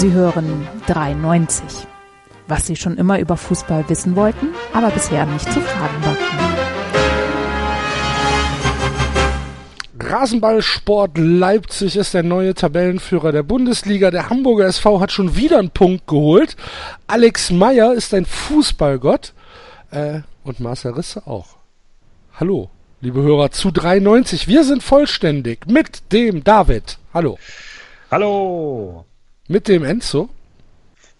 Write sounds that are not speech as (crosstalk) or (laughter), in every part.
Sie hören 93. Was Sie schon immer über Fußball wissen wollten, aber bisher nicht zu fragen wagten. Rasenballsport Leipzig ist der neue Tabellenführer der Bundesliga. Der Hamburger SV hat schon wieder einen Punkt geholt. Alex Meyer ist ein Fußballgott. Äh, und Marcel Risse auch. Hallo, liebe Hörer zu 93. Wir sind vollständig mit dem David. Hallo. Hallo. Mit dem Enzo.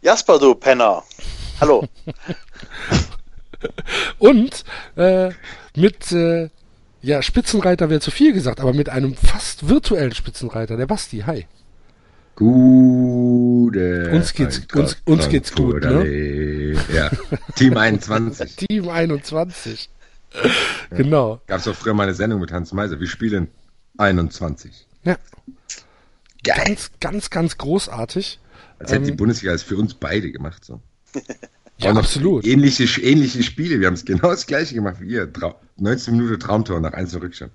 Jasper, du Penner. Hallo. (laughs) und äh, mit äh, ja, Spitzenreiter wäre zu viel gesagt, aber mit einem fast virtuellen Spitzenreiter, der Basti. Hi. Gute. Uns geht's, uns, uns geht's gut, ne? Ja. Team 21. (laughs) Team 21. genau. Gab's doch früher mal eine Sendung mit Hans Meiser. Wir spielen 21. Ja. Geil. Ganz, ganz, ganz großartig. Als hätte ähm, die Bundesliga es für uns beide gemacht, so. ja, absolut. Ähnliche, ähnliche Spiele. Wir haben es genau das gleiche gemacht wie ihr. Trau 19 Minuten Traumtor nach 1 Rückstand.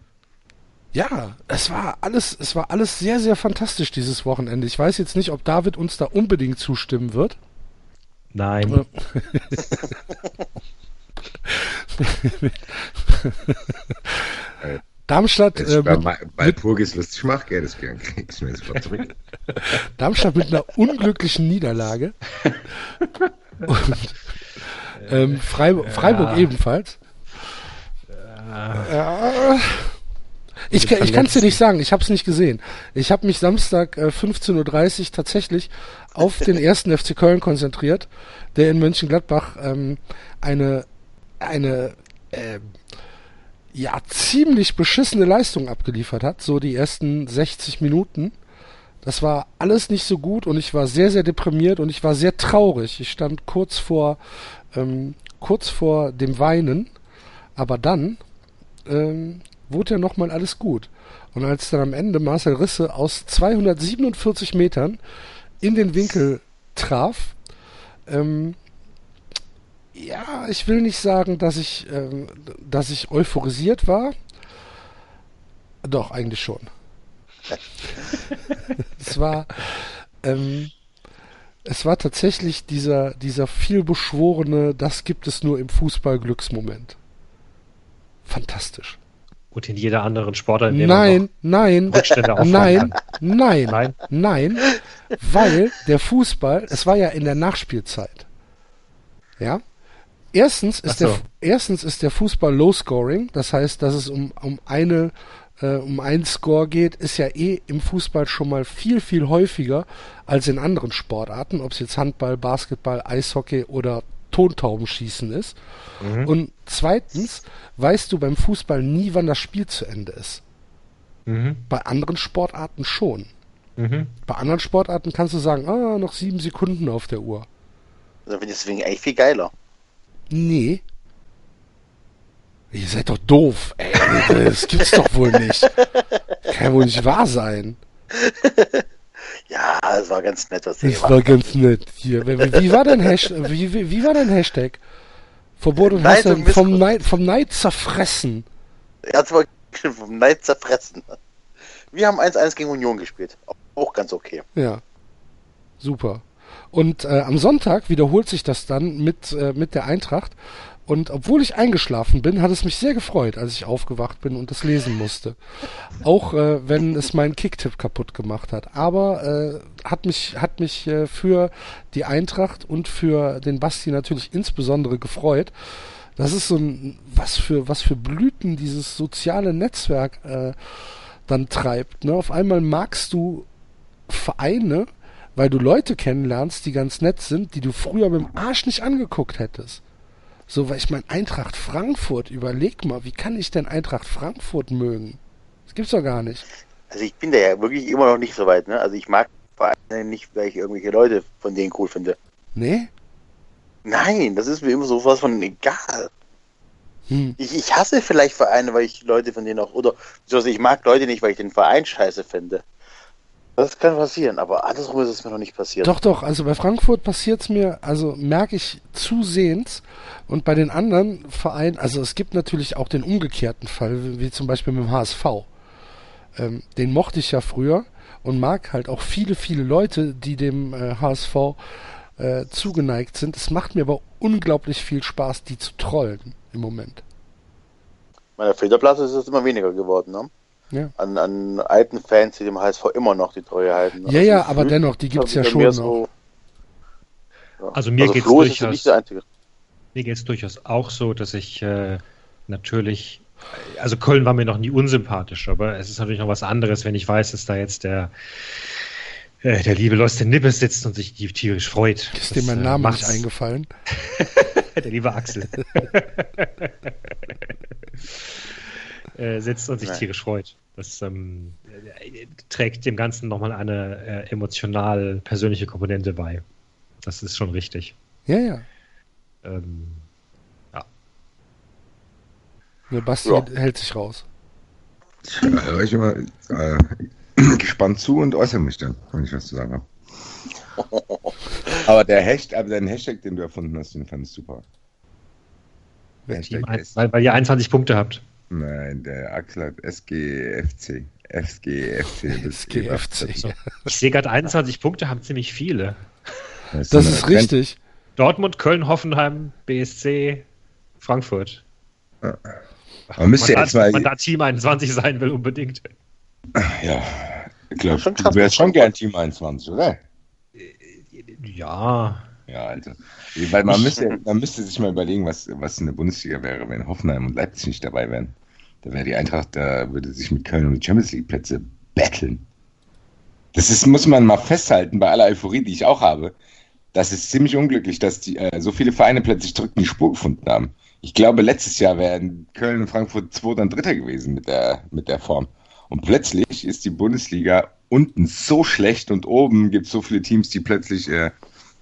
Ja, es war alles, es war alles sehr, sehr fantastisch dieses Wochenende. Ich weiß jetzt nicht, ob David uns da unbedingt zustimmen wird. Nein. (laughs) (laughs) Darmstadt. Äh, bei Purgis lustig macht, gell, das kriegst du mir sofort zurück. (laughs) Darmstadt mit einer unglücklichen Niederlage. (laughs) Und ähm, Freiburg, Freiburg ja. ebenfalls. Ja. ja. Ich, ich kann es dir nicht sagen, ich habe es nicht gesehen. Ich habe mich Samstag äh, 15.30 Uhr tatsächlich auf den ersten FC Köln konzentriert, der in Mönchengladbach ähm, eine, eine äh, ja, ziemlich beschissene Leistung abgeliefert hat, so die ersten 60 Minuten. Das war alles nicht so gut und ich war sehr, sehr deprimiert und ich war sehr traurig. Ich stand kurz vor, ähm, kurz vor dem Weinen, aber dann ähm, wurde ja nochmal alles gut. Und als dann am Ende Marcel Risse aus 247 Metern in den Winkel traf, ähm, ja, ich will nicht sagen, dass ich, ähm, dass ich euphorisiert war. Doch, eigentlich schon. (laughs) es war, ähm, es war tatsächlich dieser, dieser vielbeschworene, das gibt es nur im Fußball Glücksmoment. Fantastisch. Und in jeder anderen Sportart. Nein, nein, nein, nein, nein, nein, weil der Fußball, es war ja in der Nachspielzeit. Ja? Erstens ist so. der, erstens ist der Fußball Low Scoring, das heißt, dass es um, um eine, äh, um einen Score geht, ist ja eh im Fußball schon mal viel, viel häufiger als in anderen Sportarten, ob es jetzt Handball, Basketball, Eishockey oder Tontaubenschießen ist. Mhm. Und zweitens weißt du beim Fußball nie, wann das Spiel zu Ende ist. Mhm. Bei anderen Sportarten schon. Mhm. Bei anderen Sportarten kannst du sagen, ah, noch sieben Sekunden auf der Uhr. Also finde ich deswegen eigentlich viel geiler. Nee. Ihr seid doch doof. Ey, das gibt's doch wohl nicht. Kann wohl nicht wahr sein. (laughs) Ja, es war ganz nett, was ihr Das war ganz nett. Hier, wie, war dein Hashtag? Wie, wie, wie, war dein Hashtag? Verbot und Neid und vom, Neid, vom Neid zerfressen. Ja, es war vom Neid zerfressen. Wir haben 1-1 gegen Union gespielt. Auch ganz okay. Ja. Super. Und äh, am Sonntag wiederholt sich das dann mit, äh, mit der Eintracht. Und obwohl ich eingeschlafen bin, hat es mich sehr gefreut, als ich aufgewacht bin und es lesen musste. Auch äh, wenn es meinen Kicktipp kaputt gemacht hat. Aber äh, hat mich, hat mich äh, für die Eintracht und für den Basti natürlich insbesondere gefreut. Das ist so ein, was für, was für Blüten dieses soziale Netzwerk äh, dann treibt. Ne? Auf einmal magst du Vereine, weil du Leute kennenlernst, die ganz nett sind, die du früher mit dem Arsch nicht angeguckt hättest. So, weil ich mein Eintracht Frankfurt, überleg mal, wie kann ich denn Eintracht Frankfurt mögen? Das gibt's doch gar nicht. Also ich bin da ja wirklich immer noch nicht so weit, ne? Also ich mag Vereine nicht, weil ich irgendwelche Leute von denen cool finde. Nee? Nein, das ist mir immer so was von egal. Hm. Ich, ich hasse vielleicht Vereine, weil ich Leute von denen auch, oder also ich mag Leute nicht, weil ich den Verein scheiße finde. Das kann passieren, aber andersrum ist es mir noch nicht passiert. Doch, doch, also bei Frankfurt passiert es mir, also merke ich zusehends und bei den anderen Vereinen, also es gibt natürlich auch den umgekehrten Fall, wie zum Beispiel mit dem HSV. Ähm, den mochte ich ja früher, und mag halt auch viele, viele Leute, die dem äh, HSV äh, zugeneigt sind. Es macht mir aber unglaublich viel Spaß, die zu trollen im Moment. Bei der Filterplatte ist es immer weniger geworden, ne? Ja. An, an alten Fans, die dem HSV immer noch die Treue halten. Ja, Also ja, gefühlt aber dennoch, die gibt's ja wieder schon noch. so- ja. Also mir durchaus- nicht. Mir geht es durchaus auch so, dass ich äh, natürlich, also Köln war mir noch nie unsympathisch, aber es ist natürlich noch was anderes, wenn ich weiß, dass da jetzt der, äh, der liebe Loste Nippes sitzt und sich die tierisch freut. Ist dir mein äh, Name nicht macht's- eingefallen? (laughs) Der liebe Axel. (laughs) äh, sitzt und sich Nein. tierisch freut. Das ähm, äh, trägt dem Ganzen nochmal eine äh, emotional persönliche Komponente bei. Das ist schon richtig. Ja, ja. Ähm, Ne, Basti Ja. hält sich raus. Da höre ich immer äh, (clears throat) gespannt zu und äußere mich dann, wenn ich was zu sagen habe. (laughs) Aber der Hashtag, aber dein Hashtag, den du erfunden hast, den fand ich super. Weil, weil ihr 21 Punkte habt. Nein, der Axel hat SGFC. FGFC. SGFC. Ich sehe gerade 21 Punkte, haben ziemlich viele. Das ist richtig. Dortmund, Köln, Hoffenheim, BSC, Frankfurt. Man müsste man, jetzt da, mal. man da Team 21 sein will, unbedingt. Ja, ich glaube, Schon du wärst schon gern Team 21, oder? Ja, Ja, also. Weil man müsste, man müsste sich mal überlegen, was, was in der Bundesliga wäre, wenn Hoffenheim und Leipzig nicht dabei wären. Da wäre die Eintracht, da würde sich mit Köln um die Champions League Plätze betteln. Das ist, muss man mal festhalten, bei aller Euphorie, die ich auch habe. Das ist ziemlich unglücklich, dass die, äh, so viele Vereine plötzlich zurück in die Spur gefunden haben. Ich glaube, letztes Jahr wären Köln und Frankfurt Zweiter und Dritter gewesen mit der, mit der Form. Und plötzlich ist die Bundesliga unten so schlecht und oben gibt es so viele Teams, die plötzlich äh,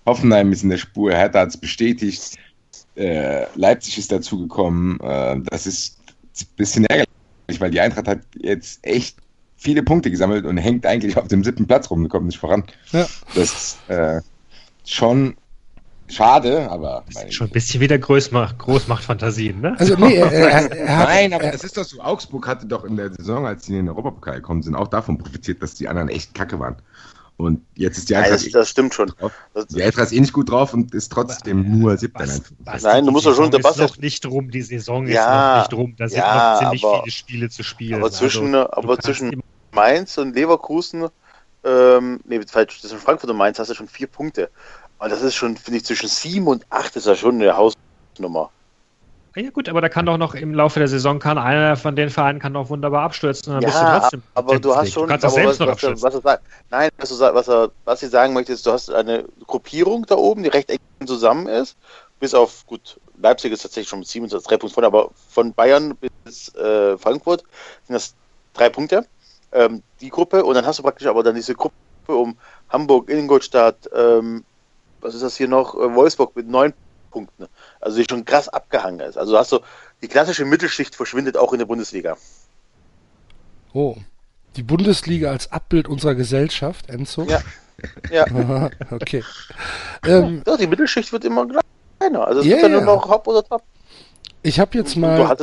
Hoffenheim ist in der Spur, Hertha hat es bestätigt, äh, Leipzig ist dazugekommen. Äh, das ist ein bisschen ärgerlich, weil die Eintracht hat jetzt echt viele Punkte gesammelt und hängt eigentlich auf dem siebten Platz rum kommt nicht voran. Ja. Das ist äh, schon schade, aber das ist schon ein bisschen wieder Großmacht, Großmachtfantasien, ne? Also nee, er, er, er hat, (laughs) Nein, aber er, das ist doch so. Augsburg hatte doch in der Saison, als sie in den Europapokal gekommen sind, auch davon profitiert, dass die anderen echt kacke waren. Und jetzt ist die Ja, Eintracht, das, das stimmt schon. drauf. Das, die Eintracht ist eh nicht gut drauf und ist trotzdem nur siebter. Nein, du musst doch schon- der ist Bastian- noch nicht rum, die Saison ist Ja, noch nicht rum. Da sind ja, noch ziemlich aber- viele Spiele zu spielen. aber zwischen- Also, aber zwischen- Mainz und Leverkusen, ähm, nee, falsch, zwischen Frankfurt und Mainz hast du schon vier Punkte. Und das ist schon, finde ich, zwischen sieben und acht ist ja schon eine Hausnummer. Ja gut, aber da kann doch noch im Laufe der Saison kann einer von den Vereinen kann doch wunderbar abstürzen du Ja, trotzdem. aber du hast Du schon, kannst doch aber selbst was, noch was, abstürzen. was sagt, nein, was, du, was, er, was ich sagen möchte, ist, du hast eine Gruppierung da oben, die recht eng zusammen ist, bis auf, gut, Leipzig ist tatsächlich schon mit 27 drei Punkte vorne, aber von Bayern bis äh, Frankfurt sind das drei Punkte, ähm, die Gruppe, und dann hast du praktisch aber dann diese Gruppe um Hamburg, Ingolstadt, ähm, was ist das hier noch, äh, Wolfsburg mit neun Punkten, also die schon krass abgehangen ist. Also hast du, die klassische Mittelschicht verschwindet auch in der Bundesliga. oh, die Bundesliga als Abbild unserer Gesellschaft, Enzo. Ja. Ja. (laughs) Okay. Ähm, Ja, die Mittelschicht wird immer kleiner. Also es Ja, wird dann nur noch Hop oder Top. ich habe jetzt mal,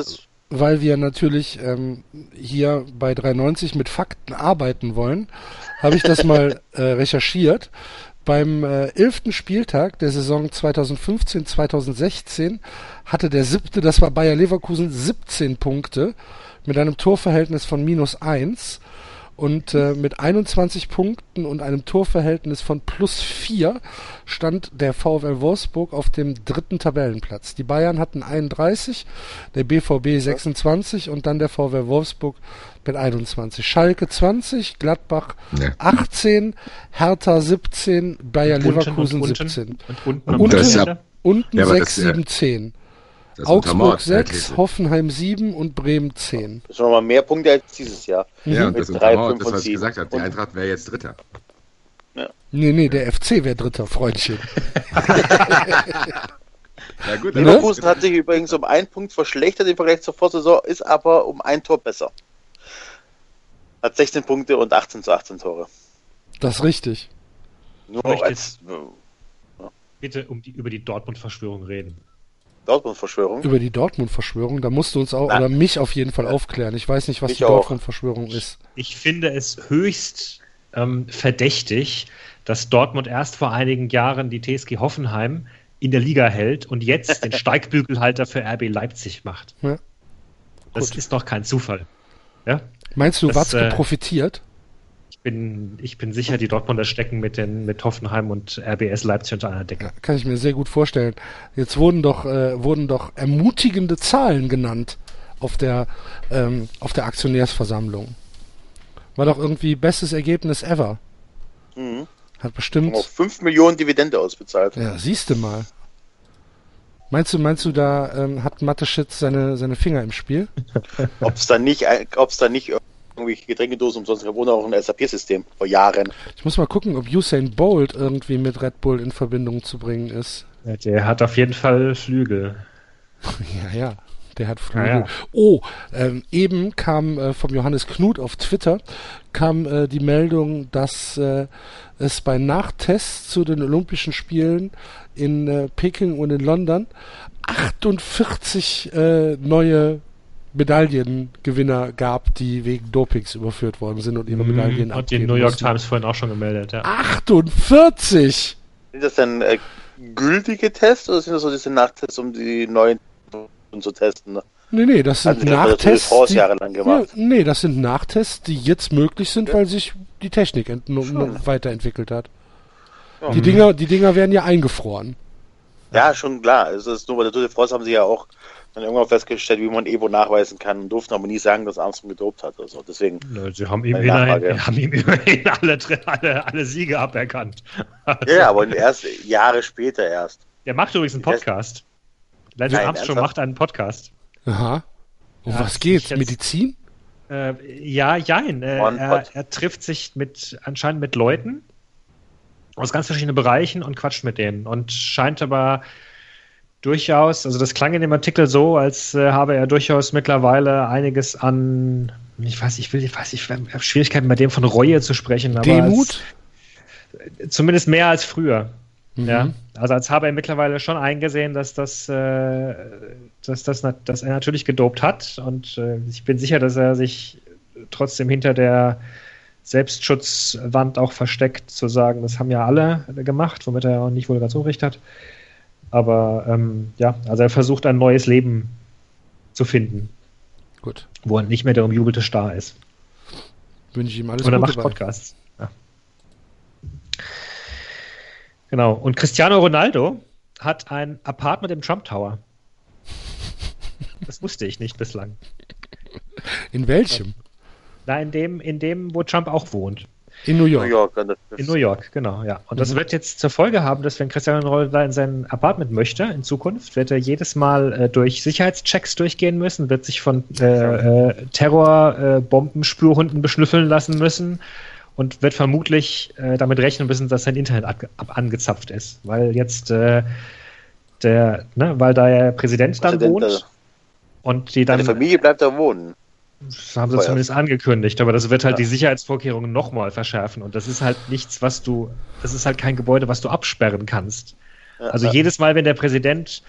weil wir natürlich ähm, hier bei 390 mit Fakten arbeiten wollen, habe ich das mal äh, recherchiert. Beim äh, 11. Spieltag der Saison 2015-2016 hatte der siebte, das war Bayer Leverkusen, 17 Punkte mit einem Torverhältnis von minus 1 und äh, mit 21 Punkten und einem Torverhältnis von plus 4 stand der VfL Wolfsburg auf dem dritten Tabellenplatz. Die Bayern hatten 31, der BVB 26 und dann der VfL Wolfsburg mit 21. Schalke 20, Gladbach Ja. 18, Hertha 17, Bayer Unten Leverkusen und unten, 17. Und unten Und unten-. Unten aber 6, das, äh, 7, 10. Das Augsburg untermauert 6, These. Hoffenheim 7 und Bremen 10. das sind nochmal mehr Punkte als dieses Jahr. Ja, Mhm. und das Mit drei, untermauert fünf das, und was ich sieben. gesagt habe. Die Eintracht wäre jetzt Dritter. Nee, nee, der FC wäre dritter, Freundchen. (laughs) Ja gut, Ne? Leverkusen hat sich übrigens um einen Punkt verschlechtert im Vergleich zur Vorsaison, ist aber um ein Tor besser. Hat 16 Punkte und 18 zu 18 Tore. Das ist richtig. Nur als Bitte um die, über die Dortmund-Verschwörung reden. Dortmund-Verschwörung. Über die Dortmund-Verschwörung, da musst du uns auch, Na. oder mich auf jeden Fall aufklären. Ich weiß nicht, was Mich die. Dortmund-Verschwörung ist. Ich finde es höchst ähm, verdächtig, dass Dortmund erst vor einigen Jahren die TSG Hoffenheim in der Liga hält und jetzt den (laughs) Steigbügelhalter für RB Leipzig macht. Ja. Das ist doch kein Zufall. Ja? Meinst du, das, Watzke äh, profitiert? Ich bin, ich bin sicher, die Dortmunder stecken mit, den, mit Hoffenheim und RBS Leipzig unter einer Decke. Kann ich mir sehr gut vorstellen. Jetzt wurden doch, äh, wurden doch ermutigende Zahlen genannt auf der, ähm, auf der Aktionärsversammlung. War doch irgendwie bestes Ergebnis ever. Mhm. Hat bestimmt. Auch 5 Millionen Dividende ausbezahlt. Ja, siehst du mal. Meinst du, meinst du, da ähm, hat Mateschitz seine, seine Finger im Spiel? (laughs) ob es da nicht, ob es da nicht irgendwelche Getränkedosen umsonst gab oder auch ein SAP-System vor Jahren. Ich muss mal gucken, ob Usain Bolt irgendwie mit Red Bull in Verbindung zu bringen ist. Ja, der hat auf jeden Fall Flügel. (laughs) ja, ja. Der hat Flügel. Ja, ja. Oh, ähm, eben kam äh, vom Johannes Knut auf Twitter kam äh, die Meldung, dass äh, es bei Nachtests zu den Olympischen Spielen in äh, Peking und in London 48 äh, neue Medaillengewinner gab, die wegen Dopings überführt worden sind und ihre mhm. Medaillen mhm, Hat die New York mussten. Times vorhin auch schon gemeldet, ja. 48! Sind das denn äh, gültige Tests oder sind das so diese Nachtests, um die neuen zu testen? Ne? Nee, nee, das sind Nachtests. Die, ja, nee, das sind Nachtests, die jetzt möglich sind, ja. weil sich die Technik weiterentwickelt hat. Ja. Die, Dinger, die Dinger werden ja eingefroren. Ja, schon klar. Also ist nur bei der Tour de France haben sie ja auch dann irgendwann festgestellt, wie man Evo nachweisen kann und durften aber nie sagen, dass Armstrong gedopt hat. Also deswegen. Nö, sie haben ihm, immerhin, (laughs) haben ihm immerhin alle, alle, alle Siege aberkannt. Also, ja, aber erst Jahre später erst. Der macht übrigens einen Podcast. Lance Nein, Armstrong ernsthaft? macht einen Podcast. Aha. Um ja, was geht's? Jetzt, Medizin? Äh, ja, jein. Äh, er, er, trifft sich mit anscheinend mit Leuten aus ganz verschiedenen Bereichen und quatscht mit denen und scheint aber durchaus, also das klang in dem Artikel so, als äh, habe er durchaus mittlerweile einiges an, ich weiß, ich will, ich weiß, ich habe Schwierigkeiten bei dem von Reue zu sprechen, aber Demut? Als, zumindest mehr als früher. Mhm. Ja, also als habe er mittlerweile schon eingesehen, dass das, äh, dass, das dass er natürlich gedopt hat und äh, ich bin sicher, dass er sich trotzdem hinter der Selbstschutzwand auch versteckt, zu sagen, das haben ja alle gemacht, womit er auch nicht wohl ganz unrecht hat. Aber ähm, ja, also er versucht ein neues Leben zu finden. Gut. Wo er nicht mehr der umjubelte Star ist. Wünsche ich ihm alles Und er macht dabei. Podcasts. Ja. Genau. Und Cristiano Ronaldo hat ein Apartment im Trump Tower. Das wusste ich nicht bislang. In welchem? Na, in dem, in dem, wo Trump auch wohnt. In New York. New York in New York, genau, ja. Und das mhm. wird jetzt zur Folge haben, dass wenn Cristiano Ronaldo da in sein Apartment möchte, in Zukunft, wird er jedes Mal äh, durch Sicherheitschecks durchgehen müssen, wird sich von äh, äh, Terrorbombenspürhunden äh, beschnüffeln lassen müssen und wird vermutlich äh, damit rechnen müssen, dass sein Internet ab, ab angezapft ist, weil jetzt äh, der, ne, weil da der Präsident, Präsident dann wohnt äh, und die dann. Die Familie bleibt da wohnen. Das haben sie Feuer. zumindest angekündigt, aber das wird halt ja. die Sicherheitsvorkehrungen nochmal verschärfen und das ist halt nichts, was du, das ist halt kein Gebäude, was du absperren kannst. Ja, also ja. jedes Mal, wenn der Präsident,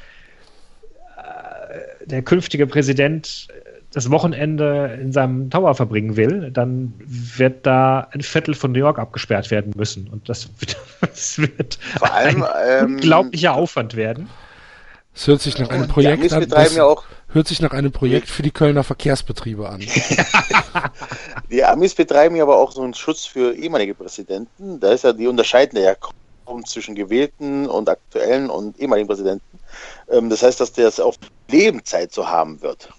äh, der künftige Präsident das Wochenende in seinem Tower verbringen will, dann wird da ein Viertel von New York abgesperrt werden müssen und das (laughs) wird, das wird Vor allem, ein ähm, unglaublicher Aufwand werden. Es hört sich nach einem Projekt an. Das ja auch hört sich nach einem Projekt für die Kölner Verkehrsbetriebe an. (laughs) die Amis betreiben ja aber auch so einen Schutz für ehemalige Präsidenten. Da ist ja, die unterscheiden ja kaum zwischen gewählten und aktuellen und ehemaligen Präsidenten. Ähm, das heißt, dass der es auf Lebenszeit so haben wird.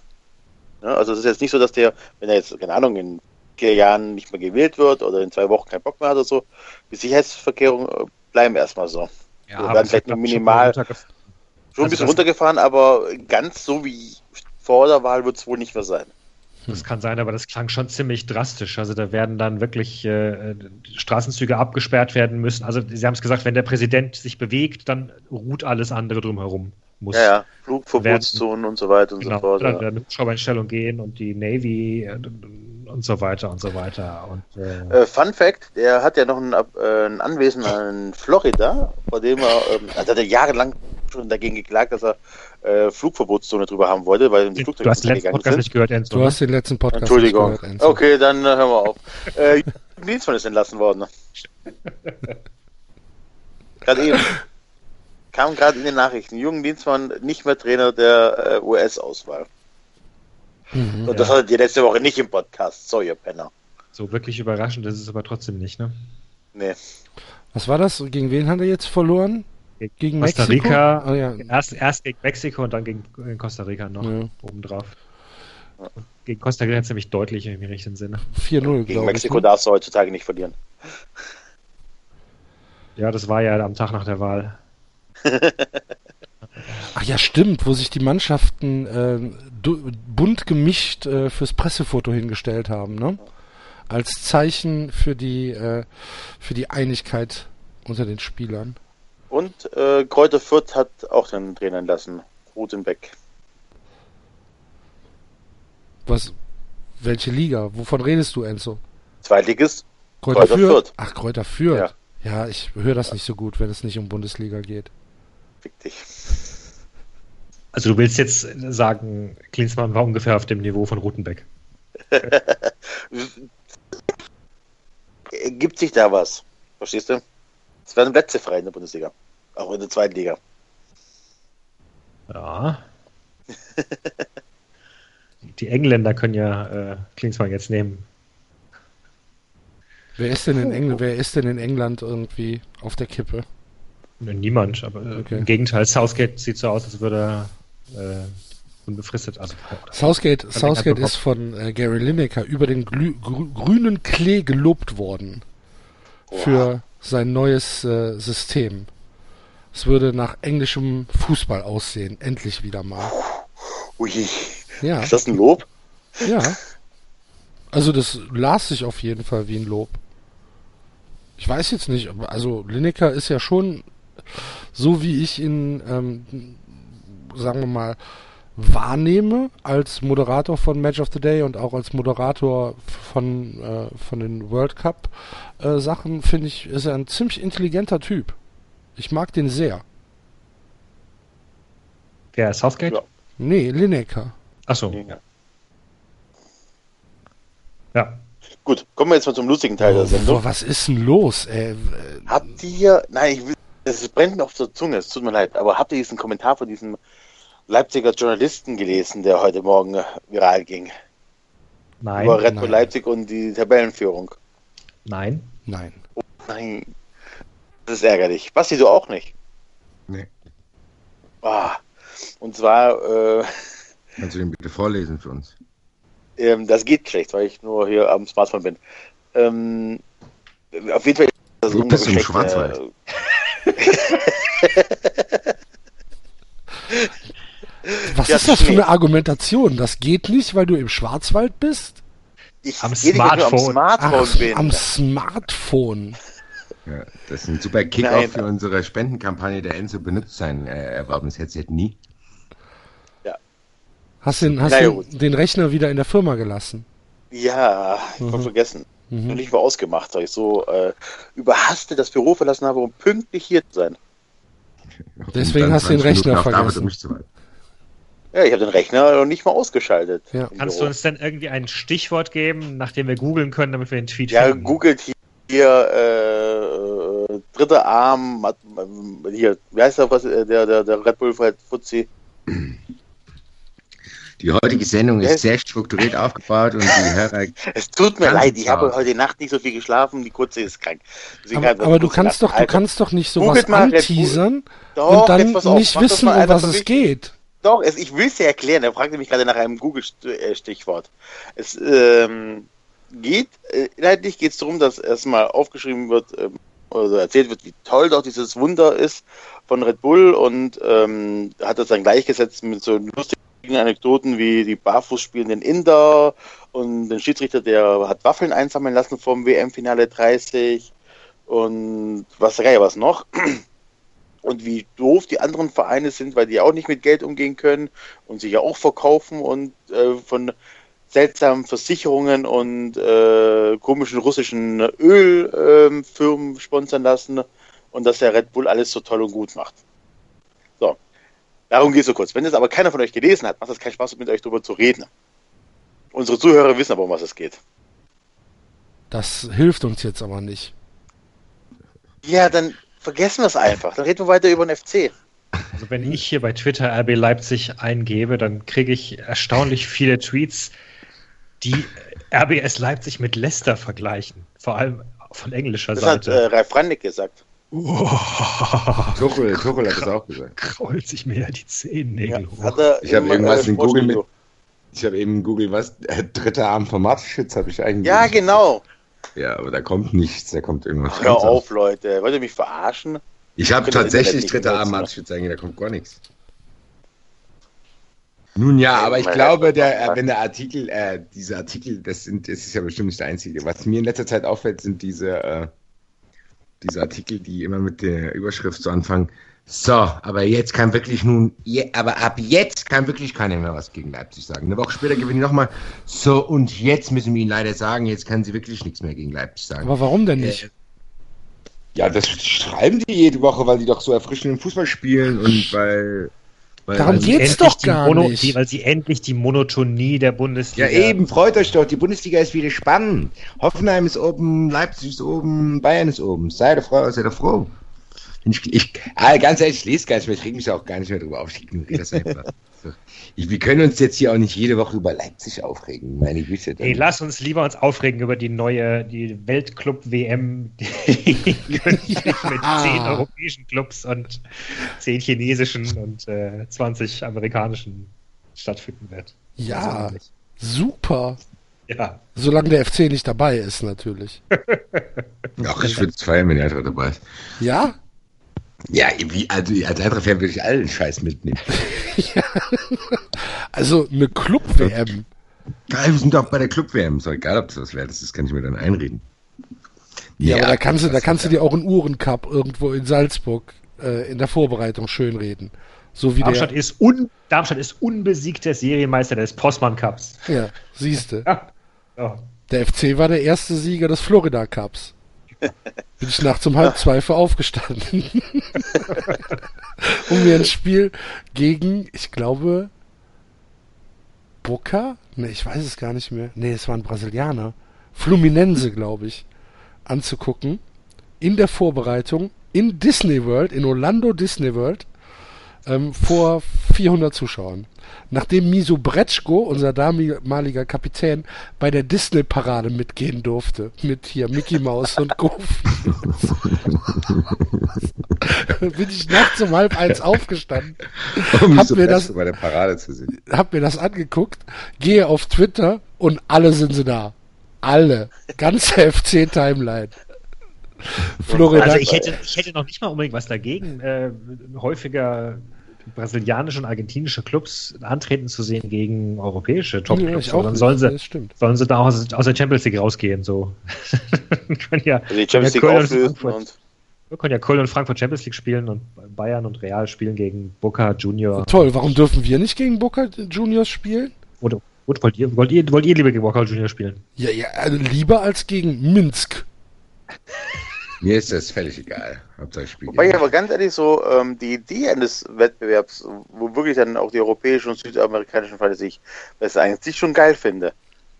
also es ist jetzt nicht so, dass der, wenn er jetzt, keine Ahnung, in vier Jahren nicht mehr gewählt wird oder in zwei Wochen keinen Bock mehr hat oder so, die Sicherheitsverkehrungen äh, bleiben erstmal so. Ja, also werden vielleicht nur minimal Schon ein bisschen runtergefahren, aber ganz so wie vor der Wahl wird es wohl nicht mehr sein. Das kann sein, aber das klang schon ziemlich drastisch. Also da werden dann wirklich äh, Straßenzüge abgesperrt werden müssen. Also Sie haben es gesagt, wenn der Präsident sich bewegt, dann ruht alles andere drumherum. Muss ja, ja, Flugverbotszonen und so weiter und genau, so fort. Dann ja. werden Hubschrauber gehen und die Navy und so weiter und so weiter. Und, äh, äh, Fun Fact, er hat ja noch ein, äh, ein Anwesen in Florida, vor dem er, ähm, also hat er jahrelang schon dagegen geklagt, dass er äh, Flugverbotszone drüber haben wollte, weil die Flugzeuge Du hast den letzten Podcast sind. nicht gehört, Enzo. Du hast den letzten Podcast Entschuldigung. nicht gehört, Enzo. Okay, dann äh, hören wir auf. äh, Dienstmann ist entlassen worden. (laughs) gerade eben. Kam gerade in den Nachrichten. Jürgen Dienstmann nicht mehr Trainer der äh, US-Auswahl. Mhm, Und das ja. hattet ihr letzte Woche nicht im Podcast. So, ihr Penner. So wirklich überraschend ist es aber trotzdem nicht, ne? Nee. Was war das? Gegen wen hat er jetzt verloren? Gegen Costa Mexiko? Rica. Oh, ja. erst, erst gegen Mexiko und dann gegen Costa Rica noch ja. obendrauf. Gegen Costa Rica ziemlich deutlich im richtigen Sinne. 4-0, Gegen Mexiko ich, ne? darfst du heutzutage nicht verlieren. Ja, das war ja am Tag nach der Wahl. (laughs) Ach ja, stimmt, wo sich die Mannschaften äh, bunt gemischt äh, fürs Pressefoto hingestellt haben, ne? Als Zeichen für die, äh, für die Einigkeit unter den Spielern. Und äh, Kräuter Fürth hat auch den Trainer entlassen, Rutenbeck. Was? Welche Liga? Wovon redest du, Enzo? Zweitliges. Kräuter, Kräuter Fürth. Fürth. Ach, Kräuter Fürth. Ja, ja ich höre das nicht so gut, wenn es nicht um Bundesliga geht. Fick dich. Also du willst jetzt sagen, Klinsmann war ungefähr auf dem Niveau von Rutenbeck. (laughs) Gibt sich da was? Verstehst du? Es werden Plätze frei in der Bundesliga. Auch in der zweiten Liga. Ja. Die Engländer können ja äh, Klinsmann jetzt nehmen. Wer ist denn in England, wer ist denn in England irgendwie auf der Kippe? Niemand, aber äh, okay. im Gegenteil, Southgate sieht so aus, als würde er äh, unbefristet. Also, Southgate, Southgate ist von äh, Gary Lineker über den Glü grünen Klee gelobt worden für sein neues äh, System. Es würde nach englischem Fußball aussehen, endlich wieder mal. Ui. Ja. Ist das ein Lob? Ja. Also das las sich auf jeden Fall wie ein Lob. Ich weiß jetzt nicht, also Lineker ist ja schon so wie ich ihn, ähm, sagen wir mal, wahrnehme als Moderator von Match of the Day und auch als Moderator von, äh, von den World Cup äh, Sachen, finde ich, ist er ein ziemlich intelligenter Typ. Ich mag den sehr. Wer, Southgate? Ja. Nee, Lineker. Achso. Ja. ja. Gut, kommen wir jetzt mal zum lustigen Teil oh, der Sendung. Boah, was ist denn los, ey? Habt ihr, nein, ich will, es brennt mir auf der Zunge, es tut mir leid, aber habt ihr diesen Kommentar von diesem Leipziger Journalisten gelesen, der heute Morgen viral ging? Nein. Über Red Bull Leipzig und die Tabellenführung. Nein. Nein. Oh nein. Das ist ärgerlich. Basti, du auch nicht? Nee. Ah. Und zwar. Äh, Kannst du den bitte vorlesen für uns? Ähm, das geht schlecht, weil ich nur hier am Smartphone bin. Ähm, auf jeden Fall. Du bist im Schwarzwald. Äh, (laughs) (laughs) Was ja, ist das für eine Argumentation? Das geht nicht, weil du im Schwarzwald bist? Ich am Smartphone. Am Smartphone Ach. Am Smartphone. Ja, das ist ein super Kick-Off für unsere Spendenkampagne der Enzo benutzt sein äh, erworbenes Headset nie. Ja. Hast, den, hast du den Rechner wieder in der Firma gelassen? Ja, ich mhm. habe vergessen. Mhm. Und ich war ausgemacht, weil ich so äh, überhastet das Büro verlassen habe, um pünktlich hier zu sein. Deswegen hast du den Rechner vergessen. Ja, ich habe den Rechner noch nicht mal ausgeschaltet. Ja. Kannst du uns denn irgendwie ein Stichwort geben, nachdem wir googeln können, damit wir den Tweet ja, finden? Ja, googelt hier äh, dritter Arm, hier, wie heißt der, was, der, der, der Red Bull Fuzzi? Die heutige Sendung ist sehr strukturiert aufgebaut und die Hörer. (laughs) Es tut mir leid, ich habe heute Nacht nicht so viel geschlafen, die Kurze ist krank. Deswegen aber, aber du kannst doch, du kannst doch nicht sowas anteasern und dann nicht wissen, um was es geht. Doch, es, ich will es dir erklären. Er fragte mich gerade nach einem Google-Stichwort. Es ähm, geht, äh, inhaltlich geht es darum, dass erstmal aufgeschrieben wird, ähm, oder erzählt wird, wie toll doch dieses Wunder ist von Red Bull und ähm, hat das dann gleichgesetzt mit so lustigen Anekdoten wie die barfuß spielenden Inder und den Schiedsrichter, der hat Waffeln einsammeln lassen vom WM-Finale 30 und was was noch und wie doof die anderen Vereine sind, weil die auch nicht mit Geld umgehen können und sich ja auch verkaufen und äh, von seltsamen Versicherungen und äh, komischen russischen Ölfirmen äh, sponsern lassen und dass der Red Bull alles so toll und gut macht. So. Darum geht es so kurz. Wenn es aber keiner von euch gelesen hat, macht es keinen Spaß, mit euch darüber zu reden. Unsere Zuhörer wissen aber, um was es geht. Das hilft uns jetzt aber nicht. Ja, dann vergessen wir es einfach. Dann reden wir weiter über den FC. Also wenn ich hier bei Twitter RB Leipzig eingebe, dann kriege ich erstaunlich viele Tweets, die RBS Leipzig mit Leicester vergleichen. Vor allem von englischer Das hat Seite. äh, Ralf Randig gesagt. Tuchel, Tuchel hat das auch gesagt. Krault sich mir ja die Zehennägel hoch. Hat er Ich habe äh, in Google mit. Ich habe eben in Google was. Äh, dritter Abend von Mateschitz habe ich eigentlich. Ja, genau. Ja, aber da kommt nichts. Da kommt irgendwas. Hör auf, Leute. Wollt ihr mich verarschen? Ich habe tatsächlich benutzen, Abend ne? Eigentlich, da kommt gar nichts. Nun ja, aber ich glaube, der, wenn der Artikel, äh, diese Artikel, das sind, das ist ja bestimmt nicht der einzige. Was mir in letzter Zeit auffällt, sind diese, äh, diese Artikel, die immer mit der Überschrift so anfangen. So, aber jetzt kann wirklich nun, je, aber ab jetzt kann wirklich keiner mehr was gegen Leipzig sagen. Eine Woche später gewinnen die nochmal. So, und jetzt müssen wir ihnen leider sagen, jetzt kann sie wirklich nichts mehr gegen Leipzig sagen. Aber warum denn nicht? Ja, das schreiben die jede Woche, weil die doch so erfrischenden Fußball spielen und weil. weil Darum Weil sie geht's endlich doch die gar Mono, nicht. Die, weil sie endlich die Monotonie der Bundesliga. Ja, eben, freut euch doch. Die Bundesliga ist wieder spannend. Hoffenheim ist oben, Leipzig ist oben, Bayern ist oben. Sei doch froh, sei doch froh. Ich, ich, ah, ganz ehrlich, ich lese gar nicht mehr, ich reg mich auch gar nicht mehr drüber auf. Ich ignoriere das einfach. Ich, wir können uns jetzt hier auch nicht jede Woche über Leipzig aufregen. Meine Güte. Ey, lass uns lieber uns aufregen über die neue, die Weltclub-WM, (laughs) die künftig (laughs) mit zehn europäischen Clubs und zehn chinesischen und äh, 20 amerikanischen stattfinden wird. Ja, Also, super. ja. Solange der FC nicht dabei ist, natürlich. (laughs) Ach, ich würde es feiern, wenn Eintracht dabei ist. Ja? Ja, wie, also als Eintracht-Fan würde ich allen Scheiß mitnehmen. (laughs) Also eine Club-WM. Wir sind doch bei der Club-WM. Ist doch egal, ob das was wert ist, das kann ich mir dann einreden. Ja, aber da kannst du, da kannst du dir auch einen Uhrencup irgendwo in Salzburg äh, in der Vorbereitung schönreden. So wie Darmstadt, der. ist un, Darmstadt ist unbesiegter Serienmeister des Postmann Cups. Ja, siehste. Ja. Ja. Der FC war der erste Sieger des Florida Cups. Bin ich nachts um halb zwei für aufgestanden. (laughs) um mir ein Spiel gegen, ich glaube, Boca? Ne, ich weiß es gar nicht mehr. Ne, es war ein Brasilianer. Fluminense, glaube ich. Anzugucken. In der Vorbereitung in Disney World, in Orlando Disney World, ähm, vor 400 Zuschauern. Nachdem Miso Bretschko, unser damaliger Kapitän, bei der Disney-Parade mitgehen durfte. Mit hier Mickey Mouse und Goofy. (laughs) bin ich nachts um halb eins aufgestanden, Um Hab mir das- bei der Parade zu sehen. hab mir das angeguckt, gehe auf Twitter und alle sind sie da. Alle. Ganze (laughs) FC-Timeline. Florida. Also ich hätte, ich hätte noch nicht mal unbedingt was dagegen, äh, häufiger brasilianische und argentinische Clubs antreten zu sehen gegen europäische Ja, Top-Clubs. Aber dann sollen sie, Das stimmt. sollen sie da aus, aus der Champions League rausgehen. So. (laughs) können ja, Also die Champions ja, League Köln und auflösen Frankfurt. und wir können ja Köln und Frankfurt Champions League spielen und Bayern und Real spielen gegen Boca Junior. Toll, warum dürfen wir nicht gegen Boca Juniors spielen? Oder, oder wollt, ihr, wollt, ihr, wollt ihr lieber gegen Boca Junior spielen? Ja, ja, also lieber als gegen Minsk. (laughs) Mir ist das völlig egal. Hauptsache Spiel. Wobei ich aber ganz ehrlich so, ähm, die Idee eines Wettbewerbs, wo wirklich dann auch die europäischen und südamerikanischen Vereine sich das eigentlich schon geil finde.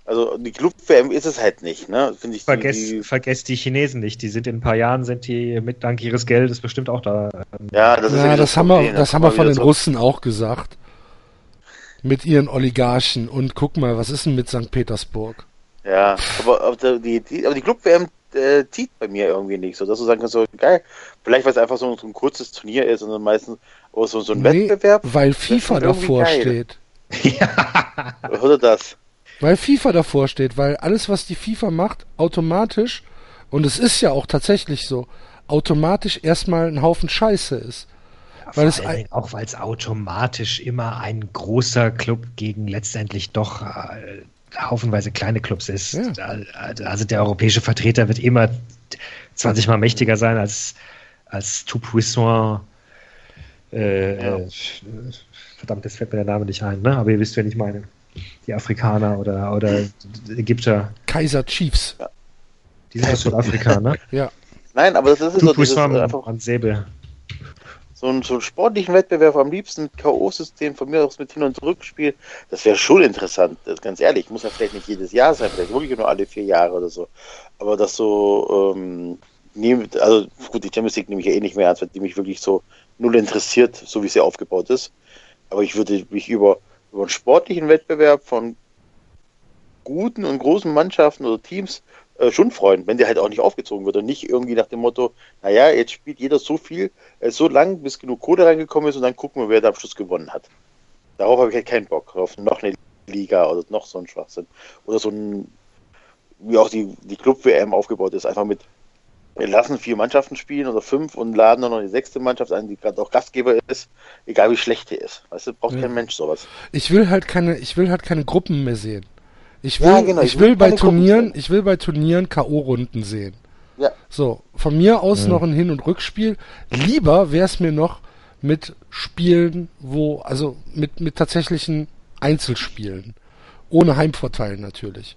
Also die Club-WM ist es halt nicht, ne? Finde ich. Vergesst, Die, vergesst die Chinesen nicht. Die sind in ein paar Jahren, sind die mit dank ihres Geldes bestimmt auch da. ja, das ist Ja, das haben wir, da das haben wir von den so- Russen auch gesagt. Mit ihren Oligarchen. Und guck mal, was ist denn mit St. Petersburg? Ja, aber, aber die, die, aber die Club-WM äh, zieht bei mir irgendwie nicht so, dass du sagen kannst, so geil, vielleicht weil es einfach so, so ein kurzes Turnier ist und dann meistens auch so, so ein Nee, Wettbewerb. weil FIFA davor geil. steht. Oder das? Weil FIFA davor steht, weil alles, was die FIFA macht, automatisch, und es ist ja auch tatsächlich so, automatisch erstmal ein Haufen Scheiße ist. Weil es ein- Dingen auch weil es automatisch immer ein großer Club gegen letztendlich doch äh, haufenweise kleine Clubs ist. Ja. Da- Also der europäische Vertreter wird immer 20 Mal mächtiger sein als, als tout puissant. Äh, Ja. äh, verdammt, jetzt fällt mir der Name nicht ein, ne? aber ihr wisst, wen ich meine. Die Afrikaner oder, oder Ägypter. Kaiser Chiefs. Die sind aus Südafrika, ne? Ja. Nein, aber das ist so dieses, äh, einfach an Säbel. So einen, so einen sportlichen Wettbewerb am liebsten mit K.O.-System, von mir aus mit Hin- und Rückspiel, das wäre schon interessant, ganz ehrlich. Muss ja vielleicht nicht jedes Jahr sein, vielleicht wirklich nur alle vier Jahre oder so. Aber das so, ähm, nehm, also gut, die Champions League nehme ich ja eh nicht mehr ernst, weil die mich wirklich so null interessiert, so wie sie aufgebaut ist. Aber ich würde mich über, über einen sportlichen Wettbewerb von guten und großen Mannschaften oder Teams äh, schon freuen, wenn der halt auch nicht aufgezogen wird und nicht irgendwie nach dem Motto, naja, jetzt spielt jeder so viel, äh, so lang, bis genug Kohle reingekommen ist und dann gucken wir, wer da am Schluss gewonnen hat. Darauf habe ich halt keinen Bock, auf noch eine Liga oder noch so ein Schwachsinn. Oder so ein, wie auch die, die Club-WM aufgebaut ist, einfach mit, wir lassen vier Mannschaften spielen oder fünf und laden dann noch die sechste Mannschaft ein, die gerade auch Gastgeber ist, egal wie schlecht die ist. Weißt du, braucht Ja. kein Mensch sowas. Ich will halt keine, ich will halt keine Gruppen mehr sehen. Ich will, Ja, genau, ich ich will will bei Turnieren, ich will bei Turnieren K.O.-Runden sehen. Ja. So, von mir aus noch ein Hin- und Rückspiel. Lieber wäre es mir noch mit Spielen, wo, also mit, mit tatsächlichen Einzelspielen. Ohne Heimvorteil natürlich.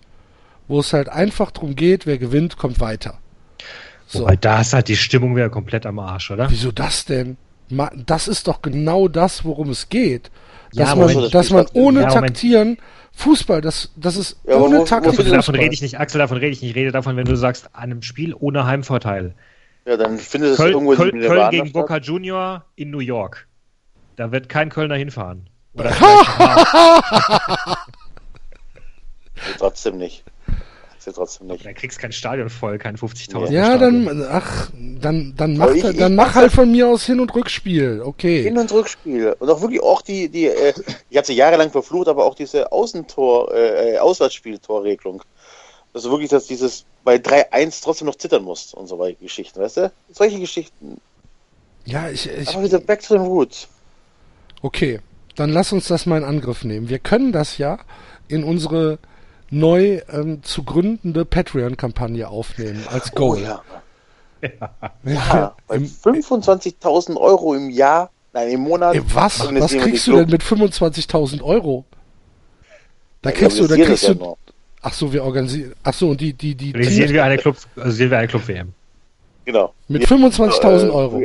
Wo es halt einfach drum geht, wer gewinnt, kommt weiter. So. Wobei da ist halt die Stimmung wieder komplett am Arsch, oder? Wieso das denn? Das ist doch genau das, worum es geht. Ja, Dass aber man, wenn- das dass man ohne Ja, Moment. Taktieren Fußball, das, das ist Ja, ohne wo- wo Taktik. findet Davon Fußball. rede ich nicht, Axel, davon rede ich nicht. Ich rede davon, wenn du sagst, an einem Spiel ohne Heimvorteil. Ja, dann findet es Köln, irgendwo Köln, in Köln Nirvana gegen. Boca Junior in New York. Da wird kein Kölner hinfahren. Oder (laughs) trotzdem nicht. Das ist trotzdem nicht. da kriegst kein Stadion voll, kein 50.000. Ja, Stadion. dann, ach, dann, dann mach, Aber ich- dann ich mach halt von mir aus Hin- und Rückspiel. Okay. Hin- und Rückspiel. Und auch wirklich auch die, die, äh, ich hatte sie jahrelang verflucht, aber auch diese Außentor, äh, äh, Auswärtsspieltorregelung. Also wirklich, dass dieses bei 3-1 trotzdem noch zittern musst und so weiter Geschichten, weißt du? Solche Geschichten. Ja, ich, ich, Aber wieder back to the roots. okay. Dann lass uns das mal in Angriff nehmen. Wir können das ja in unsere neu ähm, zu gründende Patreon-Kampagne aufnehmen als Oh Goal. ja. Ja, bei (laughs) 25.000 Euro im Jahr, nein, im Monat. Ey, was? Was organisieren wir kriegst du denn Club. mit 25.000 Euro? Da Ja, kriegst du, da organisieren kriegst ja du. nur. Ach so, wir organisieren. Ach so, und die, die, die. Realisieren wir eine Club, also sehen wir eine Club-WM. Genau. Mit Wir, 25.000 äh, Euro.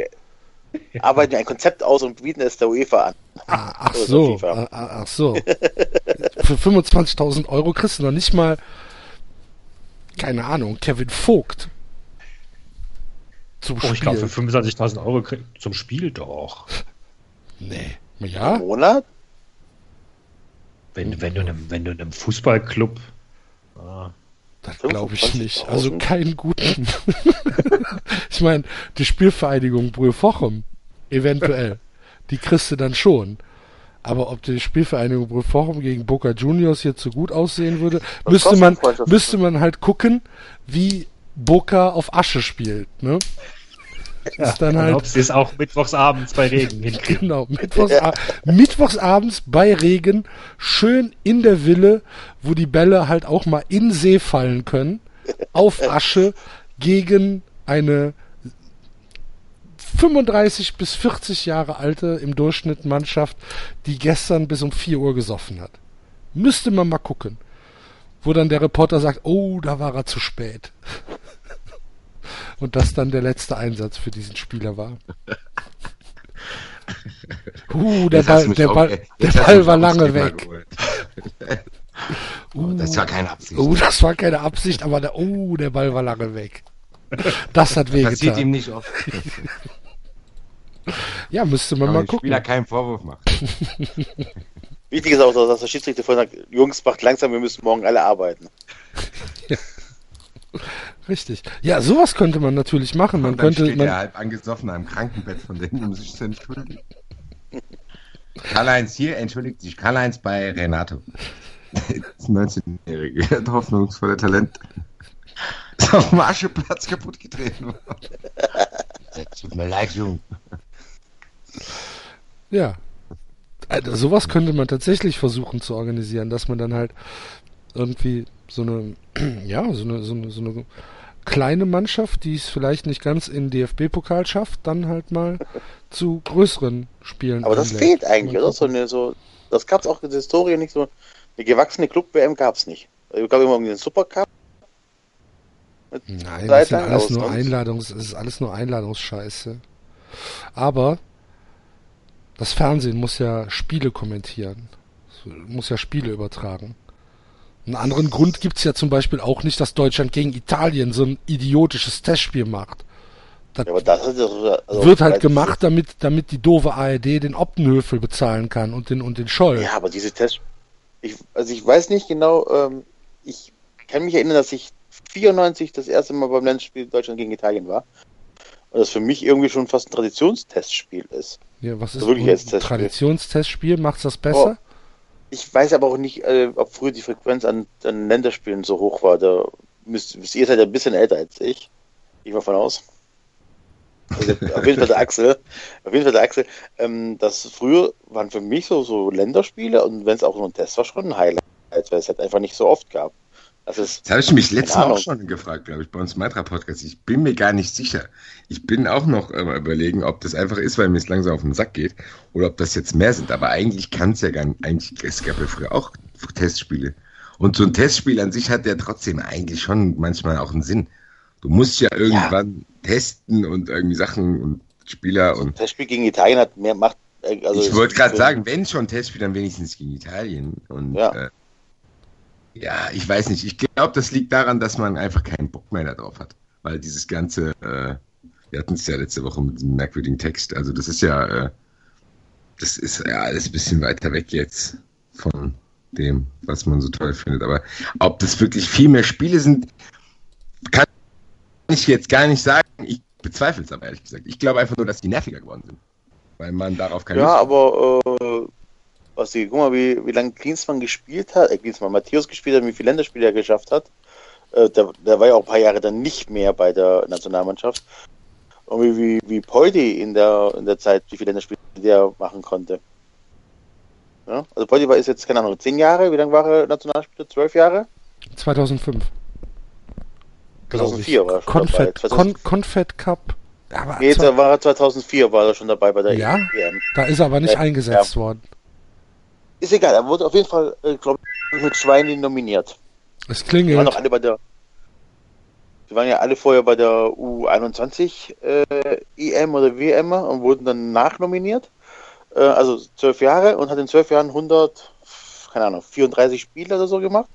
Wir (laughs) Arbeiten wir ein Konzept aus und bieten es der UEFA an. Ah, ach so, FIFA. ah, ah, ach so. Für 25.000 Euro kriegst du noch nicht mal, keine Ahnung, Kevin Vogt zum Oh, Spiel. ich glaube, für 25.000 Euro krieg- zum Spiel doch. nee. Im Ja, Monat? Wenn, wenn, du einem, wenn du einem Fußballclub. Ah, das glaube ich nicht. 25.000? Also keinen guten. (laughs) ich meine, die Spielvereinigung Brühl-Fochem, eventuell, die kriegst du dann schon. Aber ob die Spielvereinigung Brühl-Fochem gegen Boca Juniors jetzt so gut aussehen würde, Was müsste man, müsste man halt gucken, wie Boca auf Asche spielt, ne? Ja, (laughs) ist dann halt- ob sie es auch mittwochsabends bei Regen (laughs) hinkriegen. Genau, Mittwochsa mittwochsabends bei Regen, schön in der Wille, wo die Bälle halt auch mal in See fallen können, auf Asche gegen eine 35 bis 40 Jahre alte im Durchschnitt Mannschaft, die gestern bis um 4 Uhr gesoffen hat. Müsste man mal gucken. Wo dann der Reporter sagt, oh, da war er zu spät. Und das dann der letzte Einsatz für diesen Spieler war. (laughs) Uh, der Ball, der auch- Ball, der Ball war lange weg. (laughs) Oh, das war keine Absicht. Oh, das war keine Absicht, aber der, oh, der Ball war lange weg. Das hat Passiert ihm wehgetan. nicht oft. (laughs) Ja, müsste man Kann mal gucken. Spieler keinen Vorwurf machen. Wichtig ist auch, dass der Schiedsrichter vorhin sagt, Jungs, macht langsam, wir müssen morgen alle arbeiten. Richtig. Ja, sowas könnte man natürlich machen. Man könnte, steht er man, halb angesoffen am Krankenbett von denen, um sich zu entschuldigen. Karl-Heinz hier entschuldigt sich. Karl-Heinz bei Renato. Das 19-jährige, hoffnungsvolle Talent. Ist auf dem Ascheplatz kaputt getreten worden. Tut mir leid, Junge. ja. Also, sowas könnte man tatsächlich versuchen zu organisieren, dass man dann halt irgendwie so eine, (clears throat) ja, so eine, so eine, so eine kleine Mannschaft, die es vielleicht nicht ganz in DFB-Pokal schafft, dann halt mal (laughs) zu größeren Spielen. Aber das fehlt eigentlich, oder? So eine, so, das gab es auch in der Historie nicht so. Eine gewachsene Club-WM gab es nicht. Es gab immer irgendwie den Supercup. Nein, das lang alles aus, nur Einladungs, es ist alles nur Einladungsscheiße. Aber das Fernsehen muss ja Spiele kommentieren. Muss ja Spiele übertragen. Einen anderen Grund gibt's ja zum Beispiel auch nicht, dass Deutschland gegen Italien so ein idiotisches Testspiel macht. Das, Ja, das also wird halt gemacht, damit, damit die doofe ARD den Optenhöfel bezahlen kann und den, und den Scholl. Ja, aber diese Tests, ich, also ich weiß nicht genau, ähm, ich kann mich erinnern, dass ich 94 das erste Mal beim Länderspiel Deutschland gegen Italien war. Und das für mich irgendwie schon fast ein Traditionstestspiel ist. Ja, was ist Wirklich ein. Traditionstestspiel? Macht's das besser? Ich weiß aber auch nicht, äh, ob früher die Frequenz an, an Länderspielen so hoch war. Da müsst, ihr seid ja ein bisschen älter als ich. Ich mal von aus. Also auf jeden Fall der Axel. Auf jeden Fall der Axel. Ähm, das früher waren für mich so, so Länderspiele und wenn es auch nur ein Test war, schon ein Highlight, weil es halt einfach nicht so oft gab. Das ist, Das habe ich mich letztes Mal auch schon gefragt, glaube ich, bei uns im Matra-Podcast. Ich bin mir gar nicht sicher. Ich bin auch noch äh, überlegen, ob das einfach ist, weil mir es langsam auf den Sack geht, oder ob das jetzt mehr sind. Aber eigentlich kann es ja gar nicht. Eigentlich, es gab ja früher auch Testspiele. Und so ein Testspiel an sich hat ja trotzdem eigentlich schon manchmal auch einen Sinn. Du musst ja irgendwann testen und irgendwie Sachen und Spieler und. das Testspiel gegen Italien hat mehr Macht. äh, Also ich wollte gerade sagen, wenn schon Testspiel, dann wenigstens gegen Italien. Und Ja. äh, ja, ich weiß nicht. Ich glaube, das liegt daran, dass man einfach keinen Bock mehr darauf hat. Weil dieses ganze, äh, wir hatten es ja letzte Woche mit diesem merkwürdigen Text. Also das ist ja, äh, das ist ja alles ein bisschen weiter weg jetzt von dem, was man so toll findet. Aber ob das wirklich viel mehr Spiele sind, kann ich jetzt gar nicht sagen. Ich bezweifle es aber ehrlich gesagt. Ich glaube einfach nur, dass die nerviger geworden sind. Weil man darauf keine Ja, Lust aber äh, was die, guck mal, wie, wie lange Klinsmann gespielt hat, äh, Klinsmann, Matthäus gespielt hat, wie viele Länderspiele er geschafft hat. Äh, der, der war ja auch ein paar Jahre dann nicht mehr bei der Nationalmannschaft. Und wie, wie, wie Poldi in der, in der Zeit, wie viele Länderspiele der machen konnte. Ja? Also Poldi war ist jetzt, keine Ahnung, zehn Jahre, wie lange war er Nationalspieler? Zwölf Jahre? 2005. glaub ich. 2004 war er schon Confed, dabei. Con, Confed Cup. Ja, aber Nee, da war er 2004 war er schon dabei bei der Ja? EM. da ist er aber nicht Ja, eingesetzt worden. Ist egal, er wurde auf jeden Fall, äh, glaube ich, mit Schweini nominiert. Es Die waren alle bei der. Die waren ja alle vorher bei der U21 äh, EM oder WM und wurden dann nachnominiert. Äh, also zwölf Jahre und hat in zwölf Jahren 100, keine Ahnung, 34 Spiele oder so gemacht.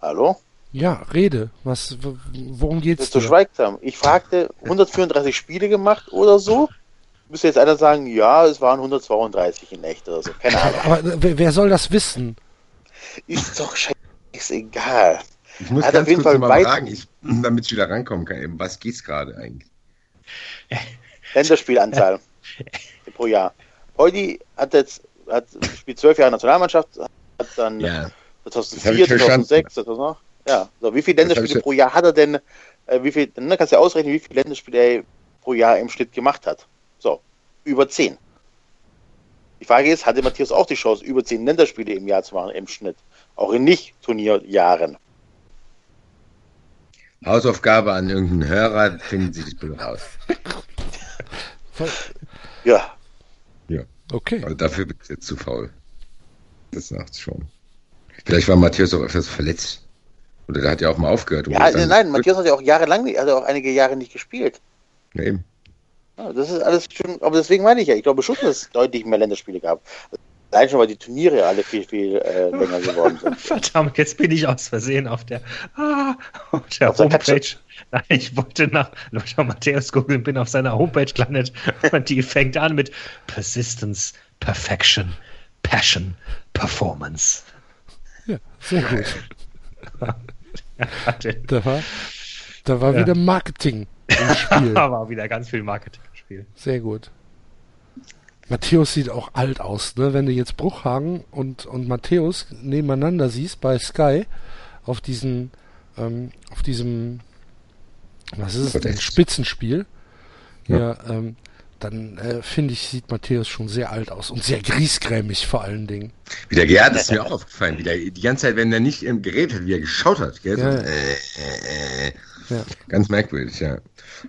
Hallo? Ja, rede. Was, worum Das geht's ist zu dir? schweigsam. Ich fragte, 134 Spiele gemacht oder so. Müsste jetzt einer sagen, ja, es waren 132 in echt oder so. Keine Ahnung. Aber wer, soll das wissen? Ist doch scheißegal. Ich muss Hat ganz auf jeden kurz Fall mal weit- fragen, ich, damit ich wieder rankommen kann. Eben, Was geht's gerade eigentlich? Länderspielanzahl (laughs) pro Jahr. Poldi hat jetzt hat spielt zwölf Jahre Nationalmannschaft, hat dann Ja, Das hab 2004, ich verstanden. 2006, 2008. Ja, so wie viele Länderspiele pro Jahr hat er denn? Äh, wie viel? Dann kannst du ja ausrechnen, wie viele Länderspiele er pro Jahr im Schnitt gemacht hat. So, über zehn. Die Frage ist, hatte Matthias auch die Chance, über zehn Länderspiele im Jahr zu machen im Schnitt? Auch in Nicht-Turnierjahren. Hausaufgabe an irgendeinen Hörer, finden Sie das bitte raus. Ja, Okay. Aber dafür bin ich jetzt zu faul. Das nachts schon. Vielleicht war Matthias auch öfters verletzt. Oder der hat ja auch mal aufgehört. ja dann- nein, Matthias hat ja auch jahrelang, nicht- hat ja auch einige Jahre nicht gespielt. Ja, eben. Ja, das ist alles schon, aber deswegen meine ich ja, ich glaube schon, dass es deutlich mehr Länderspiele gab. Allein schon, weil die Turniere alle viel, viel äh, länger geworden sind. (laughs) Verdammt, jetzt bin ich aus Versehen auf der, ah, auf der Auf der Homepage. Nein, ich wollte nach Lothar Matthäus googeln, bin auf seiner Homepage gelandet (laughs) und die fängt an mit Persistence, Perfection, Passion, Performance. Ja, sehr gut. (laughs) Da war, da war Ja. wieder Marketing im Spiel. war wieder ganz viel Marketing Spiel. Sehr gut. Matthäus sieht auch alt aus, ne? Wenn du jetzt Bruchhagen und, und Matthäus nebeneinander siehst bei Sky auf diesen, ähm, auf diesem, was ist es denn, Podest. Spitzenspiel, Ja. ja, ähm, dann äh, finde ich, sieht Matthäus schon sehr alt aus und sehr griesgrämig vor allen Dingen. Wie der, ja, das ist mir auch aufgefallen. Wie der, die ganze Zeit, wenn er nicht im Gerät hat, wie er geschaut hat. Gell? So, Ja. äh, äh, äh. Ja. Ganz merkwürdig, ja.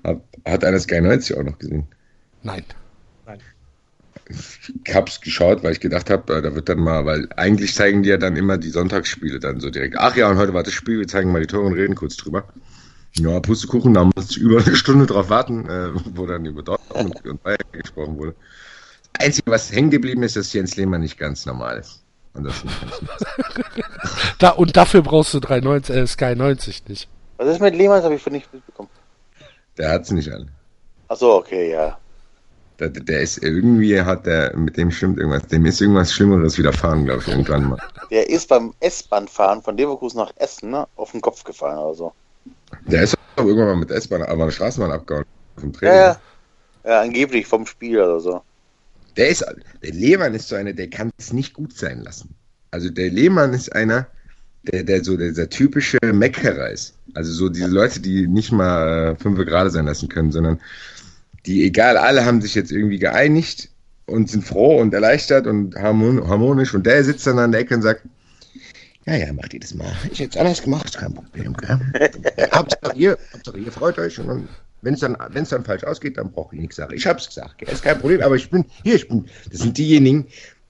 Hat, hat einer Sky 90 auch noch gesehen. Nein. Ich hab's geschaut, weil ich gedacht habe, da wird dann mal, weil eigentlich zeigen die ja dann immer die Sonntagsspiele dann so direkt. Ach ja, und heute war das Spiel, wir zeigen mal die Tore und reden kurz drüber. Ja, Pustekuchen, da muss ich über eine Stunde drauf warten, äh, wo dann über Dortmund und Bayern gesprochen wurde. Das Einzige, was hängen geblieben ist, dass Jens Lehmann nicht ganz normal ist. Und, das (laughs) da, und dafür brauchst du 390, äh, Sky 90 nicht. Was ist mit Lehmann? Das habe ich von nicht mitbekommen. Der hat sie nicht alle. Achso, okay, ja. Der, der, ist irgendwie, hat der, mit dem stimmt irgendwas, dem ist irgendwas Schlimmeres widerfahren, glaube ich, irgendwann mal. Der ist beim S-Bahn-Fahren von Leverkusen nach Essen ne, auf den Kopf gefallen oder so. Der ist auch irgendwann mal mit der S-Bahn, aber eine Straßenbahn abgehauen. Vom Training. Ja, ja. ja, angeblich vom Spiel oder so. Der ist, der Lehmann ist so einer, der kann es nicht gut sein lassen. Also der Lehmann ist einer, der, der so dieser typische Meckerer ist. Also so diese Leute, die nicht mal äh, fünf gerade sein lassen können, sondern die, egal, alle haben sich jetzt irgendwie geeinigt und sind froh und erleichtert und harmonisch und der sitzt dann an der Ecke und sagt, ja, ja, macht ihr das mal. Ich hätte es anders gemacht, kein Problem? (laughs) Hauptsache ihr, Hauptsache ihr freut euch und dann, wenn es dann, wenn's dann falsch ausgeht, dann brauche ich nichts sagen. Ich hab's gesagt, gell? ist kein Problem, aber ich bin, hier, ich bin, das sind diejenigen,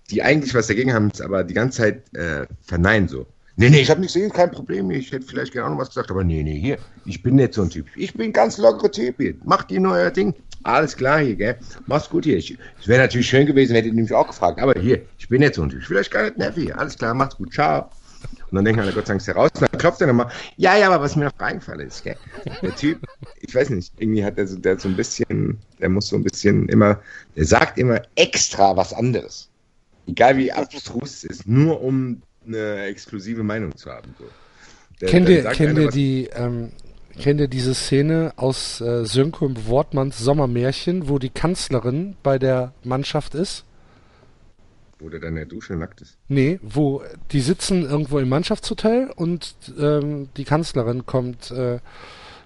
die eigentlich was dagegen haben, aber die ganze Zeit äh, verneinen so. Nee, nee, ich habe nichts gesehen, kein Problem. Ich hätte vielleicht gerne auch noch was gesagt, aber nee, nee, hier, ich bin nicht so ein Typ. Ich bin ganz lockere Typ hier. Macht ihr nur euer Ding. Alles klar hier, gell? Mach's gut hier. Es wäre natürlich schön gewesen, hätte ich nämlich auch gefragt. Aber hier, ich bin nicht so ein Typ. Euch gar nicht nerven hier. Alles klar, macht's gut. Ciao. Und dann denkt man, Gott sei Dank ist er raus. Und dann klopft er nochmal. Ja, ja, aber was mir noch eingefallen ist, gell? Der Typ, ich weiß nicht, irgendwie hat er so, der so ein bisschen, der muss so ein bisschen immer, der sagt immer extra was anderes. Egal wie abstrus es ist, nur um eine exklusive Meinung zu haben. So. Der, kennt ihr, kennt ihr die, ähm, kennt ihr diese Szene aus äh, Sönke und Wortmanns Sommermärchen, wo die Kanzlerin bei der Mannschaft ist? Wo der dann in der Dusche nackt ist? Nee, wo die sitzen irgendwo im Mannschaftshotel und ähm, die Kanzlerin kommt, äh,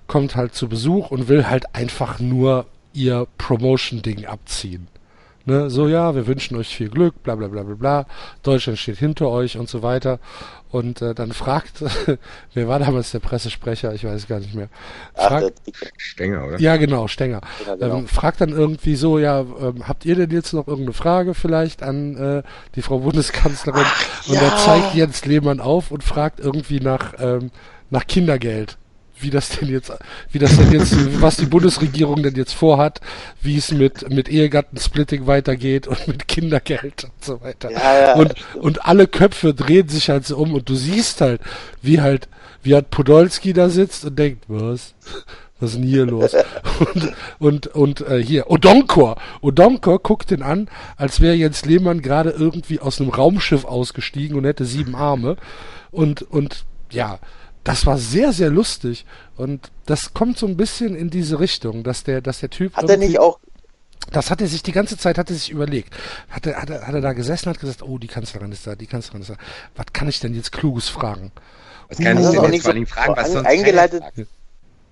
kommt halt zu Besuch und will halt einfach nur ihr Promotion-Ding abziehen. Ne, so ja, wir wünschen euch viel Glück, bla bla bla bla bla. Deutschland steht hinter euch und so weiter. Und äh, dann fragt, (laughs) wer war damals der Pressesprecher? Ich weiß gar nicht mehr. Fragt, Ach, Stenger, oder? Ja, genau, Stenger. Ja, genau. Ähm, fragt dann irgendwie so, ja, ähm, habt ihr denn jetzt noch irgendeine Frage vielleicht an äh, die Frau Bundeskanzlerin? Ach, und ja. er zeigt Jens Lehmann auf und fragt irgendwie nach, ähm, nach Kindergeld wie das denn jetzt, wie das denn jetzt, was die Bundesregierung denn jetzt vorhat, wie es mit, mit Ehegattensplitting weitergeht und mit Kindergeld und so weiter. Ja, ja, und, und alle Köpfe drehen sich halt so um und du siehst halt, wie halt, wie halt Podolski da sitzt und denkt, was? Was ist denn hier los? Und, und, und äh, hier, Odonkor. Odonkor guckt den an, als wäre Jens Lehmann gerade irgendwie aus einem Raumschiff ausgestiegen und hätte sieben Arme. Und, und ja, das war sehr, sehr lustig. Und das kommt so ein bisschen in diese Richtung, dass der, dass der Typ. Hat er nicht auch. Das hat er sich die ganze Zeit, hat er sich überlegt. Hat er, hat er, hat er da gesessen hat gesagt, oh, die Kanzlerin ist da, die Kanzlerin ist da. Was kann ich denn jetzt Kluges fragen? Was kann ich denn jetzt vor allem fragen, was sonst eingeleitet,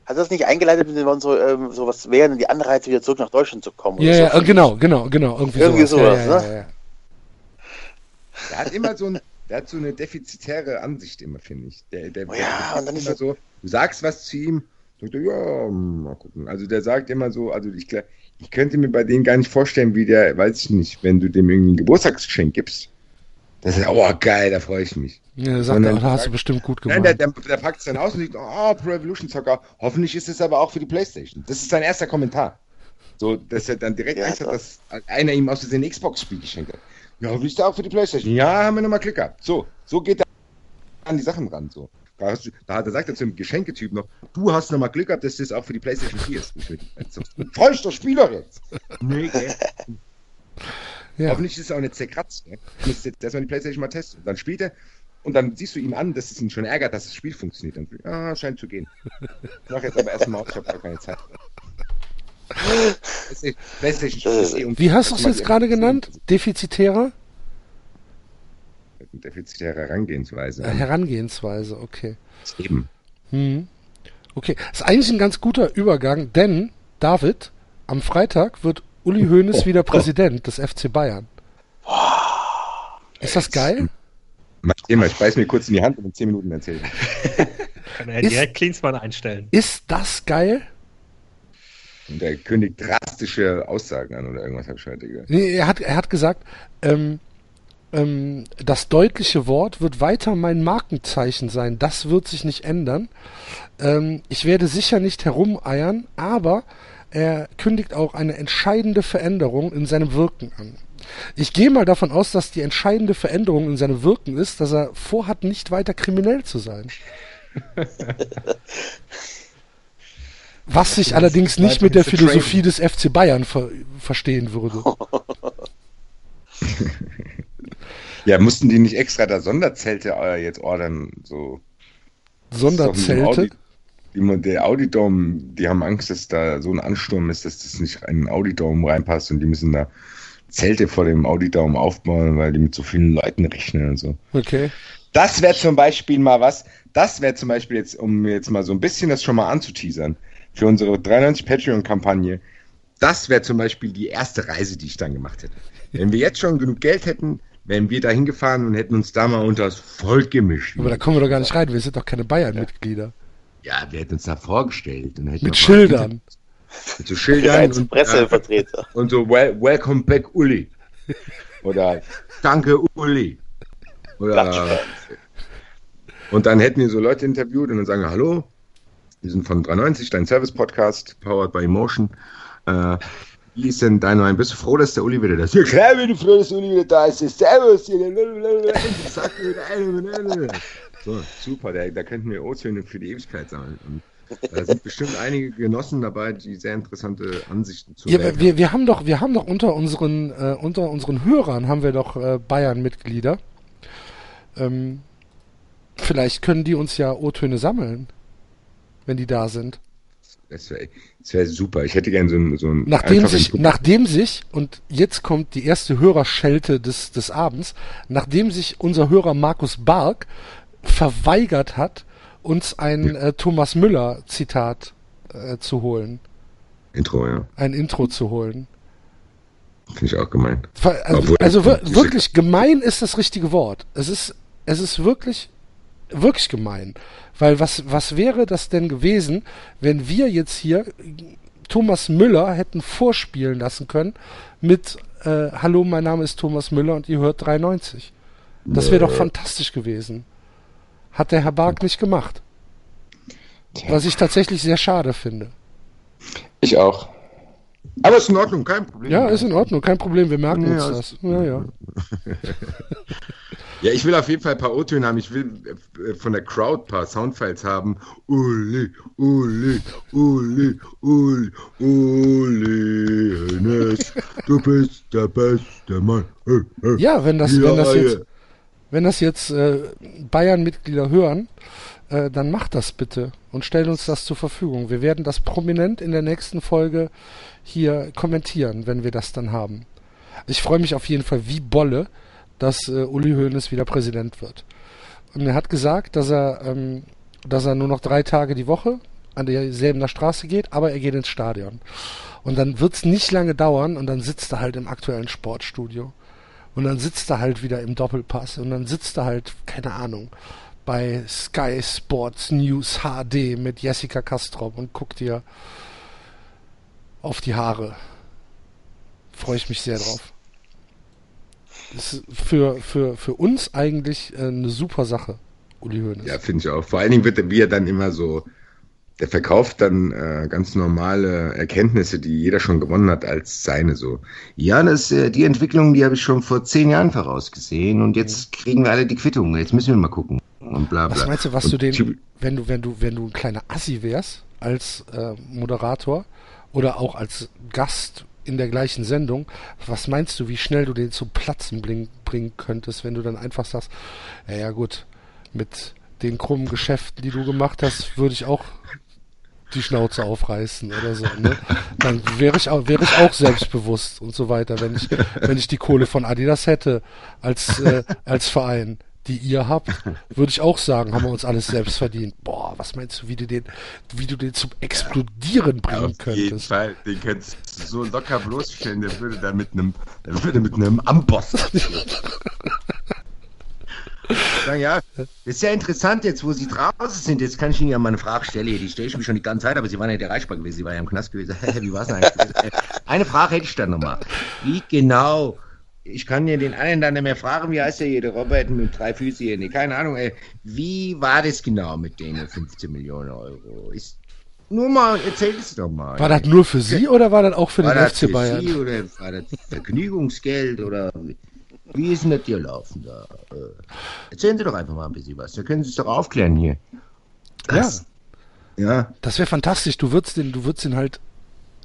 Hat das nicht eingeleitet, wenn wir so, ähm, so was wären, die Anreize wieder zurück nach Deutschland zu kommen? Ja, ja, so? genau, genau, genau. Irgendwie, irgendwie sowas, sowas ja, ne? Ja, ja, Der hat immer so ein, der hat so eine defizitäre Ansicht immer, finde ich. Der, der, oh ja, der und dann ist immer so, du sagst was zu ihm, sagt er, ja, mal gucken. Also der sagt immer so, also ich, ich könnte mir bei denen gar nicht vorstellen, wie der, weiß ich nicht, wenn du dem irgendwie ein Geburtstagsgeschenk gibst, das ist, oh geil, da freue ich mich. Ja, der sagt, er, da hast du bestimmt gut gemacht. Nein, der, der, der packt es dann aus und sagt, oh, Pro Evolution Soccer, hoffentlich ist es aber auch für die Playstation. Das ist sein erster Kommentar. So, dass er dann direkt ja, Angst hat, dass einer ihm aus dem Xbox-Spiel geschenkt hat. Ja, wie ist der auch für die Playstation? Ja, haben wir nochmal Glück gehabt. So, so geht er an die Sachen ran. So. Da, hast du, da, da sagt er zum Geschenketyp noch, du hast nochmal Glück gehabt, dass das auch für die Playstation 4 ist. So, Freust Spieler jetzt. Nee, (laughs) gell? Ja. Hoffentlich ist es auch nicht zerkratzt. Ne? Du musst jetzt erstmal die Playstation mal testen. Dann spielt er und dann siehst du ihm an, dass es ihn schon ärgert, dass das Spiel funktioniert. Dann, ah, scheint zu gehen. Ich mach jetzt aber erstmal auf, ich habe gar keine Zeit. Wie hast du es jetzt gerade genannt? Defizitärer? Defizitäre Herangehensweise. Äh, Herangehensweise, okay. Eben. Hm. Okay, das ist eigentlich ein ganz guter Übergang, denn David, am Freitag wird Uli (laughs) Hoeneß oh, wieder oh. Präsident des FC Bayern. Ist das geil? Mach dir mal, ich beiß mir kurz in die Hand und in 10 Minuten erzählen. (laughs) Kann er direkt Klinsmann einstellen. Ist das geil? Und er kündigt drastische Aussagen an oder irgendwas habe ich heute gehört. Nee, er hat, er hat gesagt, ähm, ähm, das deutliche Wort wird weiter mein Markenzeichen sein. Das wird sich nicht ändern. Ähm, ich werde sicher nicht herumeiern, aber er kündigt auch eine entscheidende Veränderung in seinem Wirken an. Ich gehe mal davon aus, dass die entscheidende Veränderung in seinem Wirken ist, dass er vorhat, nicht weiter kriminell zu sein. (laughs) Was sich allerdings nicht mit der Philosophie des FC Bayern ver verstehen würde. (laughs) ja, mussten die nicht extra da Sonderzelte äh, jetzt ordern? So. Sonderzelte? Die, der Audidome, die haben Angst, dass da so ein Ansturm ist, dass das nicht in den Audidome reinpasst und die müssen da Zelte vor dem Audidome aufbauen, weil die mit so vielen Leuten rechnen und so. Okay. Das wäre zum Beispiel mal was, das wäre zum Beispiel jetzt, um jetzt mal so ein bisschen das schon mal anzuteasern, für unsere 93 Patreon-Kampagne, das wäre zum Beispiel die erste Reise, die ich dann gemacht hätte. Wenn wir jetzt schon genug Geld hätten, wären wir da hingefahren und hätten uns da mal unter das Volk gemischt. Aber da kommen wir doch gar nicht rein, wir sind doch keine Bayern-Mitglieder. Ja, wir hätten uns da vorgestellt. Und Mit Schildern. Mit so Schildern. Als und, Pressevertreter. (laughs) Und so, well, welcome back, Uli. Oder danke, Uli. Oder, und dann hätten wir so Leute interviewt und dann sagen, hallo, wir sind von 93, dein Service-Podcast, powered by Emotion. Äh, wie ist denn dein Nein? Bist du froh, dass der Uli wieder da ist? Ja, klar bin ich froh, dass der Uli wieder da ist. Servus. So, super, da, da könnten wir O-Töne für die Ewigkeit sammeln. Und da sind bestimmt einige Genossen dabei, die sehr interessante Ansichten zu ja, wir, wir haben doch, wir haben doch unter unseren, äh, unter unseren Hörern haben wir doch äh, Bayern-Mitglieder. Ähm, vielleicht können die uns ja O-Töne sammeln, wenn die da sind. Das wäre wär super. Ich hätte gern so ein, so ein nachdem sich, nachdem sich, und jetzt kommt die erste Hörerschelte des, des Abends, nachdem sich unser Hörer Markus Bark verweigert hat, uns ein äh, Thomas Müller Zitat äh, zu holen. Intro, ja. Ein Intro zu holen. Finde ich auch gemein. Also, also wirklich gemein ist das richtige Wort. Es ist, es ist wirklich, wirklich gemein. Weil was, was wäre das denn gewesen, wenn wir jetzt hier Thomas Müller hätten vorspielen lassen können mit äh, Hallo, mein Name ist Thomas Müller und ihr hört 93. Das wäre doch fantastisch gewesen. Hat der Herr Bark nicht gemacht. Was ich tatsächlich sehr schade finde. Ich auch. Aber ist in Ordnung, kein Problem. Ja, ist in Ordnung, kein Problem, wir merken ja, uns das. Ja, ja. (laughs) ja, ich will auf jeden Fall ein paar O-Töne haben. Ich will äh, von der Crowd ein paar Soundfiles haben. Uli, Uli, Uli, Uli, Uli, Hennes, du bist der beste Mann. Ja, wenn das, wenn das jetzt, wenn das jetzt äh, Bayern-Mitglieder hören, äh, dann macht das bitte und stellt uns das zur Verfügung. Wir werden das prominent in der nächsten Folge hier kommentieren, wenn wir das dann haben. Ich freue mich auf jeden Fall wie Bolle, dass äh, Uli Hoeneß wieder Präsident wird. Und er hat gesagt, dass er, ähm, dass er nur noch drei Tage die Woche an derselben Straße geht, aber er geht ins Stadion. Und dann wird es nicht lange dauern und dann sitzt er halt im aktuellen Sportstudio. Und dann sitzt er halt wieder im Doppelpass und dann sitzt er halt, keine Ahnung, bei Sky Sports News HD mit Jessica Kastrop und guckt dir auf die Haare. Freue ich mich sehr drauf. Das ist für, für, für uns eigentlich äh, eine super Sache, Uli Hoeneß. Ja, finde ich auch. Vor allen Dingen wird wie er dann immer so, der verkauft dann äh, ganz normale Erkenntnisse, die jeder schon gewonnen hat, als seine so. Ja, das, äh, die Entwicklung, die habe ich schon vor zehn Jahren vorausgesehen und jetzt kriegen wir alle die Quittung. Jetzt müssen wir mal gucken und bla bla. Was meinst du, was und du den, wenn du, wenn du, wenn du ein kleiner Assi wärst als äh, Moderator oder auch als Gast in der gleichen Sendung, was meinst du, wie schnell du den zum Platzen bring, bringen könntest, wenn du dann einfach sagst, ja, ja gut, mit den krummen Geschäften, die du gemacht hast, würde ich auch die Schnauze aufreißen oder so. Ne? Dann wäre ich auch ich auch selbstbewusst und so weiter, wenn ich wenn ich die Kohle von Adidas hätte als äh, als Verein die ihr habt, (laughs) würde ich auch sagen, haben wir uns alles selbst verdient. Boah, was meinst du, wie du den, wie du den zum Explodieren bringen Auf könntest? Auf jeden Fall, den könntest du so locker bloßstellen, der würde da mit einem, der würde mit einem Amboss. Sagen, ja, ist ja interessant jetzt, wo Sie draußen sind. Jetzt kann ich Ihnen ja mal eine Frage stellen. Die stelle ich mir schon die ganze Zeit, aber Sie waren ja nicht erreichbar gewesen. Sie waren ja im Knast gewesen. (laughs) Wie war es eigentlich? Eine Frage hätte ich dann nochmal. Wie genau ich kann ja den einen dann nicht mehr fragen, wie heißt der hier, der Robert mit drei Füßen hier, nee, keine Ahnung, ey. Wie war das genau mit den 15 Millionen Euro? Ist, nur mal, erzähl es doch mal. War das nur für Sie oder war das auch für war den das FC für Bayern? Sie oder war das Vergnügungsgeld oder wie ist denn das hier laufen da? Äh, Erzählen Sie doch einfach mal ein bisschen was, da können Sie es doch aufklären hier. Das, ja. Das wäre fantastisch. Du würdest den, du würdest den halt,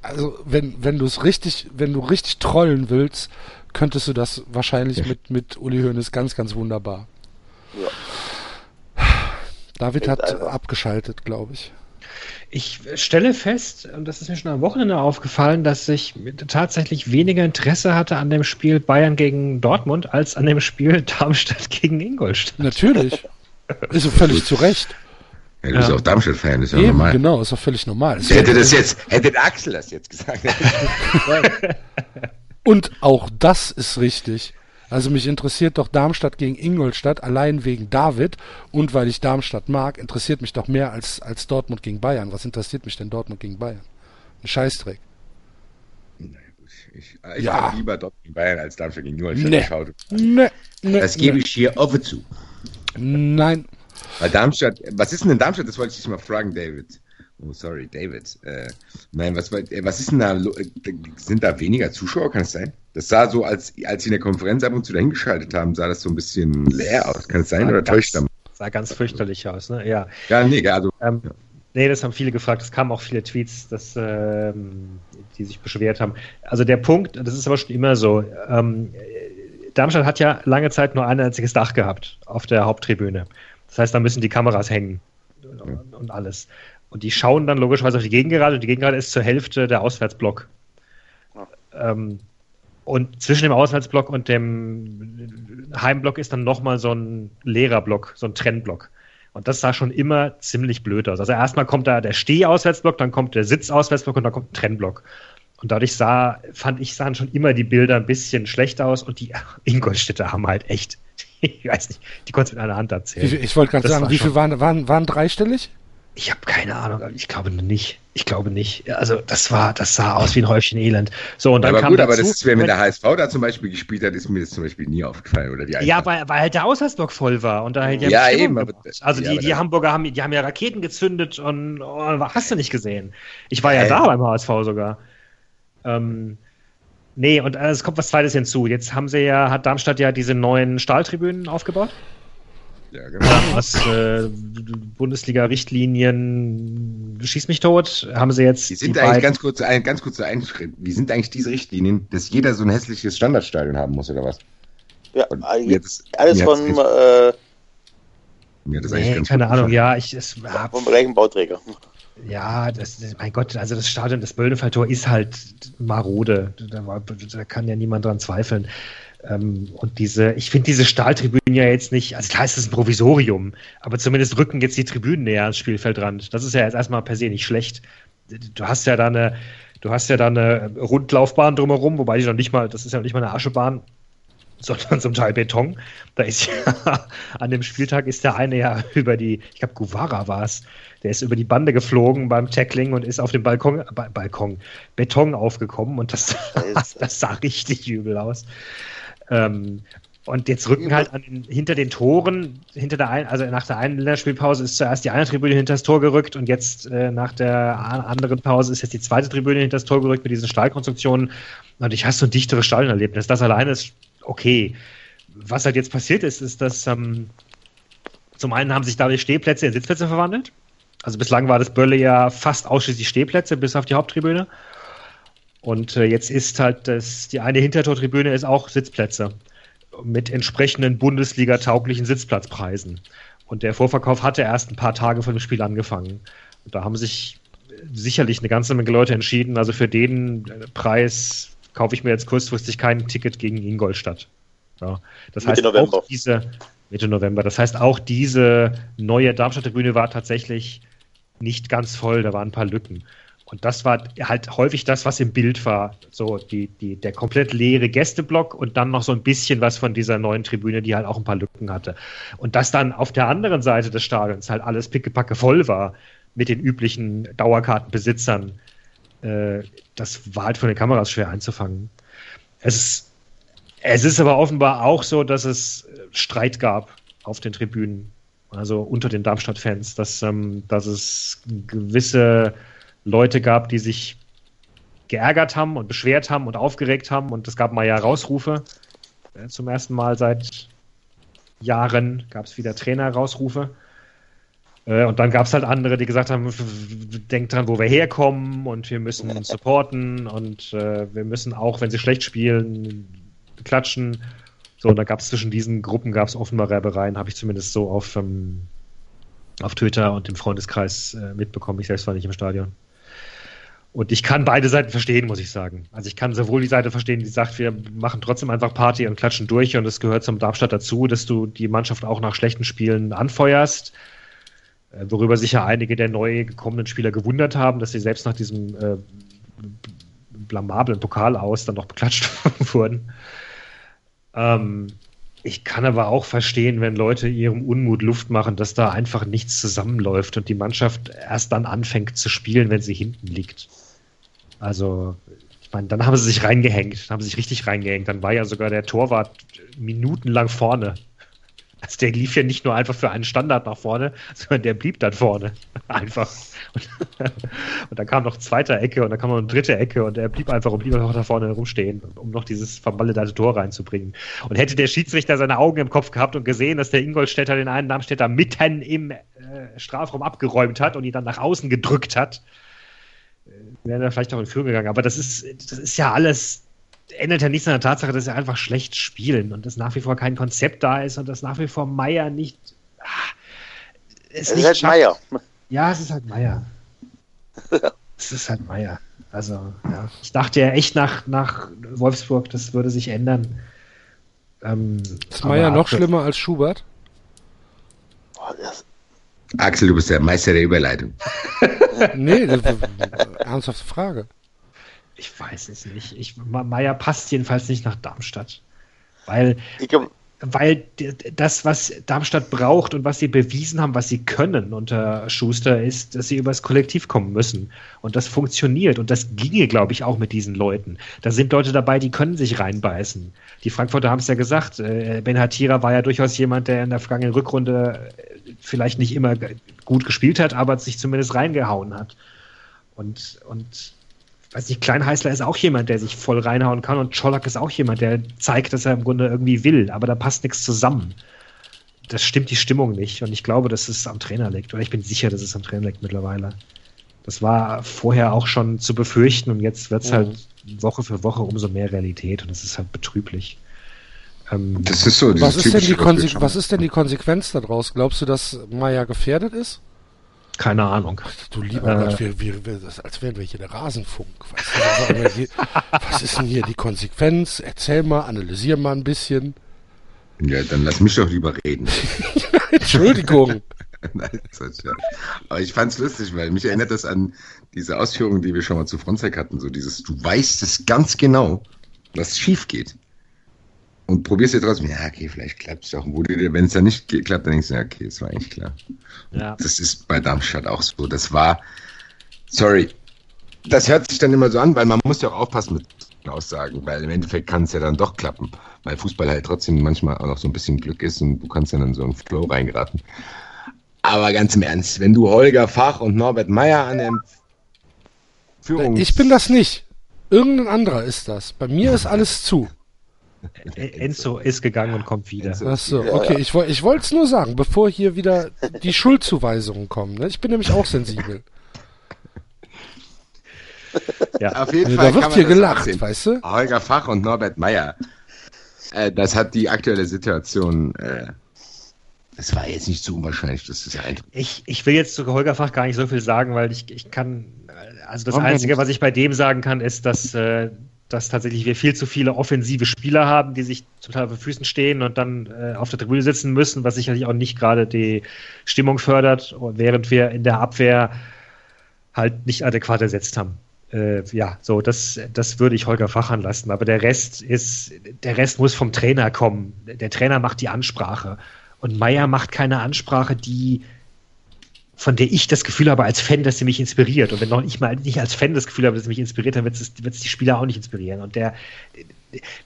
also wenn, wenn du es richtig, wenn du richtig trollen willst, könntest du das wahrscheinlich mit, mit Uli Hoeneß ganz, ganz wunderbar. David Echt hat einfach. abgeschaltet, glaube ich. Ich stelle fest, und das ist mir schon am Wochenende aufgefallen, dass ich tatsächlich weniger Interesse hatte an dem Spiel Bayern gegen Dortmund als an dem Spiel (laughs) Darmstadt gegen Ingolstadt. Natürlich. Ist so völlig zu Recht. Ja, du bist Ja. auch Darmstadt-Fan, ist ja Eben, normal. genau, ist doch völlig normal. Hätte das jetzt, hätte der Axel das jetzt gesagt. (laughs) (laughs) Und auch das ist richtig. Also mich interessiert doch Darmstadt gegen Ingolstadt allein wegen David und weil ich Darmstadt mag, interessiert mich doch mehr als, als Dortmund gegen Bayern. Was interessiert mich denn Dortmund gegen Bayern? Ein Scheißdreck. Ich, ich Ja. habe lieber Dortmund gegen Bayern als Darmstadt gegen Ingolstadt Nee. geschaut. Ne, ne, Das gebe ich hier offen zu. Nein. Weil Darmstadt, was ist denn in Darmstadt? Das wollte ich dich mal fragen, David. Oh, sorry, David. Äh, nein, was, äh, was ist denn da? äh, Sind da weniger Zuschauer? Kann es sein? Das sah so, als, als sie in der Konferenz ab und zu dahingeschaltet haben, sah das so ein bisschen leer aus. Kann es sein? Oder täuscht da? Sah ganz fürchterlich aus, ne? Ja. Ja, nee, also. Ähm, Ja. Nee, das haben viele gefragt. Es kamen auch viele Tweets, dass, ähm, die sich beschwert haben. Also der Punkt, das ist aber schon immer so. Ähm, Darmstadt hat ja lange Zeit nur ein einziges Dach gehabt auf der Haupttribüne. Das heißt, da müssen die Kameras hängen und alles. Und die schauen dann logischerweise auf die Gegengerade. Und die Gegengerade ist zur Hälfte der Auswärtsblock. Ähm, und zwischen dem Auswärtsblock und dem Heimblock ist dann nochmal so ein leerer Block, so ein Trennblock. Und das sah schon immer ziemlich blöd aus. Also erstmal kommt da der Steh-Auswärtsblock, dann kommt der Sitz-Auswärtsblock und dann kommt ein Trennblock. Und dadurch sah, fand ich, sahen schon immer die Bilder ein bisschen schlecht aus und die (laughs) Ingolstädter haben halt echt, (laughs) ich weiß nicht, die konnte mit einer Hand erzählen. viel, ich wollte gerade sagen, war wie viel waren, waren, waren dreistellig? Ich habe keine Ahnung, aber ich glaube nicht. Ich glaube nicht. Also das war, das sah aus wie ein Häufchen Elend. So und dann aber kam gut, dazu, aber das ist, wenn mir der HSV da zum Beispiel gespielt hat, ist mir das zum Beispiel nie aufgefallen. Oder die Ja, weil, weil halt der Auswärtsblock voll war und da halt Ja, Stimmung eben, aber Also ja, die, die Hamburger haben, die haben ja Raketen gezündet und oh, hast du nicht gesehen. Ich war ja Ja, da ja. beim HSV sogar. Ähm, nee, und äh, es kommt was Zweites hinzu. Jetzt haben sie ja, hat Darmstadt ja diese neuen Stahltribünen aufgebaut. Ja, genau. Aus äh, Bundesliga-Richtlinien, schieß mich tot, haben sie jetzt Die sind die eigentlich beiden- ganz kurz, ein, ganz kurzer Einschritt. Wie sind eigentlich diese Richtlinien, dass jeder so ein hässliches Standardstadion haben muss oder was? Ja, Und hat das- alles von, äh, Mir das eigentlich Nee, ganz keine gut Ahnung, gefallen. ja, ich, es, ja, vom gleichen Bauträger. Ja, das, mein Gott, also das Stadion, das Böllenfalltor ist halt marode. Da, da kann ja niemand dran zweifeln. Ähm, und diese, ich finde diese Stahltribünen ja jetzt nicht, also klar ist das ein Provisorium, aber zumindest rücken jetzt die Tribünen näher ans Spielfeldrand. Das ist ja jetzt erstmal per se nicht schlecht. Du hast ja da eine, du hast ja da eine Rundlaufbahn drumherum, wobei die noch nicht mal, das ist ja noch nicht mal eine Aschebahn, (laughs) sondern zum Teil Beton. Da ist ja, (laughs) an dem Spieltag ist der eine ja über die, ich glaube, Guevara war es, der ist über die Bande geflogen beim Tackling und ist auf dem Balkon, ba Balkon, Beton aufgekommen und das, (laughs) das sah richtig übel aus. Ähm, und jetzt rücken halt an den, hinter den Toren, hinter der ein, also nach der einen Länderspielpause ist zuerst die eine Tribüne hinter das Tor gerückt und jetzt äh, nach der anderen Pause ist jetzt die zweite Tribüne hinter das Tor gerückt mit diesen Stahlkonstruktionen. Und ich hast so ein dichteres Stadionerlebnis. Das alleine ist okay. Was halt jetzt passiert ist, ist, dass ähm, zum einen haben sich dadurch Stehplätze in Sitzplätze verwandelt. Also bislang war das Bölle ja fast ausschließlich Stehplätze, bis auf die Haupttribüne. Und äh, jetzt ist halt das, die eine Hintertortribüne ist auch Sitzplätze mit entsprechenden Bundesliga-tauglichen Sitzplatzpreisen. Und der Vorverkauf hatte erst ein paar Tage vor dem Spiel angefangen. Und da haben sich sicherlich eine ganze Menge Leute entschieden, also für den äh, Preis kaufe ich mir jetzt kurzfristig kein Ticket gegen Ingolstadt. Ja, das Mitte heißt, November. auch diese Mitte November. Das heißt, auch diese neue Darmstadt-Tribüne war tatsächlich nicht ganz voll. Da waren ein paar Lücken. Und das war halt häufig das, was im Bild war. So die, die, der komplett leere Gästeblock und dann noch so ein bisschen was von dieser neuen Tribüne, die halt auch ein paar Lücken hatte. Und dass dann auf der anderen Seite des Stadions halt alles pickepacke voll war mit den üblichen Dauerkartenbesitzern, äh, das war halt von den Kameras schwer einzufangen. Es ist Es ist aber offenbar auch so, dass es Streit gab auf den Tribünen, also unter den Darmstadt-Fans, dass, ähm, dass es gewisse Leute gab, die sich geärgert haben und beschwert haben und aufgeregt haben und es gab mal ja Rausrufe. Äh, zum ersten Mal seit Jahren gab es wieder Trainer-Rausrufe. Äh, und dann gab es halt andere, die gesagt haben, denkt dran, wo wir herkommen und wir müssen supporten und äh, wir müssen auch, wenn sie schlecht spielen, klatschen. So, und da gab es zwischen diesen Gruppen gab offenbar Reibereien, habe ich zumindest so auf, ähm, auf Twitter und im Freundeskreis äh, mitbekommen. Ich selbst war nicht im Stadion. Und ich kann beide Seiten verstehen, muss ich sagen. Also ich kann sowohl die Seite verstehen, die sagt, wir machen trotzdem einfach Party und klatschen durch und es gehört zum Darmstadt dazu, dass du die Mannschaft auch nach schlechten Spielen anfeuerst. Äh, worüber sich ja einige der neu gekommenen Spieler gewundert haben, dass sie selbst nach diesem äh, blamablen Pokal aus dann noch beklatscht (laughs) wurden. Ähm, ich kann aber auch verstehen, wenn Leute ihrem Unmut Luft machen, dass da einfach nichts zusammenläuft und die Mannschaft erst dann anfängt zu spielen, wenn sie hinten liegt. Also, ich meine, dann haben sie sich reingehängt, haben sie sich richtig reingehängt. Dann war ja sogar der Torwart minutenlang vorne. Also der lief ja nicht nur einfach für einen Standard nach vorne, sondern der blieb dann vorne. (laughs) Einfach. Und, und dann kam noch zweite Ecke und dann kam noch eine dritte Ecke und er blieb einfach und blieb einfach da vorne herumstehen, um noch dieses verballedate Tor reinzubringen. Und hätte der Schiedsrichter seine Augen im Kopf gehabt und gesehen, dass der Ingolstädter den einen Darmstädter mitten im äh, Strafraum abgeräumt hat und ihn dann nach außen gedrückt hat, wäre er vielleicht auch in Führung gegangen. Aber das ist, das ist ja alles ändert ja nichts an der Tatsache, dass sie einfach schlecht spielen und dass nach wie vor kein Konzept da ist und dass nach wie vor Meier nicht. Ah, es, es ist halt Meier. Ja, es ist halt Meier. (laughs) es ist halt Meier. Also, ja. Ich dachte ja echt nach, nach Wolfsburg, das würde sich ändern. Ähm, ist Meier noch schlimmer als Schubert? Boah, Axel, du bist der Meister der Überleitung. (laughs) nee, das ist eine ernsthafte Frage. Ich weiß es nicht. Ich, Meier passt jedenfalls nicht nach Darmstadt. Weil, glaub, weil das, was Darmstadt braucht und was sie bewiesen haben, was sie können unter Schuster, ist, dass sie übers Kollektiv kommen müssen. Und das funktioniert. Und das ginge, glaube ich, auch mit diesen Leuten. Da sind Leute dabei, die können sich reinbeißen. Die Frankfurter haben es ja gesagt. Äh, ben Hatira war ja durchaus jemand, der in der vergangenen Rückrunde vielleicht nicht immer gut gespielt hat, aber sich zumindest reingehauen hat. Und, und weiß nicht, Kleinheißler ist auch jemand, der sich voll reinhauen kann und Czolak ist auch jemand, der zeigt, dass er im Grunde irgendwie will, aber da passt nichts zusammen. Das stimmt die Stimmung nicht und ich glaube, dass es am Trainer liegt oder ich bin sicher, dass es am Trainer liegt mittlerweile. Das war vorher auch schon zu befürchten und jetzt wird es mhm. halt Woche für Woche umso mehr Realität und es ist halt betrüblich. Ähm, das ist so. Was ist, denn die was ist denn die Konsequenz daraus? Glaubst du, dass Maya gefährdet ist? Keine Ahnung. Du lieber äh, Gott, wir, wir, wir, als wären wir hier der Rasenfunk. Weißt du, hier, was ist denn hier die Konsequenz? Erzähl mal, analysier mal ein bisschen. Ja, dann lass mich doch lieber reden. (laughs) Entschuldigung. (laughs) Nein, ja. Aber ich fand's lustig, weil mich erinnert das an diese Ausführungen, die wir schon mal zu Fronzek hatten. So dieses, du weißt es ganz genau, was schief geht und probierst dir trotzdem, ja, okay, vielleicht klappt es doch. Wenn es dann nicht klappt, dann denkst du, ja, okay, das war eigentlich klar. Ja. Das ist bei Darmstadt auch so. Das war, sorry, das hört sich dann immer so an, weil man muss ja auch aufpassen mit Aussagen, weil im Endeffekt kann es ja dann doch klappen, weil Fußball halt trotzdem manchmal auch noch so ein bisschen Glück ist und du kannst dann in so einen Flow reingeraten. Aber ganz im Ernst, wenn du Holger Fach und Norbert Meyer an der Führung... Ich bin das nicht. Irgendein anderer ist das. Bei mir ist alles zu. Enzo ist gegangen und kommt wieder. Ach so, okay, ich, ich wollte es nur sagen, bevor hier wieder die Schuldzuweisungen kommen. Ne? Ich bin nämlich auch sensibel. Ja, auf jeden Fall. Da wird hier gelacht, sehen. weißt du? Holger Fach und Norbert Meyer. Äh, das hat die aktuelle Situation. Äh, das war jetzt nicht so unwahrscheinlich, dass das ein. Ich, ich will jetzt zu Holger Fach gar nicht so viel sagen, weil ich, ich kann. Also das Warum Einzige, was ich bei dem sagen kann, ist, dass äh, dass tatsächlich wir viel zu viele offensive Spieler haben, die sich zum Teil auf den Füßen stehen und dann äh, auf der Tribüne sitzen müssen, was sicherlich auch nicht gerade die Stimmung fördert, während wir in der Abwehr halt nicht adäquat ersetzt haben. Äh, ja, so, das, das würde ich Holger Fachern lassen. Aber der Rest ist, der Rest muss vom Trainer kommen. Der Trainer macht die Ansprache. Und Meier macht keine Ansprache, die von der ich das Gefühl habe als Fan, dass sie mich inspiriert. Und wenn noch ich mal nicht als Fan das Gefühl habe, dass sie mich inspiriert, dann wird es die Spieler auch nicht inspirieren. Und der,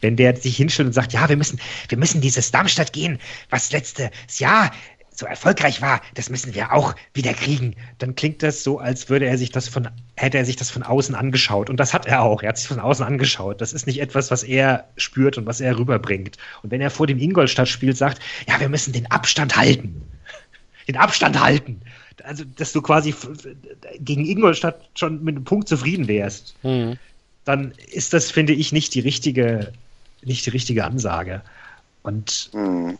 wenn der sich hinstellt und sagt, ja, wir müssen, wir müssen dieses Darmstadt gehen, was letztes Jahr so erfolgreich war, das müssen wir auch wieder kriegen. Dann klingt das so, als würde er sich das von, hätte er sich das von außen angeschaut. Und das hat er auch. Er hat sich von außen angeschaut. Das ist nicht etwas, was er spürt und was er rüberbringt. Und wenn er vor dem Ingolstadt-Spiel sagt, ja, wir müssen den Abstand halten. Den Abstand halten. Also, dass du quasi gegen Ingolstadt schon mit einem Punkt zufrieden wärst. Mhm. Dann ist das, finde ich, nicht die richtige, nicht die richtige Ansage. Und mhm.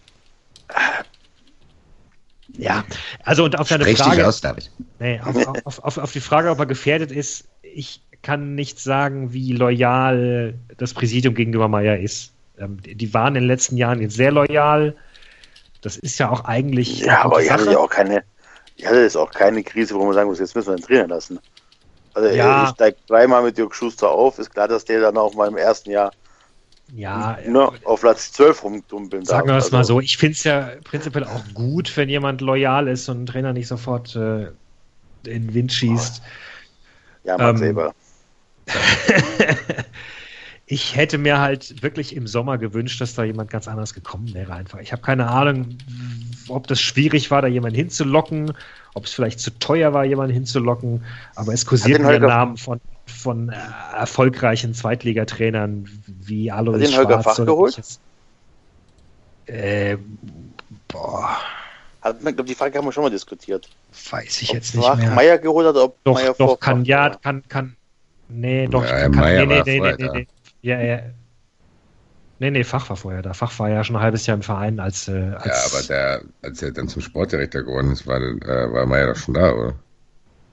Ja, also und auf deine Sprech Frage. Aus, David. Nee, auf, auf, auf, auf, die Frage, ob er gefährdet ist, ich kann nicht sagen, wie loyal das Präsidium gegenüber Meier ist. Ähm, die waren in den letzten Jahren jetzt sehr loyal. Das ist ja auch eigentlich. Ja, aber ich hatte ja auch keine, ich hatte jetzt auch keine Krise, wo man sagen muss, jetzt müssen wir den trainieren lassen. Also ja. ich steige dreimal mit Jörg Schuster auf, ist klar, dass der dann auch mal im ersten Jahr ja, ne, auf Platz 12 rumdumpeln Sagen wir es also. mal so. Ich finde es ja prinzipiell auch gut, wenn jemand loyal ist und ein Trainer nicht sofort äh, in den Wind schießt. Ja, Max ähm, Eber. (laughs) ich hätte mir halt wirklich im Sommer gewünscht, dass da jemand ganz anders gekommen wäre einfach. Ich habe keine Ahnung, ob das schwierig war, da jemanden hinzulocken, ob es vielleicht zu teuer war, jemanden hinzulocken, aber es kursierten ja Namen von von äh, erfolgreichen Zweitligatrainern wie Alois Hat den Holger Fach geholt? Äh, boah. Hat man, glaube die Frage haben wir schon mal diskutiert. Weiß ich ob jetzt nicht mehr. Meier geholt hat, ob doch, Meier doch kann ja, kann kann nee, doch ja, kann, Meier nee, war nee, nee, nee, nee, ja, ja. Nee, nee, Fach war vorher da. Fach war ja schon ein halbes Jahr im Verein als, äh, als Ja, aber der, als er dann zum Sportdirektor geworden ist, war, äh, war Meier doch schon da, oder?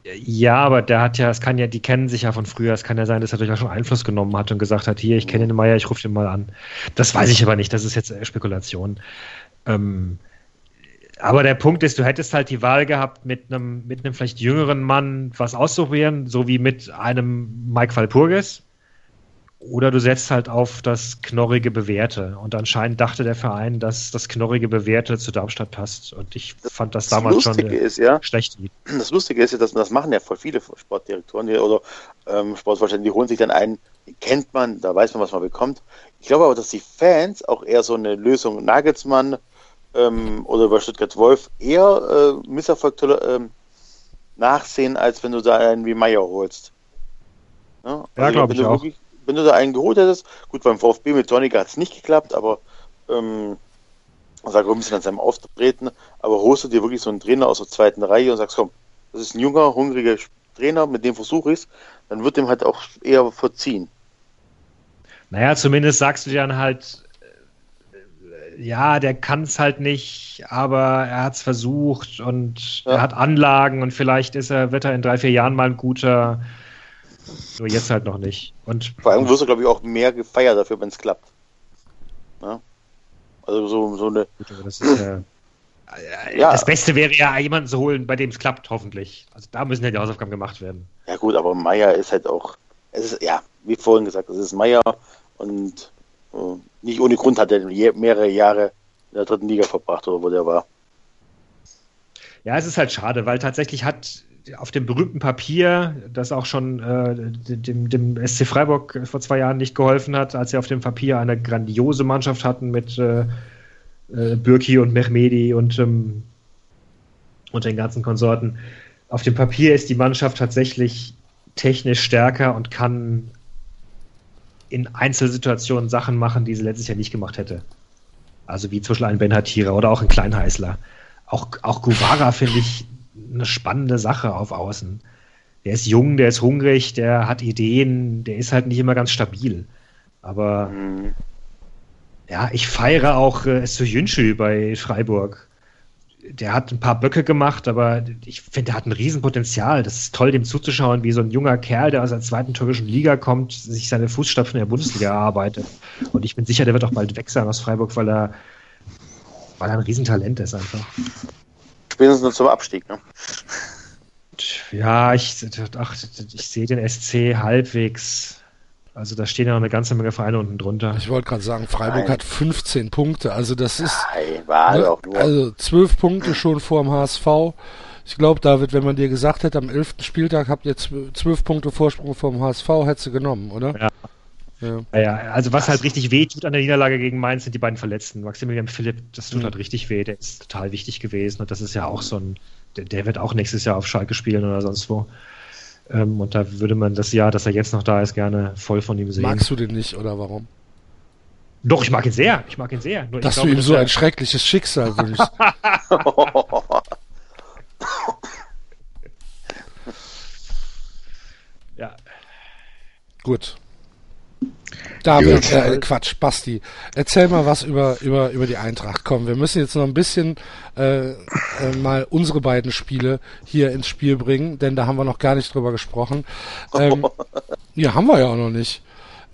Ja, aber der hat ja, es kann ja, die kennen sich ja von früher. Es kann ja sein, dass er durchaus schon Einfluss genommen hat und gesagt hat, hier, ich kenne den Meier, ich rufe den mal an. Das weiß ich aber nicht, das ist jetzt Spekulation. Ähm, aber der Punkt ist, du hättest halt die Wahl gehabt, mit einem, mit einem vielleicht jüngeren Mann was auszuprobieren, so wie mit einem Mike Walpurgis. Oder du setzt halt auf das knorrige Bewährte. Und anscheinend dachte der Verein, dass das knorrige Bewährte zu Darmstadt passt. Und ich das, fand das, das damals schon ist, ja, schlecht. Das Lustige ist ja, dass das machen ja voll viele Sportdirektoren die, oder ähm, Sportvorstände, die holen sich dann einen, kennt man, da weiß man, was man bekommt. Ich glaube aber, dass die Fans auch eher so eine Lösung Nagelsmann ähm, oder bei Stuttgart Wolf eher äh, Misserfolg äh, nachsehen, als wenn du da einen wie Meier holst. Ja, also glaube ich auch. Wirklich, wenn du da einen geholt hättest, gut, beim VfB mit Tonica hat es nicht geklappt, aber ähm, sag ein bisschen an seinem Auftreten, aber holst du dir wirklich so einen Trainer aus der zweiten Reihe und sagst, komm, das ist ein junger, hungriger Trainer, mit dem versuche ich dann wird dem halt auch eher verziehen. Naja, zumindest sagst du dir dann halt, äh, ja, der kann es halt nicht, aber er hat es versucht und ja. er hat Anlagen und vielleicht ist er, wird er in drei, vier Jahren mal ein guter nur jetzt halt noch nicht. Und Vor allem wirst du, glaube ich, auch mehr gefeiert dafür, wenn es klappt. Ja? Also so, so eine. Das, ist, äh, (clears throat) ja. das Beste wäre ja, jemanden zu holen, bei dem es klappt, hoffentlich. Also da müssen ja die Hausaufgaben gemacht werden. Ja gut, aber Meier ist halt auch. Es ist, ja, wie vorhin gesagt, es ist Meier und uh, nicht ohne Grund hat er mehrere Jahre in der dritten Liga verbracht, oder wo der war. Ja, es ist halt schade, weil tatsächlich hat auf dem berühmten Papier, das auch schon äh, dem, dem, SC Freiburg vor zwei Jahren nicht geholfen hat, als sie auf dem Papier eine grandiose Mannschaft hatten mit äh, äh, Bürki und Mehmedi und, ähm, und den ganzen Konsorten. Auf dem Papier ist die Mannschaft tatsächlich technisch stärker und kann in Einzelsituationen Sachen machen, die sie letztes Jahr nicht gemacht hätte. Also wie zum Beispiel ein Ben Hatira oder auch ein Kleinheißler. Auch, auch Guevara finde ich eine spannende Sache auf Außen. Der ist jung, der ist hungrig, der hat Ideen, der ist halt nicht immer ganz stabil. Aber mhm. ja, ich feiere auch äh, Soyuncu bei Freiburg. Der hat ein paar Böcke gemacht, aber ich finde, der hat ein Riesenpotenzial. Das ist toll, dem zuzuschauen, wie so ein junger Kerl, der aus der zweiten türkischen Liga kommt, sich seine Fußstapfen in der Bundesliga erarbeitet. Und ich bin sicher, der wird auch bald weg sein aus Freiburg, weil er, weil er ein Riesentalent ist einfach spätestens nur zum Abstieg. Ne? Ja, ich, ach, ich sehe den SC halbwegs. Also da stehen ja noch eine ganze Menge Vereine unten drunter. Ich wollte gerade sagen, Freiburg Nein. hat 15 Punkte. Also das ist Nein, war ne, auch nur. also 12 Punkte schon vor dem HSV. Ich glaube, David, wenn man dir gesagt hätte, am 11. Spieltag habt ihr 12 Punkte Vorsprung vom HSV, hättest du genommen, oder? Ja. Ja. ja. also was halt richtig weh tut an der Niederlage gegen Mainz sind die beiden Verletzten. Maximilian Philipp, das tut mhm. halt richtig weh, der ist total wichtig gewesen und das ist ja auch so ein, der, der wird auch nächstes Jahr auf Schalke spielen oder sonst wo. Ähm, und da würde man das Jahr, dass er jetzt noch da ist, gerne voll von ihm sehen. Magst du den nicht oder warum? Doch, ich mag ihn sehr. Ich mag ihn sehr. Nur dass glaube, du ihm so ein schreckliches Schicksal wünschst. (laughs) (laughs) ja. Gut. David, äh, Quatsch, Basti, erzähl mal was über, über, über die Eintracht. Komm, wir müssen jetzt noch ein bisschen äh, äh, mal unsere beiden Spiele hier ins Spiel bringen, denn da haben wir noch gar nicht drüber gesprochen. Ähm, (laughs) ja, haben wir ja auch noch nicht.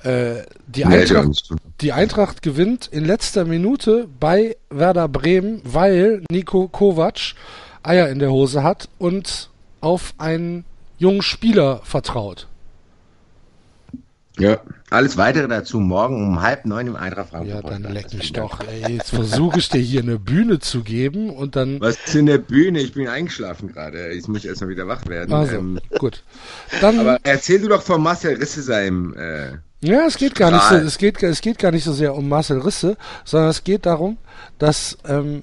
Äh, die, Eintracht, die Eintracht gewinnt in letzter Minute bei Werder Bremen, weil Nico Kovac Eier in der Hose hat und auf einen jungen Spieler vertraut. Ja, alles weitere dazu morgen um halb neun im Eintracht Frankfurt. Ja, dann leck mich doch. Ey, jetzt versuche ich dir hier eine Bühne zu geben und dann. Was ist denn eine Bühne? Ich bin eingeschlafen gerade. Jetzt muss ich erstmal wieder wach werden. Also, ähm, gut. Dann, aber erzähl du doch von Marcel Risse seinem. Äh, ja, es geht gar nicht so, es geht, es geht gar nicht so sehr um Marcel Risse, sondern es geht darum, dass ähm,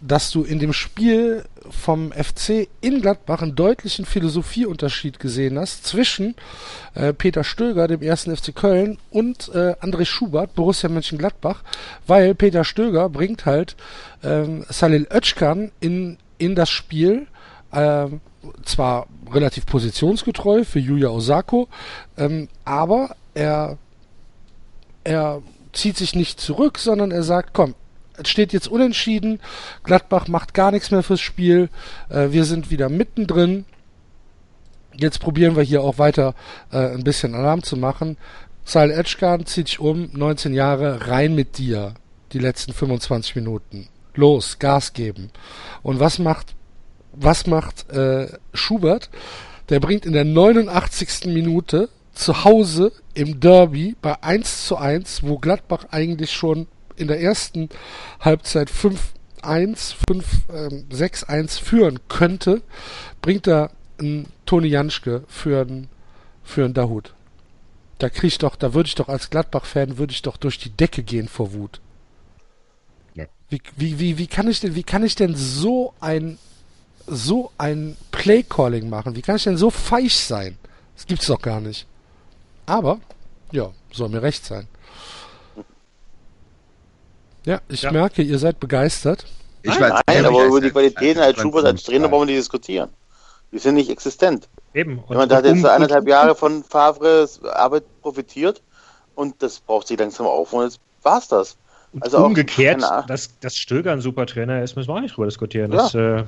dass du in dem Spiel vom FC in Gladbach einen deutlichen Philosophieunterschied gesehen hast zwischen äh, Peter Stöger, dem ersten FC Köln, und äh, André Schubert, Borussia Mönchengladbach, weil Peter Stöger bringt halt ähm, Salil Özcan in, in das Spiel, äh, zwar relativ positionsgetreu für Yuya Osako, ähm, aber er, er zieht sich nicht zurück, sondern er sagt, komm, es steht jetzt unentschieden. Gladbach macht gar nichts mehr fürs Spiel. Äh, wir sind wieder mittendrin. Jetzt probieren wir hier auch weiter äh, ein bisschen Alarm zu machen. Sal Etschkan zieht sich um, 19 Jahre, rein mit dir. Die letzten 25 Minuten. Los, Gas geben. Und was macht, was macht äh, Schubert? Der bringt in der 89. Minute zu Hause im Derby bei 1 zu 1, wo Gladbach eigentlich schon in der ersten Halbzeit 5-1, 5-6-1 führen könnte, bringt er einen Toni Janschke für einen, für einen Dahut. Da krieg ich doch, da würde ich doch als Gladbach-Fan, würde ich doch durch die Decke gehen vor Wut. Ja. Wie, wie, wie, wie kann ich denn, wie kann ich denn so ein, so ein Play-Calling machen? Wie kann ich denn so feig sein? Das gibt's doch gar nicht. Aber, ja, soll mir recht sein. Ja, ich ja. merke, ihr seid begeistert. Ich nein, nein aber über die Qualitäten als Schubert als Trainer brauchen wir nicht diskutieren. Die sind nicht existent. Eben. Und Man hat jetzt eineinhalb Jahre von Favres Arbeit profitiert und das braucht sich langsam auf und jetzt war's das. Also umgekehrt, auch, dass, dass Stöger ein super Trainer ist, müssen wir auch nicht drüber diskutieren. Das, ja. äh,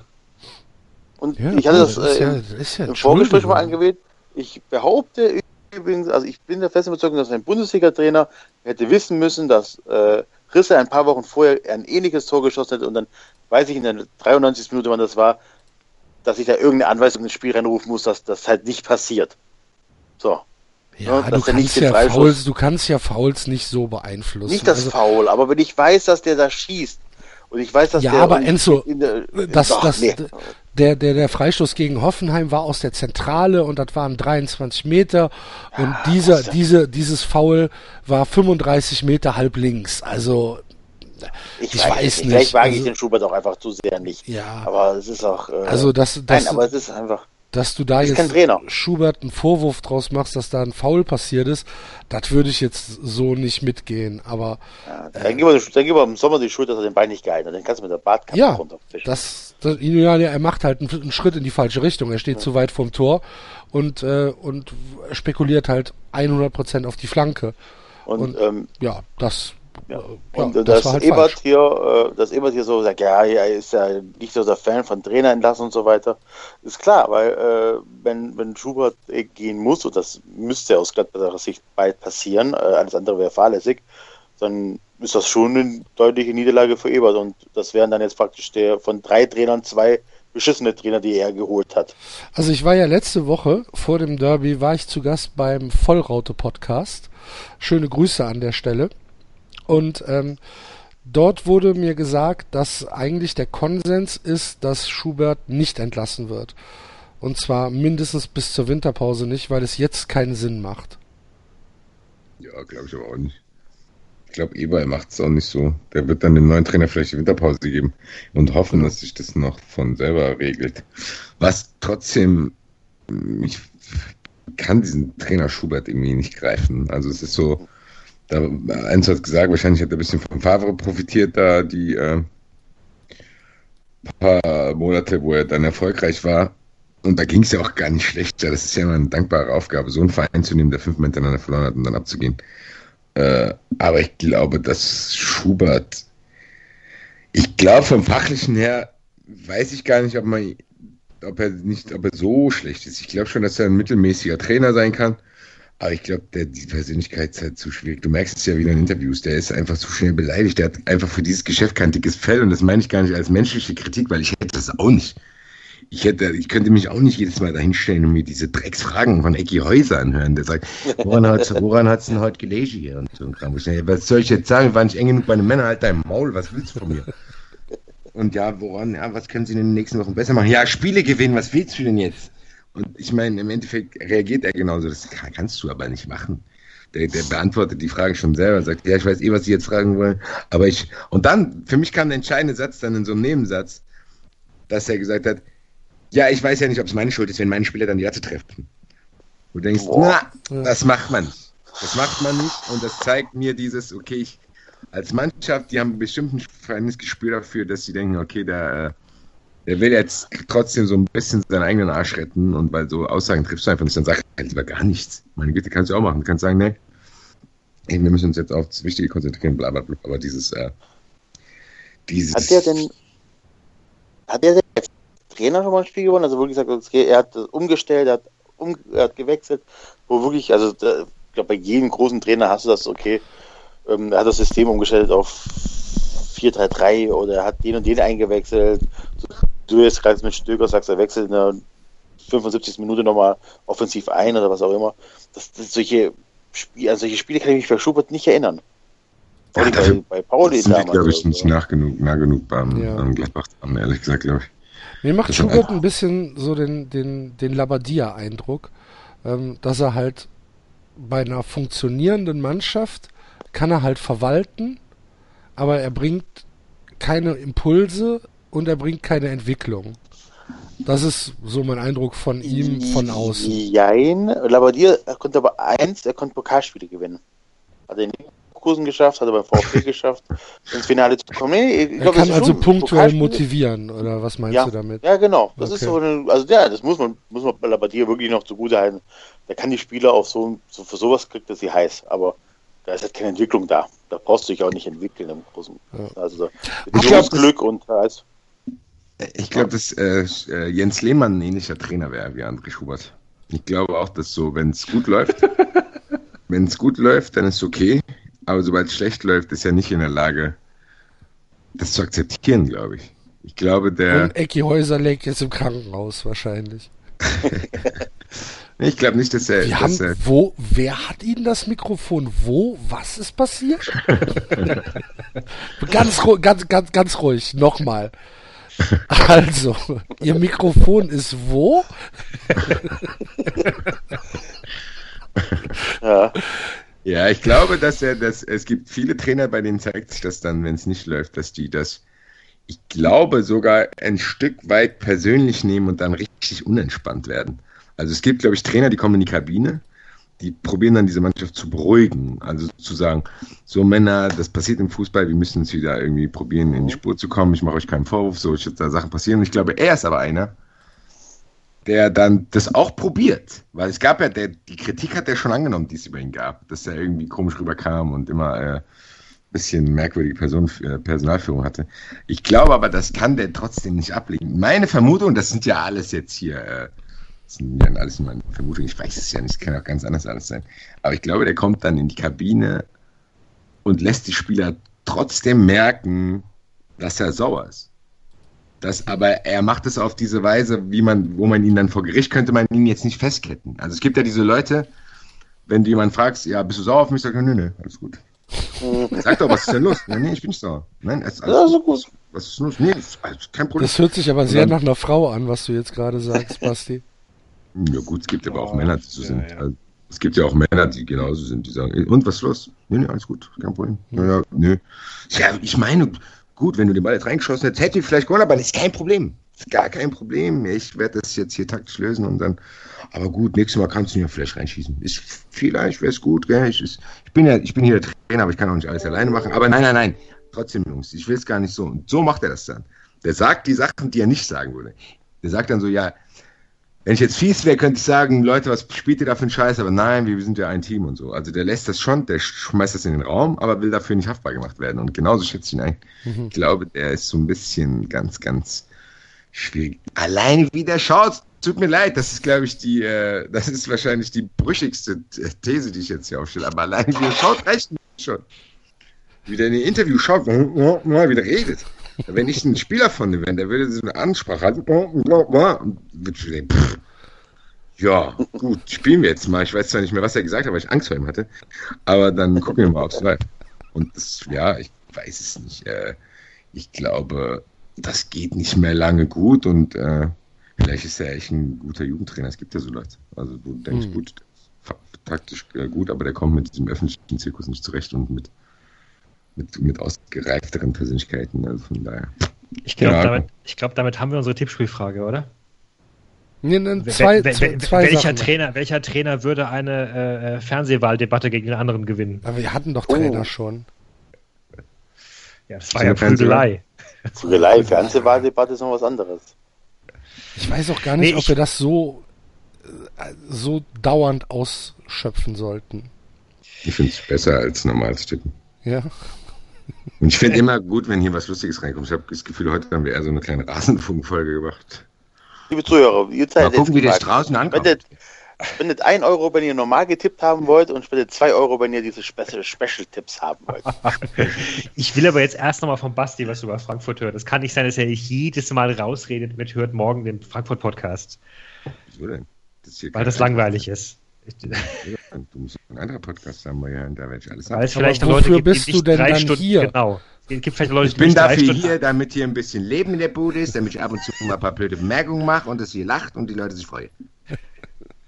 und ja, ich hatte das, das äh, ja, im Vorgespräch mal angewählt. Ich behaupte übrigens, also ich bin der festen Überzeugung, dass ein Bundesliga-Trainer hätte wissen müssen, dass äh, Risse ein paar Wochen vorher ein ähnliches Tor geschossen hat und dann weiß ich in der 93. Minute, wann das war, dass ich da irgendeine Anweisung ins Spiel reinrufen muss, dass das halt nicht passiert. So. Ja, ja du, kannst ja Fouls, du kannst ja Fouls nicht so beeinflussen. Nicht das also, Foul, aber wenn ich weiß, dass der da schießt und ich weiß, dass ja, der. Ja, aber Enzo, der, das, doch, das, nee der, der, der Freistoß gegen Hoffenheim war aus der Zentrale und das waren 23 Meter und ja, dieser, diese, dieses Foul war 35 Meter halb links. Also, ich, ich weiß, weiß, nicht. Vielleicht wage also, ich den Schubert auch einfach zu sehr nicht. Ja. Aber es ist auch. Äh, also, das, das, nein, aber es ist einfach dass du da jetzt Schubert einen Vorwurf draus machst, dass da ein Foul passiert ist, das würde ich jetzt so nicht mitgehen. Aber ja, dann, äh, gib wir, dann gib wir im Sommer die Schuld, dass er den Bein nicht gehalten hat. Dann kannst du mit der Bartkappe ja, runterfischen. Das, ja, er macht halt einen, einen, Schritt in die falsche Richtung. Er steht zu weit vom Tor und, äh, und spekuliert halt 100% auf die Flanke. Und, und ähm, ja, das ja. Und ja, das, das halt Ebert falsch. hier, äh, dass Ebert hier so sagt, ja, er ist ja nicht so der Fan von Trainerentlassen und so weiter, ist klar, weil äh, wenn, wenn Schubert gehen muss, und das müsste aus Gladbacher Sicht bald passieren, äh, alles andere wäre fahrlässig, dann ist das schon eine deutliche Niederlage für Ebert und das wären dann jetzt praktisch der von drei Trainern zwei beschissene Trainer, die er geholt hat. Also ich war ja letzte Woche vor dem Derby, war ich zu Gast beim Vollraute Podcast. Schöne Grüße an der Stelle. Und ähm, dort wurde mir gesagt, dass eigentlich der Konsens ist, dass Schubert nicht entlassen wird. Und zwar mindestens bis zur Winterpause nicht, weil es jetzt keinen Sinn macht. Ja, glaube ich aber auch nicht. Ich glaube, Eber macht es auch nicht so. Der wird dann dem neuen Trainer vielleicht die Winterpause geben und hoffen, dass sich das noch von selber regelt. Was trotzdem, ich kann diesen Trainer Schubert irgendwie nicht greifen. Also es ist so, da, eins hat gesagt, wahrscheinlich hat er ein bisschen vom Favre profitiert, da die äh, paar Monate, wo er dann erfolgreich war. Und da ging es ja auch gar nicht schlecht. Das ist ja immer eine dankbare Aufgabe, so einen Verein zu nehmen, der fünfmal hintereinander verloren hat und dann abzugehen. Äh, aber ich glaube, dass Schubert, ich glaube vom Fachlichen her, weiß ich gar nicht, ob man, ob er nicht, ob er so schlecht ist. Ich glaube schon, dass er ein mittelmäßiger Trainer sein kann. Aber ich glaube, die Persönlichkeit ist halt zu schwierig. Du merkst es ja wieder in Interviews, der ist einfach zu schnell beleidigt. Der hat einfach für dieses Geschäft kein dickes Fell und das meine ich gar nicht als menschliche Kritik, weil ich hätte das auch nicht ich hätte, ich könnte mich auch nicht jedes Mal dahinstellen und mir diese Drecksfragen von Ecki Häuser anhören. Der sagt, woran hat's, woran hat's denn heute gelesen hier? Und so ein Kram. Was soll ich jetzt sagen? War nicht eng genug bei den Männern? Halt dein Maul, was willst du von mir? Und ja, woran, ja, was können sie in den nächsten Wochen besser machen? Ja, Spiele gewinnen, was willst du denn jetzt? Und ich meine, im Endeffekt reagiert er genauso. Das kannst du aber nicht machen. Der, der beantwortet die Frage schon selber, sagt, ja, ich weiß eh, was Sie jetzt fragen wollen, aber ich, und dann, für mich kam der entscheidende Satz dann in so einem Nebensatz, dass er gesagt hat, ja, ich weiß ja nicht, ob es meine Schuld ist, wenn meine Spieler dann die Latte treffen. Du denkst, Boah. na, das macht man nicht. Das macht man nicht und das zeigt mir dieses, okay, ich als Mannschaft, die haben bestimmt ein feines Gespür dafür, dass sie denken, okay, der, äh, der will jetzt trotzdem so ein bisschen seinen eigenen Arsch retten und weil so Aussagen triffst du einfach nicht, dann sag halt lieber gar nichts. Meine Güte, kannst du auch machen. Du kannst sagen, nee, wir müssen uns jetzt auf das Wichtige konzentrieren, bla bla bla. Aber dieses, äh, dieses. Hat der denn, hat der denn Trainer schon mal ein Spiel gewonnen, also wirklich gesagt, er hat umgestellt, er hat, um, er hat gewechselt, wo wirklich, also da, ich glaube, bei jedem großen Trainer hast du das, okay, ähm, er hat das System umgestellt auf 4-3-3 oder er hat den und den eingewechselt. Du jetzt gerade mit Stöger sagst, er wechselt in der 75. Minute nochmal offensiv ein oder was auch immer. Das, das solche, Spiel, an solche Spiele kann ich mich für Schubert nicht erinnern. Ja, bei, bei Pauli sind damals. glaube ich, nicht nach genug, nah genug beim, ja. beim Gladbach, ehrlich gesagt, glaube ich. Mir macht Schubert ein bisschen so den, den, den Labadia-Eindruck, ähm, dass er halt bei einer funktionierenden Mannschaft kann er halt verwalten, aber er bringt keine Impulse und er bringt keine Entwicklung. Das ist so mein Eindruck von ihm von außen. Jein, Labadia konnte aber eins, er konnte Pokalspiele gewinnen. Hat er nicht Leverkusen geschafft, hat er beim VfB (laughs) geschafft, ins Finale zu kommen. Nee, er glaub, kann also punktuell motivieren, oder was meinst ja. du damit? Ja, genau. Das okay. ist so eine, also ja, das muss man, muss man bei dir wirklich noch zugute halten. Der kann die Spieler auf so, so für sowas kriegt er sie heiß, aber da ist halt keine Entwicklung da. Da brauchst du dich auch nicht entwickeln im großen. Ja. Also da, ich glaub, Glück und als ich glaube, dass äh, äh, Jens Lehmann ein ähnlicher Trainer wäre wie André Schubert. Ich glaube auch, dass so, wenn es gut läuft, (laughs) wenn es gut läuft, dann ist es okay. Aber sobald es schlecht läuft, ist er nicht in der Lage, das zu akzeptieren, glaube ich. Ich glaube, der. Und Ecki Häuser legt jetzt im Krankenhaus wahrscheinlich. (laughs) ich glaube nicht, dass er. Wir dass haben, er wo, wer hat Ihnen das Mikrofon? Wo? Was ist passiert? (laughs) ganz, ganz, ganz, ganz ruhig. Nochmal. Also, Ihr Mikrofon ist wo? ja. (laughs) Ja, ich glaube, dass er das, es gibt viele Trainer, bei denen zeigt sich das dann, wenn es nicht läuft, dass die das, ich glaube, sogar ein Stück weit persönlich nehmen und dann richtig unentspannt werden. Also es gibt, glaube ich, Trainer, die kommen in die Kabine, die probieren dann diese Mannschaft zu beruhigen. Also zu sagen, so Männer, das passiert im Fußball, wir müssen uns wieder irgendwie probieren, in die Spur zu kommen. Ich mache euch keinen Vorwurf, so da Sachen passieren. Und ich glaube, er ist aber einer, der dann das auch probiert. Weil es gab ja, der, die Kritik hat er schon angenommen, die es über ihn gab, dass er irgendwie komisch rüberkam und immer äh, bisschen merkwürdige Person, äh, Personalführung hatte. Ich glaube aber, das kann der trotzdem nicht ablegen. Meine Vermutung, das sind ja alles jetzt hier, äh, das sind ja alles meine Vermutungen, ich weiß es ja nicht, es kann auch ganz anders alles sein. Aber ich glaube, der kommt dann in die Kabine und lässt die Spieler trotzdem merken, dass er sauer ist. Das, aber er macht es auf diese Weise, wie man, wo man ihn dann vor Gericht könnte man ihn jetzt nicht festketten. Also es gibt ja diese Leute, wenn du jemanden fragst, ja, bist du sauer auf mich? Sag ich, nö, nö, alles gut. Sag doch, was ist denn los? Nee, nee, ich bin nicht sauer. Nein, es ist alles ja, gut. Was ist los? Nee, ist kein Problem. Das hört sich aber sehr nach einer Frau an, was du jetzt gerade sagst, Basti. Ja gut, es gibt aber auch Männer, die so ja, sind. Ja. Also, Es gibt ja auch Männer, die genauso sind, die sagen, und was ist los? Nee, nee, alles gut, kein Problem. Ja, ja, nö. Ja, ich meine, gut, wenn du den Ball jetzt reingeschossen hättest, hätte ich vielleicht gewonnen, aber das ist kein Problem. Das ist gar kein Problem. Ich werde das jetzt hier taktisch lösen und dann, aber gut, nächstes Mal kannst du mir vielleicht reinschießen. Ist vielleicht wäre es gut, gell? Ich, ist, ich bin ja, ich bin hier der Trainer, aber ich kann auch nicht alles alleine machen. Aber nein, nein, nein. Trotzdem, Jungs, ich will es gar nicht so. Und so macht er das dann. Der sagt die Sachen, die er nicht sagen würde. Der sagt dann so, ja, wenn ich jetzt fies wäre, könnte ich sagen, Leute, was spielt ihr da für einen Scheiß? Aber nein, wir, sind ja ein Team und so. Also der lässt das schon, der schmeißt das in den Raum, aber will dafür nicht haftbar gemacht werden. Und genauso schätze ich ihn ein. Mhm. Ich glaube, der ist so ein bisschen ganz, ganz schwierig. Alleine wie der schaut, tut mir leid, das ist, glaube ich, die, äh, das ist wahrscheinlich die brüchigste These, die ich jetzt hier aufstelle. Aber alleine wie er schaut, reicht mir schon. Wie der in den Interview schaut, wie der redet. Wenn ich ein Spieler von dem wäre, der würde so eine Ansprache halten. Ja, gut, spielen wir jetzt mal. Ich weiß zwar nicht mehr, was er gesagt hat, weil ich Angst vor ihm hatte. Aber dann gucken wir mal aufs Live. Und das, ja, ich weiß es nicht. Äh, ich glaube, das geht nicht mehr lange gut und äh, vielleicht ist er echt ein guter Jugendtrainer. Es gibt ja so Leute. Also du denkst, hm. gut, taktisch äh, gut, aber der kommt mit diesem öffentlichen Zirkus nicht zurecht und mit mit, mit ausgereifteren Persönlichkeiten. Also von daher. Ich glaube, ja. damit, glaub, damit haben wir unsere Tippspielfrage, oder? Nee, nee, zwei, wel, wel, zwei welcher, Sachen. Trainer, welcher Trainer würde eine äh, Fernsehwahldebatte gegen den anderen gewinnen? Aber wir hatten doch Trainer oh. schon. Ja, das war ja Prügelei. Prügelei, Fernsehwahldebatte ist noch was anderes. Ich weiß auch gar nicht, nee, ob wir das so, äh, so dauernd ausschöpfen sollten. Ich finde es besser als normales Tippen. Ja. Und ich finde immer gut, wenn hier was Lustiges reinkommt. Ich habe das Gefühl, heute haben wir eher so eine kleine Rasenfunkfolge gemacht. Liebe Zuhörer, ihr Mal gucken, wie das draußen ankommt. Spendet, spendet 1 Euro, wenn ihr normal getippt haben wollt und spendet 2 Euro, wenn ihr diese Special, Special Tipps haben wollt. (laughs) ich will aber jetzt erst nochmal von Basti was über Frankfurt hören. Das kann nicht sein, dass er jedes Mal rausredet mit hört morgen den Frankfurt-Podcast. Wieso denn? Das Weil das langweilig ist. Du musst einen anderen Podcast haben, ja, da werde ich alles sagen. vielleicht Aber wofür Leute bist du denn dann Stunden, hier? Genau. Es gibt vielleicht Leute, ich bin dafür hier, damit hier ein bisschen Leben in der Bude ist, damit ich ab und zu mal ein paar blöde Bemerkungen mache und es hier lacht und die Leute sich freuen.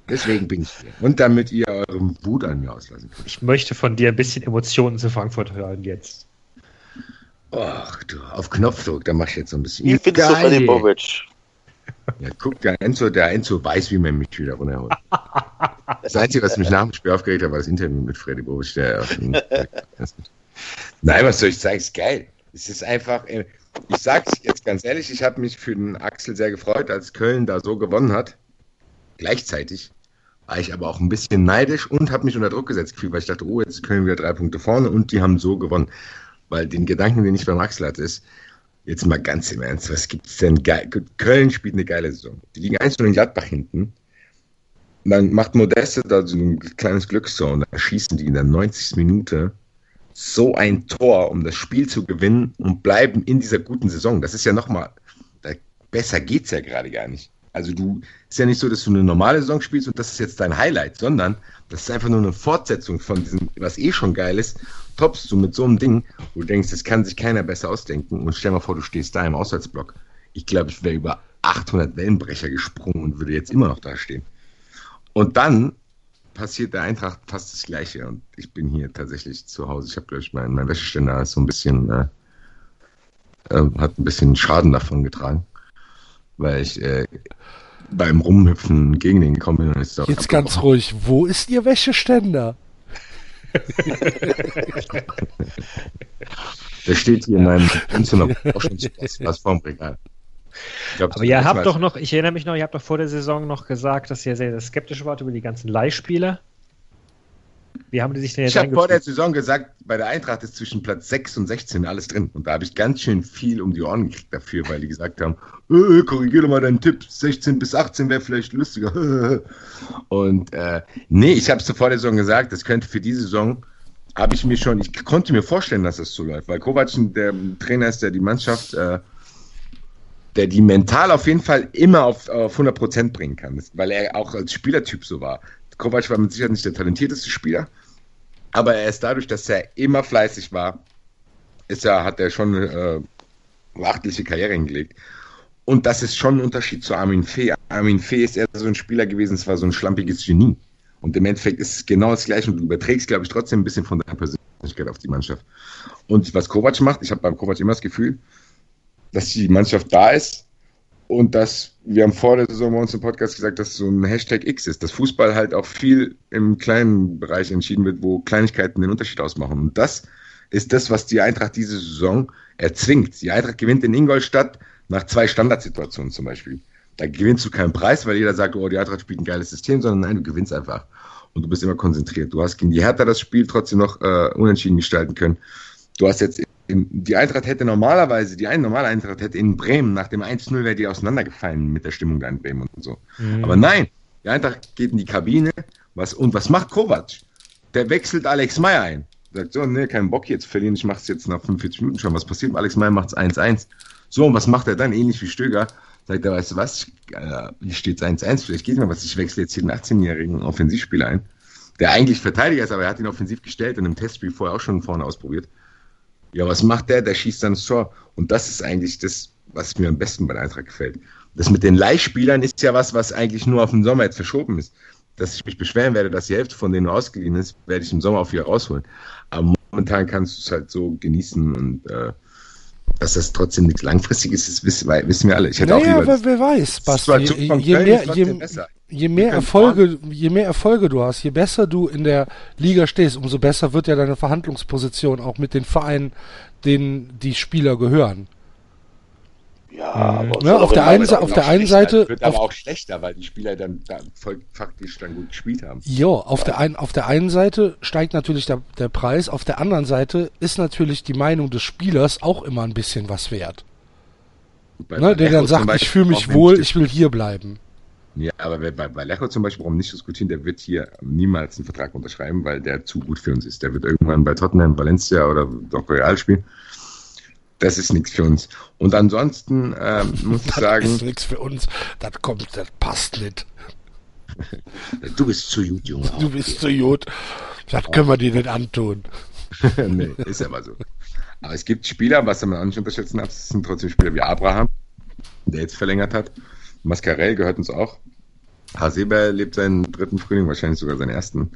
Deswegen bin ich hier. Und damit ihr euren Wut an mir auslassen könnt. Ich möchte von dir ein bisschen Emotionen zu Frankfurt hören jetzt. Ach du, auf Knopfdruck, da mach ich jetzt so ein bisschen. Wie findest du Freddy Bobic? Ja, guck, der Enzo, der Enzo weiß, wie man mich wieder runterholt. (laughs) Das Einzige, was mich nach dem Spiel aufgeregt hat, war das Interview mit Freddy Bobic. Der, (laughs) Nein, was soll ich sagen? Ist geil. Es ist einfach, äh, ich sag's jetzt ganz ehrlich, ich habe mich für den Axel sehr gefreut, als Köln da so gewonnen hat. Gleichzeitig war ich aber auch ein bisschen neidisch und habe mich unter Druck gesetzt gefühlt, weil ich dachte, oh, jetzt ist Köln wieder drei Punkte vorne und die haben so gewonnen. Weil den Gedanken, den ich beim Axel hatte, ist, Jetzt mal ganz im Ernst, was gibt's denn geil? Köln spielt eine geile Saison. Die liegen 1 in Gladbach hinten. Dann macht Modeste da so ein kleines Glückstor und dann schießen die in der 90. Minute so ein Tor, um das Spiel zu gewinnen und bleiben in dieser guten Saison. Das ist ja nochmal, besser geht's ja gerade gar nicht. Also du, ist ja nicht so, dass du eine normale Saison spielst und das ist jetzt dein Highlight, sondern das ist einfach nur eine Fortsetzung von diesem, was eh schon geil ist, toppst du mit so einem Ding, wo du denkst, das kann sich keiner besser ausdenken. Und stell mal vor, du stehst da im Auswärtsblock. Ich glaube, ich wäre über 800 Wellenbrecher gesprungen und würde jetzt immer noch da stehen. Und dann passiert der Eintracht fast das Gleiche. Und ich bin hier tatsächlich zu Hause. Ich habe, glaube ich, mein, mein Wäscheständer ist so ein bisschen, äh, äh, hat ein bisschen Schaden davon getragen, weil ich äh, beim Rumhüpfen gegen den gekommen bin. Und jetzt abgebrochen. ganz ruhig, wo ist Ihr Wäscheständer? (laughs) Der steht hier in meinem Wohnzimmer was vorm Regal. Glaub, Aber ihr habt doch noch, ich erinnere mich noch, ihr habt doch vor der Saison noch gesagt, dass ihr sehr, skeptisch wart über die ganzen Leihspieler. Wie haben die sich denn jetzt Ich habe vor der Saison gesagt, bei der Eintracht ist zwischen Platz 6 und 16 alles drin. Und da habe ich ganz schön viel um die Ohren gekriegt dafür, weil die gesagt haben, äh, korrigier doch mal deinen Tipp, 16 bis 18 wäre vielleicht lustiger. (laughs) und äh, nee, ich habe es vor der Saison gesagt, das könnte für diese Saison, habe ich mir schon, ich konnte mir vorstellen, dass das so läuft, weil Kovac der Trainer ist, der die Mannschaft, äh, der die mental auf jeden Fall immer auf, auf 100% bringen kann, weil er auch als Spielertyp so war. Kovac war mit Sicherheit nicht der talentierteste Spieler, aber er ist dadurch, dass er immer fleißig war, ist er, hat er schon äh, beachtliche Karriere hingelegt. Und das ist schon ein Unterschied zu Armin Fee. Armin Fee ist eher so ein Spieler gewesen, es war so ein schlampiges Genie. Und im Endeffekt ist es genau das Gleiche und du überträgst, glaube ich, trotzdem ein bisschen von deiner Persönlichkeit auf die Mannschaft. Und was Kovac macht, ich habe beim Kovac immer das Gefühl, dass die Mannschaft da ist und dass wir haben vor der Saison bei uns im Podcast gesagt, dass so ein Hashtag X ist, dass Fußball halt auch viel im kleinen Bereich entschieden wird, wo Kleinigkeiten den Unterschied ausmachen. Und das ist das, was die Eintracht diese Saison erzwingt. Die Eintracht gewinnt in Ingolstadt nach zwei Standardsituationen zum Beispiel. Da gewinnst du keinen Preis, weil jeder sagt, oh, die Eintracht spielt ein geiles System, sondern nein, du gewinnst einfach. Und du bist immer konzentriert. Du hast gegen die Hertha das Spiel trotzdem noch äh, unentschieden gestalten können. Du hast jetzt, die Eintracht hätte normalerweise, die eine normale Eintracht hätte in Bremen nach dem 1-0 wäre die auseinandergefallen mit der Stimmung da in Bremen und so. Mhm. Aber nein, die Eintracht geht in die Kabine. Was, und was macht Kovac? Der wechselt Alex Meyer ein. Sagt so, nee, keinen Bock jetzt verlieren, ich mach's jetzt nach 45 Minuten schon. Was passiert? Alex Meyer macht's 1-1. So, und was macht er dann? Ähnlich wie Stöger sagt er, weißt du was, äh, hier steht 1-1, vielleicht geht mal was, ich wechsle jetzt hier einen 18-jährigen Offensivspieler ein, der eigentlich Verteidiger ist, aber er hat ihn offensiv gestellt und im Testspiel vorher auch schon vorne ausprobiert. Ja, was macht der? Der schießt dann das Tor. Und das ist eigentlich das, was mir am besten bei Eintracht gefällt. Das mit den Leihspielern ist ja was, was eigentlich nur auf den Sommer jetzt verschoben ist. Dass ich mich beschweren werde, dass die Hälfte von denen ausgeliehen ist, werde ich im Sommer auch wieder rausholen. Aber momentan kannst du es halt so genießen und äh, dass das trotzdem nichts Langfristiges ist, wissen, wissen wir alle. Ich hätte naja, auch lieber, wer, wer weiß, Basti. Je, je, mehr, je, je mehr Erfolge, je mehr Erfolge du hast, je besser du in der Liga stehst, umso besser wird ja deine Verhandlungsposition auch mit den Vereinen, denen die Spieler gehören. Ja, aber ja, ne, auf der einen, auf der einen Seite wird aber auch schlechter, weil die Spieler dann, dann voll, faktisch dann gut gespielt haben. Ja, auf ja. der einen auf der einen Seite steigt natürlich der, der Preis, auf der anderen Seite ist natürlich die Meinung des Spielers auch immer ein bisschen was wert. ne, der dann sagt, ich fühle mich wohl, ich will hier bleiben. Ja, aber bei, bei Lecho zum Beispiel, warum nicht diskutieren, der wird hier niemals einen Vertrag unterschreiben, weil der zu gut für uns ist. Der wird irgendwann bei Tottenham, Valencia oder doch Real spielen das ist nichts für uns. Und ansonsten ähm, (laughs) muss ich sagen. Das ist nichts für uns. Das kommt, das passt nicht. (laughs) Du bist zu gut, Junge. Du bist zu gut. Das können wir dir nicht antun. (laughs) nee, ist aber so. Aber es gibt Spieler, was man auch nicht unterschätzen darf, das sind trotzdem Spieler wie Abraham, der jetzt verlängert hat. Mascarell gehört uns auch. Hasebe lebt seinen dritten Frühling, wahrscheinlich sogar seinen ersten.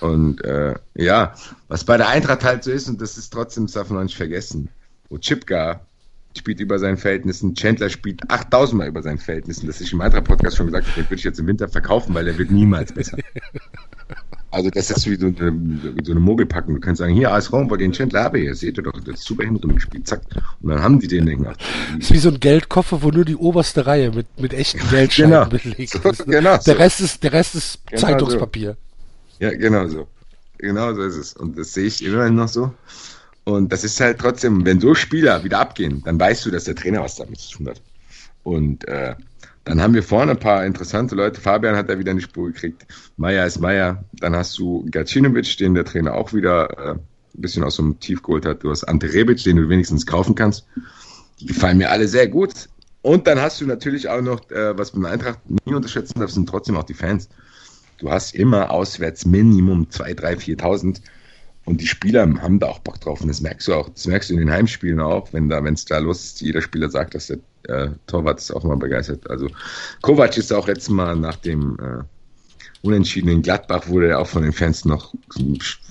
Und äh, ja, was bei der Eintracht halt so ist, und das ist trotzdem, das darf man nicht vergessen, wo Chipka spielt über seinen Verhältnissen, Chandler spielt 8000 Mal über seinen Verhältnissen. Das ist im anderen Podcast schon gesagt, den würde ich jetzt im Winter verkaufen, weil der wird niemals besser. (laughs) Also das ist wie so eine, so eine Mogelpackung. Du kannst sagen, hier AS Raum, wo den Chandler habe ich, seht ihr doch, das ist super hinten gespielt, zack. Und dann haben die den Ding Das ist wie so ein Geldkoffer, wo nur die oberste Reihe mit, mit echten Geldscheinen genau. belegt ist. Ne? Genau der, so. Rest ist, der Rest ist genau Zeitungspapier. So. Ja, genau so. Genau so ist es. Und das sehe ich immerhin noch so. Und das ist halt trotzdem, wenn so Spieler wieder abgehen, dann weißt du, dass der Trainer was damit zu tun hat. Und äh, dann haben wir vorne ein paar interessante Leute. Fabian hat da wieder eine Spur gekriegt. Meier ist Meier. Dann hast du Gacinovic, den der Trainer auch wieder äh, ein bisschen aus dem Tief geholt hat. Du hast Ante Rebic, den du wenigstens kaufen kannst. Die gefallen mir alle sehr gut. Und dann hast du natürlich auch noch, äh, was man Eintracht nie unterschätzen darf, sind trotzdem auch die Fans. Du hast immer auswärts Minimum 2, 3, 4.000 und die Spieler haben da auch Bock drauf. Und das merkst du auch, das merkst du in den Heimspielen auch, wenn da, wenn es da los ist, jeder Spieler sagt, dass der äh, Torwart ist auch mal begeistert. Also Kovac ist auch letztes Mal nach dem äh, Unentschieden in Gladbach wurde er auch von den Fans noch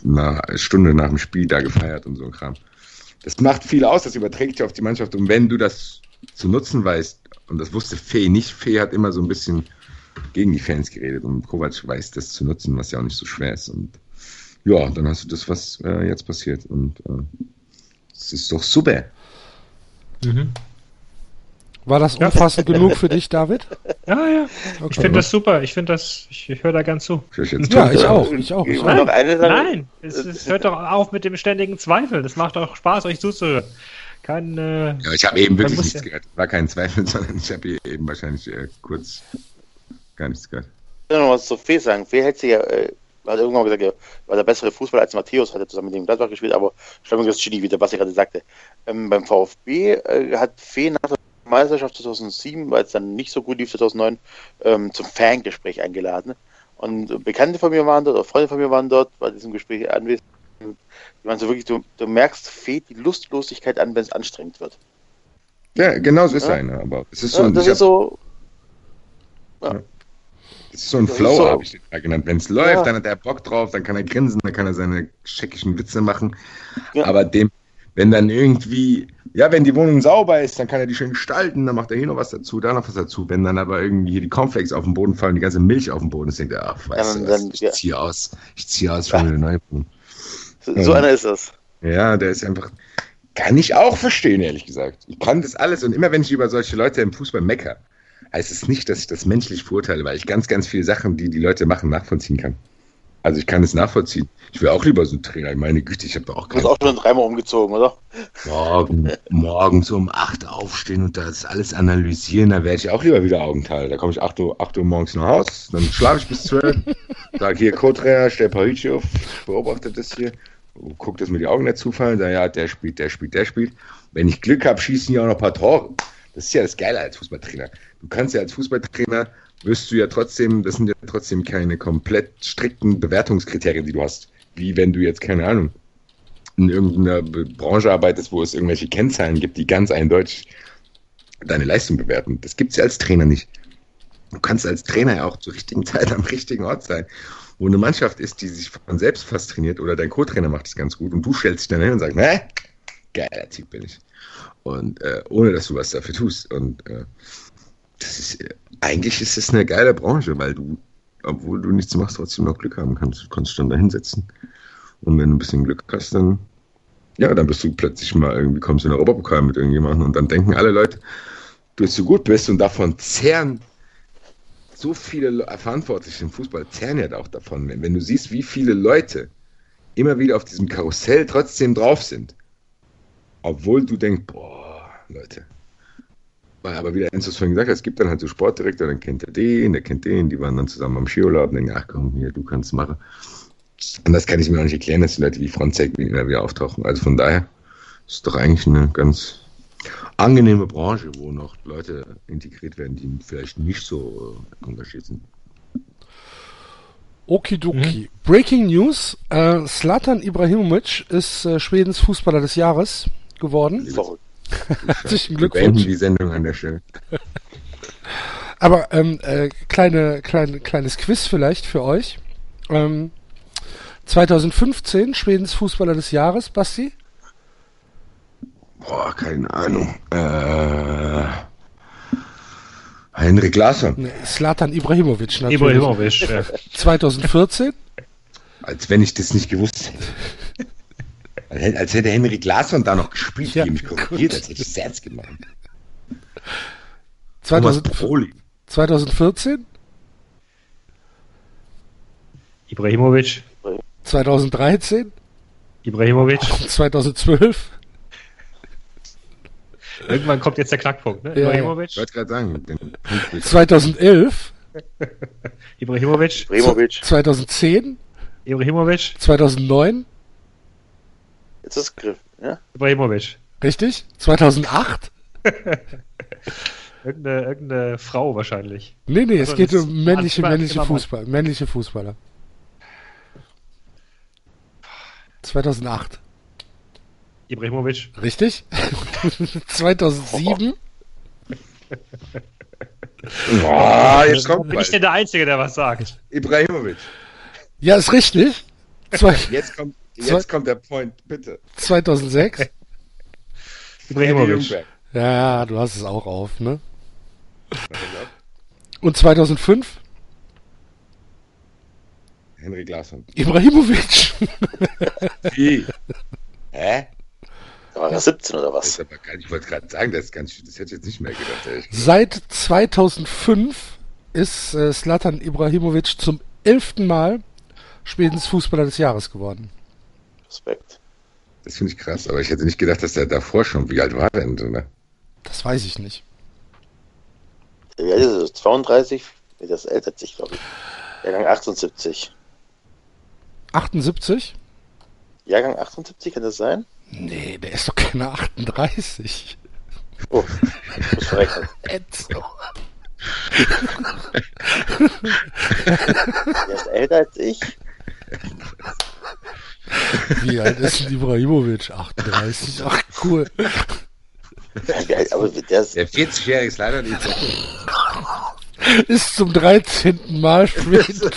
eine Stunde nach dem Spiel da gefeiert und so ein Kram. Das macht viel aus, das überträgt sich auf die Mannschaft. Und wenn du das zu nutzen weißt, und das wusste Fee nicht, Fee hat immer so ein bisschen gegen die Fans geredet und Kovac weiß das zu nutzen, was ja auch nicht so schwer ist. Und ja, dann hast du das, was äh, jetzt passiert. Und äh, es äh, ist doch super. Mhm. War das umfassend ja. genug für dich, David? (laughs) Ja, ja. Okay. Ich finde das super. Ich finde das, ich, ich höre da ganz zu. Ja, ich auch. Ich auch. Ich nein, nein es, es, hört doch auf mit dem ständigen Zweifel. Das macht doch Spaß, euch zuzuhören. Kein, äh, ja, ich habe eben wirklich nichts ja gehört. War kein Zweifel, (laughs) sondern ich habe eben wahrscheinlich äh, kurz gar nichts gehört. Ich will noch was zu Fee sagen. Fee hätte ja äh, hat irgendwann gesagt, er war der bessere Fußballer als Matthäus, hat er zusammen mit dem Gladbach gespielt, aber ist Chili, wie der Basti gerade sagte. Ähm, beim VfB äh, hat Fee nach der Meisterschaft 2007, weil es dann nicht so gut lief 2009, ähm, zum Fangespräch eingeladen. Und Bekannte von mir waren dort, oder Freunde von mir waren dort, bei diesem Gespräch anwesend. Die waren so wirklich, du, du merkst, fehlt die Lustlosigkeit an, wenn es anstrengend wird. Ja, genau so ist ja? einer, aber es ist so. Ja, das ist so. Ja. Das ist so ein Das Flow, so. habe ich den mal genannt. Wenn es läuft, Ja. dann hat er Bock drauf, dann kann er grinsen, dann kann er seine scheckischen Witze machen. Ja. Aber dem, wenn dann irgendwie, ja, wenn die Wohnung sauber ist, dann kann er die schön gestalten, dann macht er hier noch was dazu, da noch was dazu. Wenn dann aber irgendwie hier die Cornflakes auf den Boden fallen, die ganze Milch auf den Boden ist, denkt er, ach, weißt dann- du was, ich ja. ziehe aus, ich ziehe aus für eine neue Wohnung. So, Ja. so einer ist das. Ja, der ist einfach, kann ich auch verstehen, ehrlich gesagt. Ich kann das alles und immer wenn ich über solche Leute im Fußball mecker, heißt es nicht, dass ich das menschlich verurteile, weil ich ganz, ganz viele Sachen, die die Leute machen, nachvollziehen kann. Also ich kann es nachvollziehen. Ich wäre auch lieber so ein Trainer. Meine Güte, ich habe auch Du bist keinen auch schon dreimal umgezogen, oder? Morgen, morgens um 8 aufstehen und das alles analysieren, da werde ich auch lieber wieder Augenteil. Da komme ich 8 Uhr, 8 Uhr morgens nach Haus, dann schlafe ich bis 12, (laughs) sage hier Co-Trainer, stell Parigi auf, beobachte das hier, guck, dass mir die Augen nicht zufallen, sage ja, der spielt, der spielt, der spielt. Wenn ich Glück habe, schießen die auch noch ein paar Tore. Das ist ja das Geile als Fußballtrainer. Du kannst ja als Fußballtrainer, wirst du ja trotzdem, das sind ja trotzdem keine komplett strikten Bewertungskriterien, die du hast. Wie wenn du jetzt, keine Ahnung, in irgendeiner Branche arbeitest, wo es irgendwelche Kennzahlen gibt, die ganz eindeutig deine Leistung bewerten. Das gibt es ja als Trainer nicht. Du kannst als Trainer ja auch zur richtigen Zeit am richtigen Ort sein. Wo eine Mannschaft ist, die sich von selbst fast trainiert oder dein Co-Trainer macht es ganz gut und du stellst dich dann hin und sagst, ne, geiler Typ bin ich. Und äh, ohne dass du was dafür tust. Und äh, ist, eigentlich ist es eine geile Branche, weil du, obwohl du nichts machst, trotzdem noch Glück haben kannst. Du kannst dich dann da hinsetzen. Und wenn du ein bisschen Glück hast, dann, ja, dann bist du plötzlich mal irgendwie, kommst du in den Europapokal mit irgendjemandem und dann denken alle Leute, du bist so gut bist und davon zehren so viele Le- Verantwortliche im Fußball zehren ja auch davon. Wenn du siehst, wie viele Leute immer wieder auf diesem Karussell trotzdem drauf sind, obwohl du denkst, boah, Leute. Aber wieder Enzo vorhin gesagt hat, es gibt dann halt so Sportdirektor, dann kennt er den, der kennt den, die waren dann zusammen am Skiurlaub und denken, ach komm, hier, du kannst es machen. Und das kann ich mir auch nicht erklären, dass die Leute wie Fronzek immer wieder auftauchen. Also von daher ist es doch eigentlich eine ganz angenehme Branche, wo noch Leute integriert werden, die vielleicht nicht so äh, engagiert sind. Okidoki. Breaking News. Äh, Slatan Ibrahimovic ist äh, Schwedens Fußballer des Jahres geworden. Verrückt. (laughs) Herzlichen Glückwunsch. die Sendung an der Stelle. (laughs) Aber ähm, äh, kleine, kleine, kleines Quiz vielleicht für euch. Ähm, 2015 Schwedens Fußballer des Jahres, Basti. Boah, keine Ahnung. Äh, Henrik Larsson. Nee, Slatan Ibrahimovic natürlich. Ibrahimovic. Ja. (laughs) 2014. Als wenn ich das nicht gewusst hätte. Als hätte- Als hätte Henrik Larsson da noch gespielt, Ja, die mich korrigiert, gut. als hätte ich es ernst gemacht. Thomas 2000, Proli. 2014. Ibrahimovic. 2013. Ibrahimovic. 2012. Irgendwann kommt jetzt der Knackpunkt, ne? Ja, Ibrahimovic. Ich wollte gerade sagen, den Punkt will ich- 2011. Ibrahimovic. Bremovic. 2010. Ibrahimovic. 2009. Jetzt ist es Griff. Ja? Ibrahimovic. Richtig? 2008? (laughs) Irgendeine, irgendeine Frau wahrscheinlich. Nee, nee, es Also geht um männliche, männliche. Fußball, männliche Fußballer. 2008. Ibrahimovic. Richtig? (laughs) 2007? Boah, (laughs) jetzt kommt Bin ich denn der Einzige, der was sagt? Ibrahimovic. Ja, ist richtig. Zwei, Jetzt kommt, jetzt kommt der Point, bitte. 2006? (laughs) Eddie Ibrahimovic. Ja, du hast es auch auf, ne? Und 2005? Henrik Larsson. Ibrahimovic. Wie? (laughs) Hä? Da war er 17 oder was? ist aber gar nicht, ich wollte gerade sagen, das, ist ganz, das hätte ich jetzt nicht mehr gedacht. Ey. Seit 2005 ist äh, Slatan Ibrahimovic zum elften Mal Schwedens Fußballer des Jahres geworden. Respekt. Das finde ich krass, aber ich hätte nicht gedacht, dass der davor schon, wie alt war der denn? Ne? Das weiß ich nicht. Wie alt ist er? 32? Nee, das ältert sich, glaube ich. Jahrgang 78. 78? Jahrgang 78, kann das sein? Nee, der ist doch keine 38. Oh, ich muss verrechnen. (laughs) Enzo. Der ist älter als ich. Wie alt ist denn Ibrahimovic? 38. Ach, cool. Ja, geil, aber der ist, Der 40-Jährige ist leider nicht. ist zum 13. Mal spielt (laughs)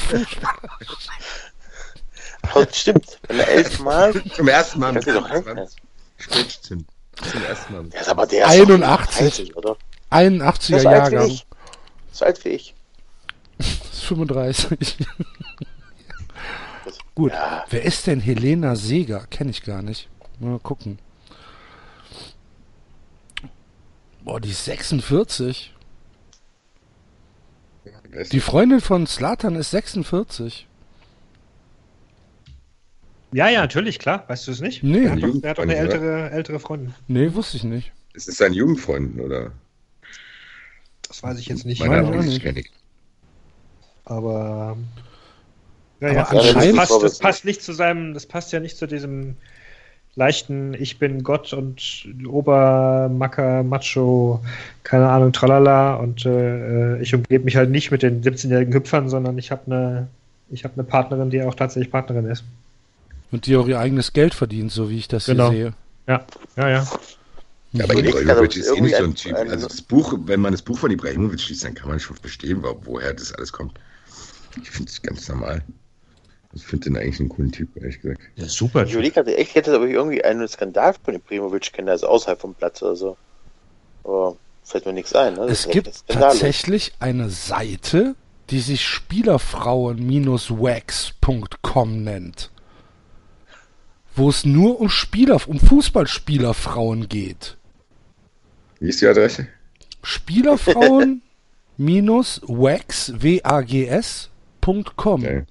stimmt. Wenn er elfmal. Zum ersten Mal. Helfen. Spätstimmt. Zum ersten Mal. Der ist aber der ist 81. 30, oder? 81er Das ist alt wie Jahrgang. ist alt wie ich. Das ist 35. Gut. Ja. Wer ist denn Helena Seeger? Kenne ich gar nicht. Mal gucken. Boah, die ist 46. Wer ist Die Freundin von Slatan ist 46. Ja, ja, natürlich, klar. Weißt du es nicht? Nee. Er hat doch, er hat doch eine ältere, ältere Freundin. Nee, wusste ich nicht. Ist es sein Jugendfreund, oder? Das weiß ich jetzt nicht. Meiner ich auch nicht. Aber. Ja, Aber ja, anscheinend- das, passt, das passt nicht zu seinem, das passt ja nicht zu diesem leichten Ich bin Gott und Obermacker, Macho, keine Ahnung, tralala und äh, ich umgebe mich halt nicht mit den 17-jährigen Hüpfern, sondern ich habe eine ich habe eine Partnerin, die auch tatsächlich Partnerin ist. Und die auch ihr eigenes Geld verdient, so wie ich das Genau. hier sehe. Ja, ja, ja. Ja, aber Ibrahimovic ist eh irgendwie nicht so ein- Typ. ein- Also das Buch, wenn man das Buch von Ibrahimovic liest, dann kann man schon verstehen, wo- woher das alles kommt. Ich finde es ganz normal. Ich finde den eigentlich einen coolen Typ, ehrlich gesagt. ja super. Ich überlege gerade echt, hätte aber irgendwie einen Skandal von dem Primovic kennen, also außerhalb vom Platz oder so. Aber fällt mir nichts ein. Ne? Es ist gibt tatsächlich eine Seite, die sich Spielerfrauen-wax.com nennt. Wo es nur um Spieler, um Fußballspielerfrauen geht. Wie ist die Adresse? Spielerfrauen-wax, W-A-G-S.com. Okay.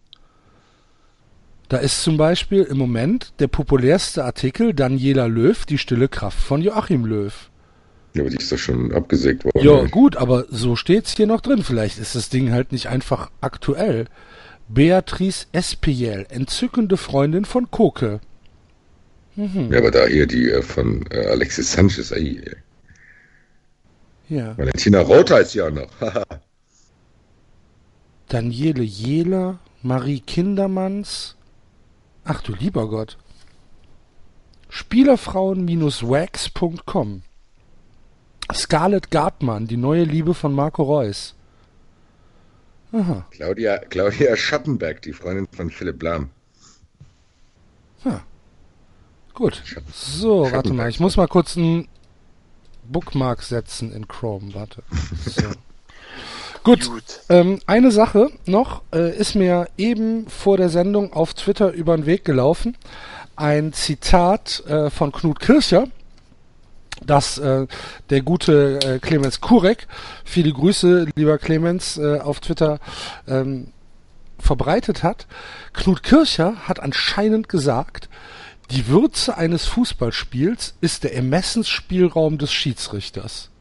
Da ist zum Beispiel im Moment der populärste Artikel Daniela Löw, die stille Kraft von Joachim Löw. Ja, aber die ist doch schon abgesägt worden. Ja, gut, aber so steht's hier noch drin. Vielleicht ist das Ding halt nicht einfach aktuell. Beatrice Espiel, entzückende Freundin von Koke. Ja, aber da hier die äh, von äh, Alexis Sanchez, ey, ey. Ja. Valentina Rother ist ja auch noch. (laughs) Daniele Jehler, Marie Kindermanns. Ach du lieber Gott. Spielerfrauen-wax.com. Scarlett Gartmann, die neue Liebe von Marco Reus. Aha. Claudia, Claudia Schattenberg, die Freundin von Philipp Lahm. Gut. Schatten- So, warte mal. Ich muss mal kurz einen Bookmark setzen in Chrome. Warte. So. (laughs) Gut. Gut. Ähm, eine Sache noch äh, ist mir eben vor der Sendung auf Twitter über den Weg gelaufen. Ein Zitat äh, von Knut Kircher, das äh, der gute äh, Clemens Kurek, viele Grüße, lieber Clemens, äh, auf Twitter ähm, verbreitet hat. Knut Kircher hat anscheinend gesagt, die Würze eines Fußballspiels ist der Ermessensspielraum des Schiedsrichters.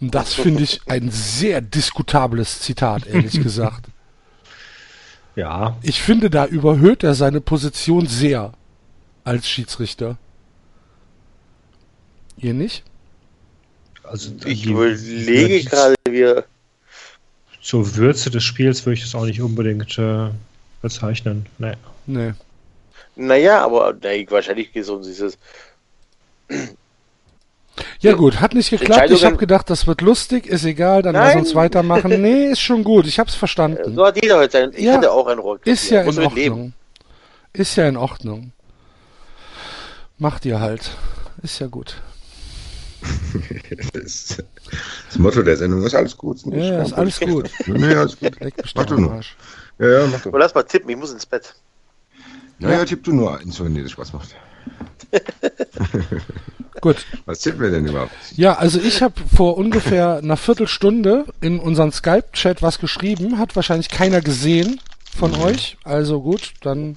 Und das finde ich ein sehr diskutables Zitat, ehrlich (laughs) gesagt. Ja, Ich finde, da überhöht er seine Position sehr als Schiedsrichter. Ihr nicht? also Ich überlege gerade, wir. Zur Würze des Spiels würde ich das auch nicht unbedingt äh, bezeichnen. Nee. Nee. Naja, aber nee, wahrscheinlich geht es um dieses. Ja gut, hat nicht geklappt. Ich habe gedacht, das wird lustig, ist egal, dann lass Nein. uns weitermachen. (laughs) Nee, ist schon gut, ich hab's verstanden. So hat jeder heute sein. Ich Ja, hatte auch einen Rock. Ist ja in Ordnung. leben. Ist ja in Ordnung. Macht ihr halt. Ist ja gut. Das, (laughs) ist das Motto der Sendung ist alles gut. Nicht Ja, ist alles gut. (laughs) Nee, alles gut. Leck mich Mach du nur. Arsch. Ja, ja, mach doch. Aber lass mal tippen, ich muss ins Bett. Ja, ja, tipp du nur eins, wenn dir das Spaß macht. (laughs) Gut. Was tippen wir denn überhaupt? Ja, also ich habe vor ungefähr einer Viertelstunde in unseren Skype-Chat was geschrieben, hat wahrscheinlich keiner gesehen von euch. Also gut, dann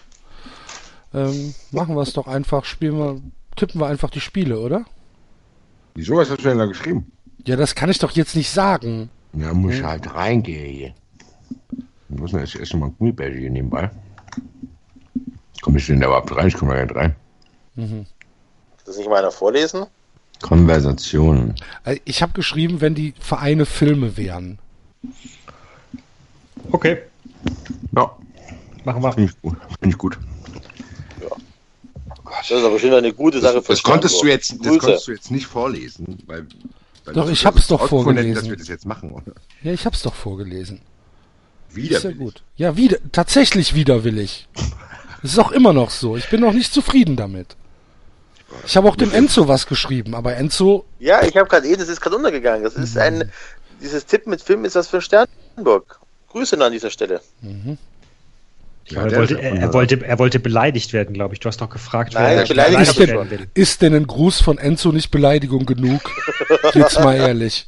ähm, machen wir es doch einfach, spielen wir, tippen wir einfach die Spiele, oder? Wieso, was hast du denn da geschrieben? Ja, das kann ich doch jetzt nicht sagen. Ja, muss ich halt reingehen. Ich muss jetzt erst mal ein Gummibärchen nebenbei. Komm ich denn da überhaupt rein? Ich komme da nicht rein. Kann das nicht mal einer vorlesen? Konversationen. Also Ich habe geschrieben, wenn die Vereine Filme wären. Okay, Ja, machen wir. finde ich gut. Finde ich gut. Das ist aber schon eine gute Sache Das, für das konntest du jetzt, das konntest du jetzt nicht vorlesen, weil Weil Doch, ich hab's ist doch vorgelesen. Dass wir das jetzt machen, oder? Ja, ich hab's doch vorgelesen. Wieder. Ist ja gut. Ja, wieder, tatsächlich widerwillig. Es (laughs) ist auch immer noch so. Ich bin noch nicht zufrieden damit. Ich habe auch dem Enzo was geschrieben, aber Enzo, Ja, ich habe gerade eben, das ist gerade untergegangen. Das ist ein, dieses Tipp mit Film ist was für Sternburg. Grüße an dieser Stelle. Ich glaube, er, wollte, ist er, er, wollte, er wollte beleidigt werden, glaube ich. Du hast doch gefragt, Nein, wer beleidigt werden will. ist denn ein Gruß von Enzo nicht Beleidigung genug? Jetzt mal ehrlich.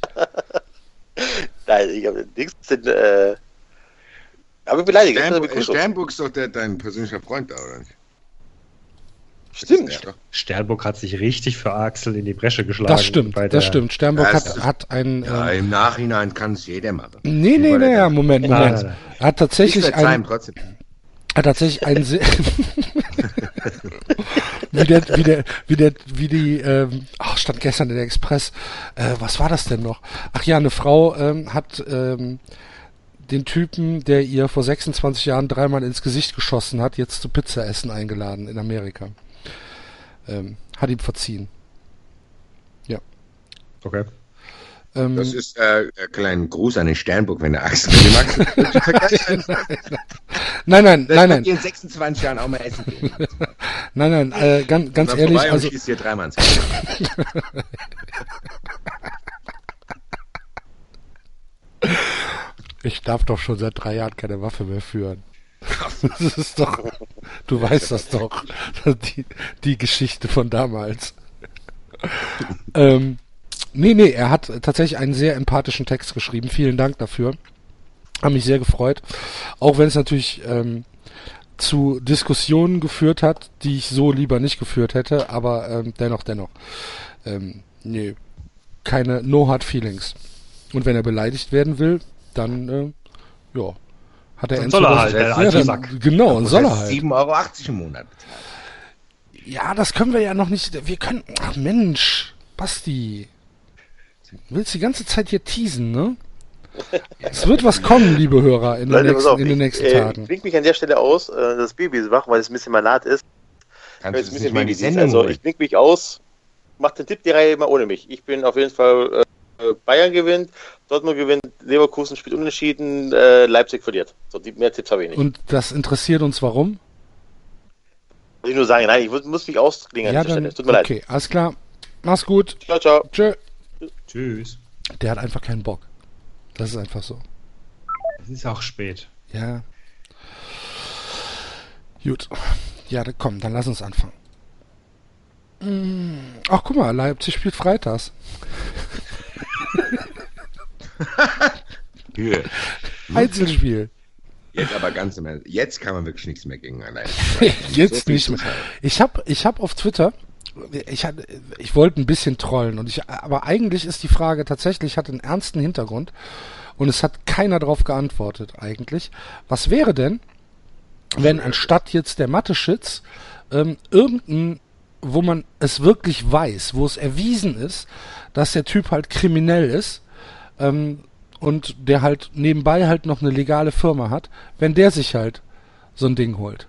(laughs) Nein, ich habe nichts. Den, äh, aber beleidigt. ist Sternburg, Begrüßung. Sternburg ist doch der, dein persönlicher Freund da, oder nicht? Stimmt. Sternburg hat sich richtig für Axel in die Bresche geschlagen. Das stimmt, bei das stimmt. Sternburg hat, hat ein... Ja, ähm, im Nachhinein kann es jeder machen. nee, nee, nee, ja, Moment, Nein, Moment. nein, nein. Er hat Ich tatsächlich verzeih ihm ein, trotzdem. hat tatsächlich ein sehr, (laughs) wie der, wie der, wie der, wie die, ähm, ach, stand gestern in der Express, äh, was war das denn noch? Ach ja, eine Frau ähm, hat ähm, den Typen, der ihr vor 26 Jahren dreimal ins Gesicht geschossen hat, jetzt zu Pizza essen eingeladen in Amerika. Ähm, hat ihm verziehen. Okay. Ähm, Das ist äh, ein kleiner Gruß an den Sternburg, wenn der Axel mit dem Axel. nein, nein, Das nein, nein, dir in 26 Jahren auch mal essen gehen. (laughs) nein, nein, äh, ganz, ganz ehrlich, also dir dreimal ins. (laughs) Ich darf doch schon seit drei Jahren keine Waffe mehr führen. Das ist doch, du weißt das doch, die, die Geschichte von damals. ähm, nee, nee, er hat tatsächlich einen sehr empathischen Text geschrieben. Vielen Dank dafür. Hat mich sehr gefreut. Auch wenn es natürlich ähm, zu Diskussionen geführt hat, die ich so lieber nicht geführt hätte, aber ähm, dennoch, dennoch. Ähm, nee, keine No Hard Feelings. Und wenn er beleidigt werden will, dann, äh, ja, hat er Dann Enzo soll er halt, der ja, alte dann, Sack. Genau, und soll er Das ist halt. 7,80 Euro im Monat. Ja, das können wir ja noch nicht. Wir können. Ach Mensch, Basti. Du willst die ganze Zeit hier teasen, ne? Es wird was kommen, liebe Hörer, in den Leute, pass nächsten, auf, in den ich, nächsten äh, Tagen. Ich klinge mich an der Stelle aus, äh, das Baby ist wach, weil es ein bisschen malat ist. Kannst Jetzt du ein bisschen mal Babydienst. Sendung Also ich klinge mich aus, mach den Tipp die Reihe immer ohne mich. Ich bin auf jeden Fall äh, Bayern gewinnt, Dortmund gewinnt, Leverkusen spielt unentschieden, äh, Leipzig verliert. So, die, mehr Tipps habe ich nicht. Und das interessiert uns warum? Muss ich nur sagen, nein, ich mu- muss mich ausklingen Ja, an dieser dann. Stelle. Tut mir Okay, alles klar. Mach's gut. leid. Ciao, ciao. Tschö. Tschüss. Der hat einfach keinen Bock. Das ist einfach so. Es ist auch spät. Ja. Gut. Ja, dann komm, dann lass uns anfangen. Ach, guck mal, Leipzig spielt freitags. (laughs) (laughs) Einzelspiel. Jetzt aber ganz im Ernst. Jetzt kann man wirklich nichts mehr gegen allein. (laughs) Jetzt viel nicht mehr. Ich habe ich hab auf Twitter, ich, hatte- ich wollte ein bisschen trollen, und ich, aber eigentlich ist die Frage tatsächlich, hat einen ernsten Hintergrund und es hat keiner darauf geantwortet eigentlich. Was wäre denn, wenn anstatt jetzt der Mathe-Schitz ähm, irgendein, wo man es wirklich weiß, wo es erwiesen ist, dass der Typ halt kriminell ist, ähm, und der halt nebenbei halt noch eine legale Firma hat, wenn der sich halt so ein Ding holt.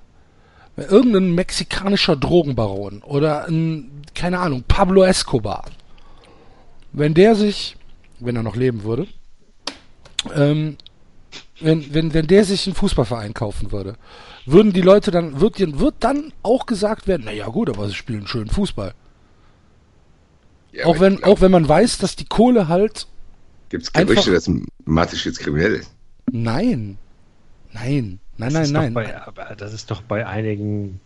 Irgendein mexikanischer Drogenbaron oder ein, keine Ahnung, Pablo Escobar. Wenn der sich, wenn er noch leben würde, ähm, wenn, wenn, wenn der sich einen Fußballverein kaufen würde, würden die Leute dann, wird, wird dann auch gesagt werden, naja gut, aber sie spielen schön Fußball. Ja, auch wenn, auch wenn man weiß, dass die Kohle halt, Gibt es Gerüchte, einfach- dass Matisch jetzt kriminell ist? nein, nein, nein, Das nein, ist nein. Doch bei, aber das ist doch bei einigen,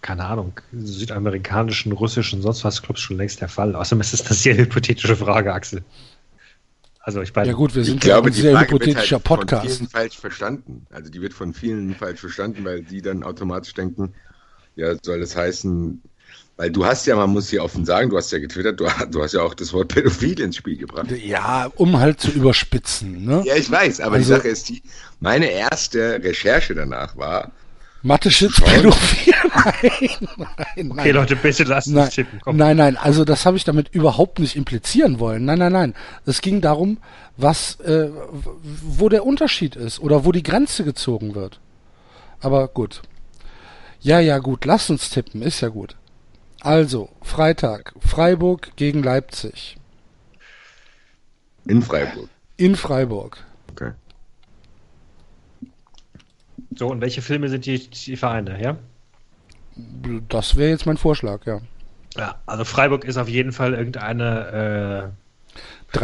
keine Ahnung, südamerikanischen, russischen, sonst was Clubs schon längst der Fall. Außerdem ist das eine sehr hypothetische Frage, Axel. Also ich meine, Ja gut, wir Ich sind ja glaube, ein die sehr wird hypothetischer halt von Podcast. vielen falsch verstanden. Also die wird von vielen falsch verstanden, weil die dann automatisch denken, ja, soll das heißen, weil du hast ja, man muss hier offen sagen, du hast ja getwittert, du, du hast ja auch das Wort Pädophil ins Spiel gebracht. Ja, um halt zu überspitzen, ne? Ja, ich weiß, aber Also- die Sache ist die, meine erste Recherche danach war, Mathe-Shit, Schauen. Pädophil? Nein, (laughs) nein, nein. okay Leute, bitte lasst Nein, uns tippen. Komm. nein, nein, also das habe ich damit überhaupt nicht implizieren wollen. Nein, nein, nein. Es ging darum, was, äh, wo der Unterschied ist oder wo die Grenze gezogen wird. Aber gut. Ja, ja, gut, lasst uns tippen, ist ja gut. Also, Freitag, Freiburg gegen Leipzig. In Freiburg. In Freiburg. Okay. So, und welche Filme sind die, die Vereine, ja? Das wäre jetzt mein Vorschlag, ja. Ja, also Freiburg ist auf jeden Fall irgendeine äh,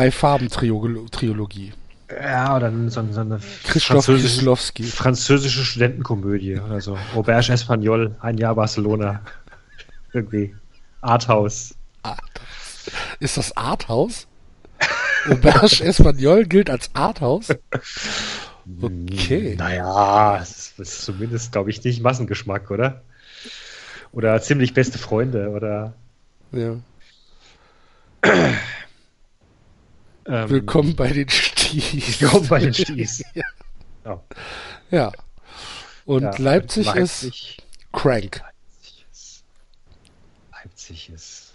ja, oder so, so eine Christoph französische, französische Studentenkomödie oder so. Auberge Espagnol, ein Jahr Barcelona. Irgendwie. Arthouse. Ist das Arthouse? (laughs) Auberge Espagnol gilt als Arthouse? Okay. Naja, es ist, ist zumindest, glaube ich, nicht Massengeschmack, oder? Oder ziemlich beste Freunde, oder Ja. ähm, Willkommen bei den Sties. Willkommen bei den Sties. (laughs) ja. Ja. ja. Und Ja, Leipzig, ist Leipzig, crank. Leipzig ist.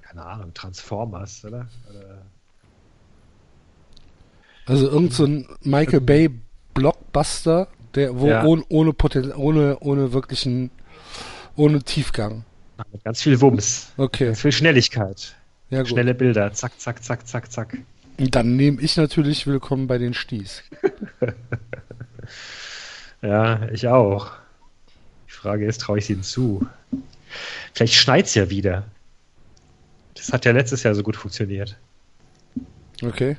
Keine Ahnung, Transformers, oder? oder Also irgend so ein Michael Bay Blockbuster, der wo Ja. ohne ohne Poten ohne ohne wirklichen ohne Tiefgang. mit ganz viel Wumms. Okay. Ganz viel Schnelligkeit. Ja. Schnelle Bilder. Zack, zack, zack, zack, zack. Und dann nehme ich natürlich willkommen bei den Sties. (laughs) Ja, ich auch. Die Frage ist, traue ich ihnen zu? Vielleicht schneit's ja wieder. Das hat ja letztes Jahr so gut funktioniert. Okay?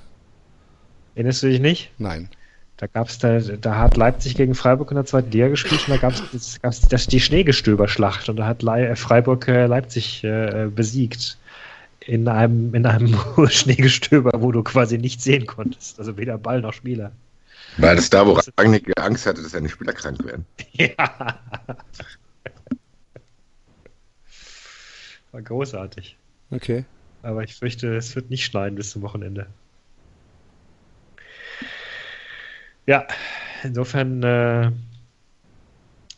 Erinnerst du dich nicht? Nein. Da gab's da, da hat Leipzig gegen Freiburg in der zweiten Liga gespielt und da gab's das, gab's das die Schneegestöberschlacht und da hat Lei- äh, Freiburg äh, Leipzig äh, besiegt. In einem, in einem (laughs) Schneegestöber, wo du quasi nichts sehen konntest. Also weder Ball noch Spieler. War das da, wo Rangnick Angst hatte, dass seine Spieler krank werden? (laughs) Ja. War großartig. Okay. Aber ich fürchte, es wird nicht schneien bis zum Wochenende. Ja, insofern äh,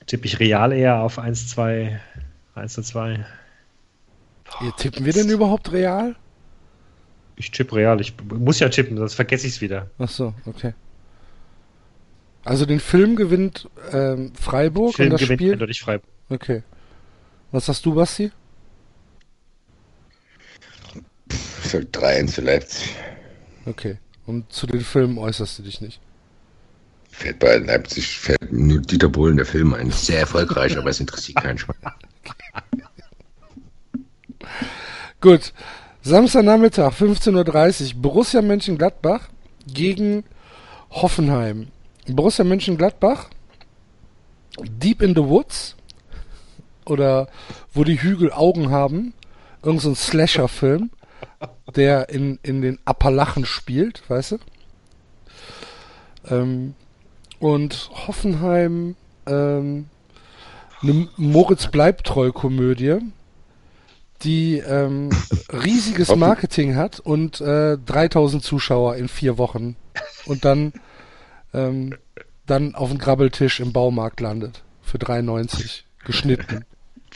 tippe ich real eher auf 1, 2, 1 zu 2. Hier, tippen wir denn überhaupt real? Ich tippe real. Ich muss ja tippen, sonst vergesse ich es wieder. Ach so, okay. Also den Film gewinnt ähm, Freiburg Film und das gewinnt Spiel. Freiburg. Okay. Was hast du, Basti? Sag 3-1 für Leipzig. Okay. Und zu den Filmen äußerst du dich nicht. Fällt bei Leipzig fällt nur Dieter Bohlen der Film ein. Sehr erfolgreich, aber es interessiert keinen Schwein. (laughs) Gut. Samstagnachmittag, 15.30 Uhr, Borussia Mönchengladbach gegen Hoffenheim. Borussia Mönchengladbach, Deep in the Woods oder wo die Hügel Augen haben, irgend so ein Slasher-Film, der in, in den Appalachen spielt, weißt du? Ähm, und Hoffenheim, ähm, eine Moritz Bleibtreu-Komödie, die ähm, riesiges Marketing hat und äh, 3000 Zuschauer in vier Wochen und dann ähm, dann auf dem Grabbeltisch im Baumarkt landet für 3,90 geschnitten.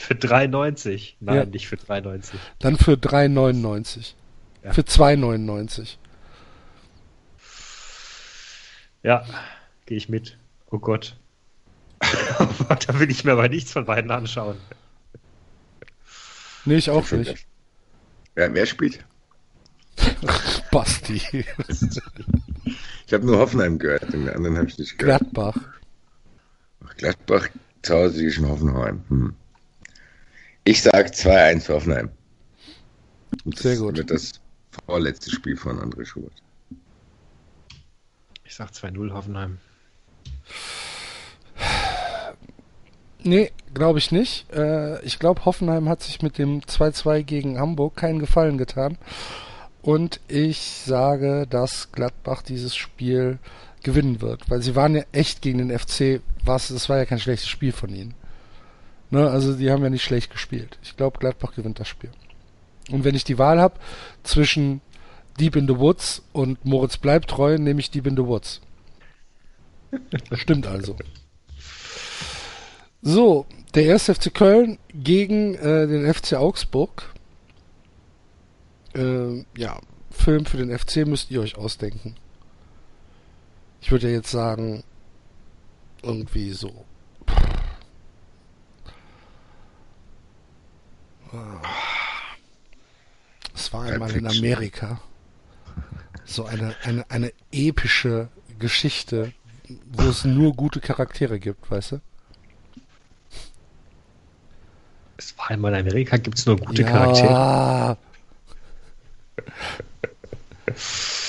Für 3,90. Nein, Ja. nicht für 3,90. Dann für 3,99. Ja. Für 2,99. Ja, gehe ich mit. Oh Gott. (laughs) da will ich mir aber nichts von beiden anschauen. Nee, ich auch nicht. Wer, wer spielt? (laughs) Basti. Ich habe nur Hoffenheim gehört, den anderen habe ich nicht gehört. Gladbach. Ach, Gladbach zu Hause gegen Hoffenheim. Hm. Ich sag 2-1 für Hoffenheim. Und Sehr das gut. wird das vorletzte Spiel von André Schubert. Ich sag 2-0 Hoffenheim. Nee, glaube ich nicht. Äh, ich glaube, Hoffenheim hat sich mit dem 2-2 gegen Hamburg keinen Gefallen getan. Und ich sage, dass Gladbach dieses Spiel gewinnen wird. Weil sie waren ja echt gegen den FC. Was, das war ja kein schlechtes Spiel von ihnen. Ne, also die haben ja nicht schlecht gespielt. Ich glaube, Gladbach gewinnt das Spiel. Und wenn ich die Wahl habe zwischen Deep in the Woods und Moritz Bleibtreu, nehme ich Deep in the Woods. (laughs) Stimmt also. So, der erste FC Köln gegen äh, den FC Augsburg. Äh, ja, Film für den FC müsst ihr euch ausdenken. Ich würde ja jetzt sagen, irgendwie so. Es war einmal in. Amerika. so eine, eine, eine epische Geschichte, wo es nur gute Charaktere gibt, weißt du? Es war einmal in Amerika, gibt es nur gute ja. Charaktere.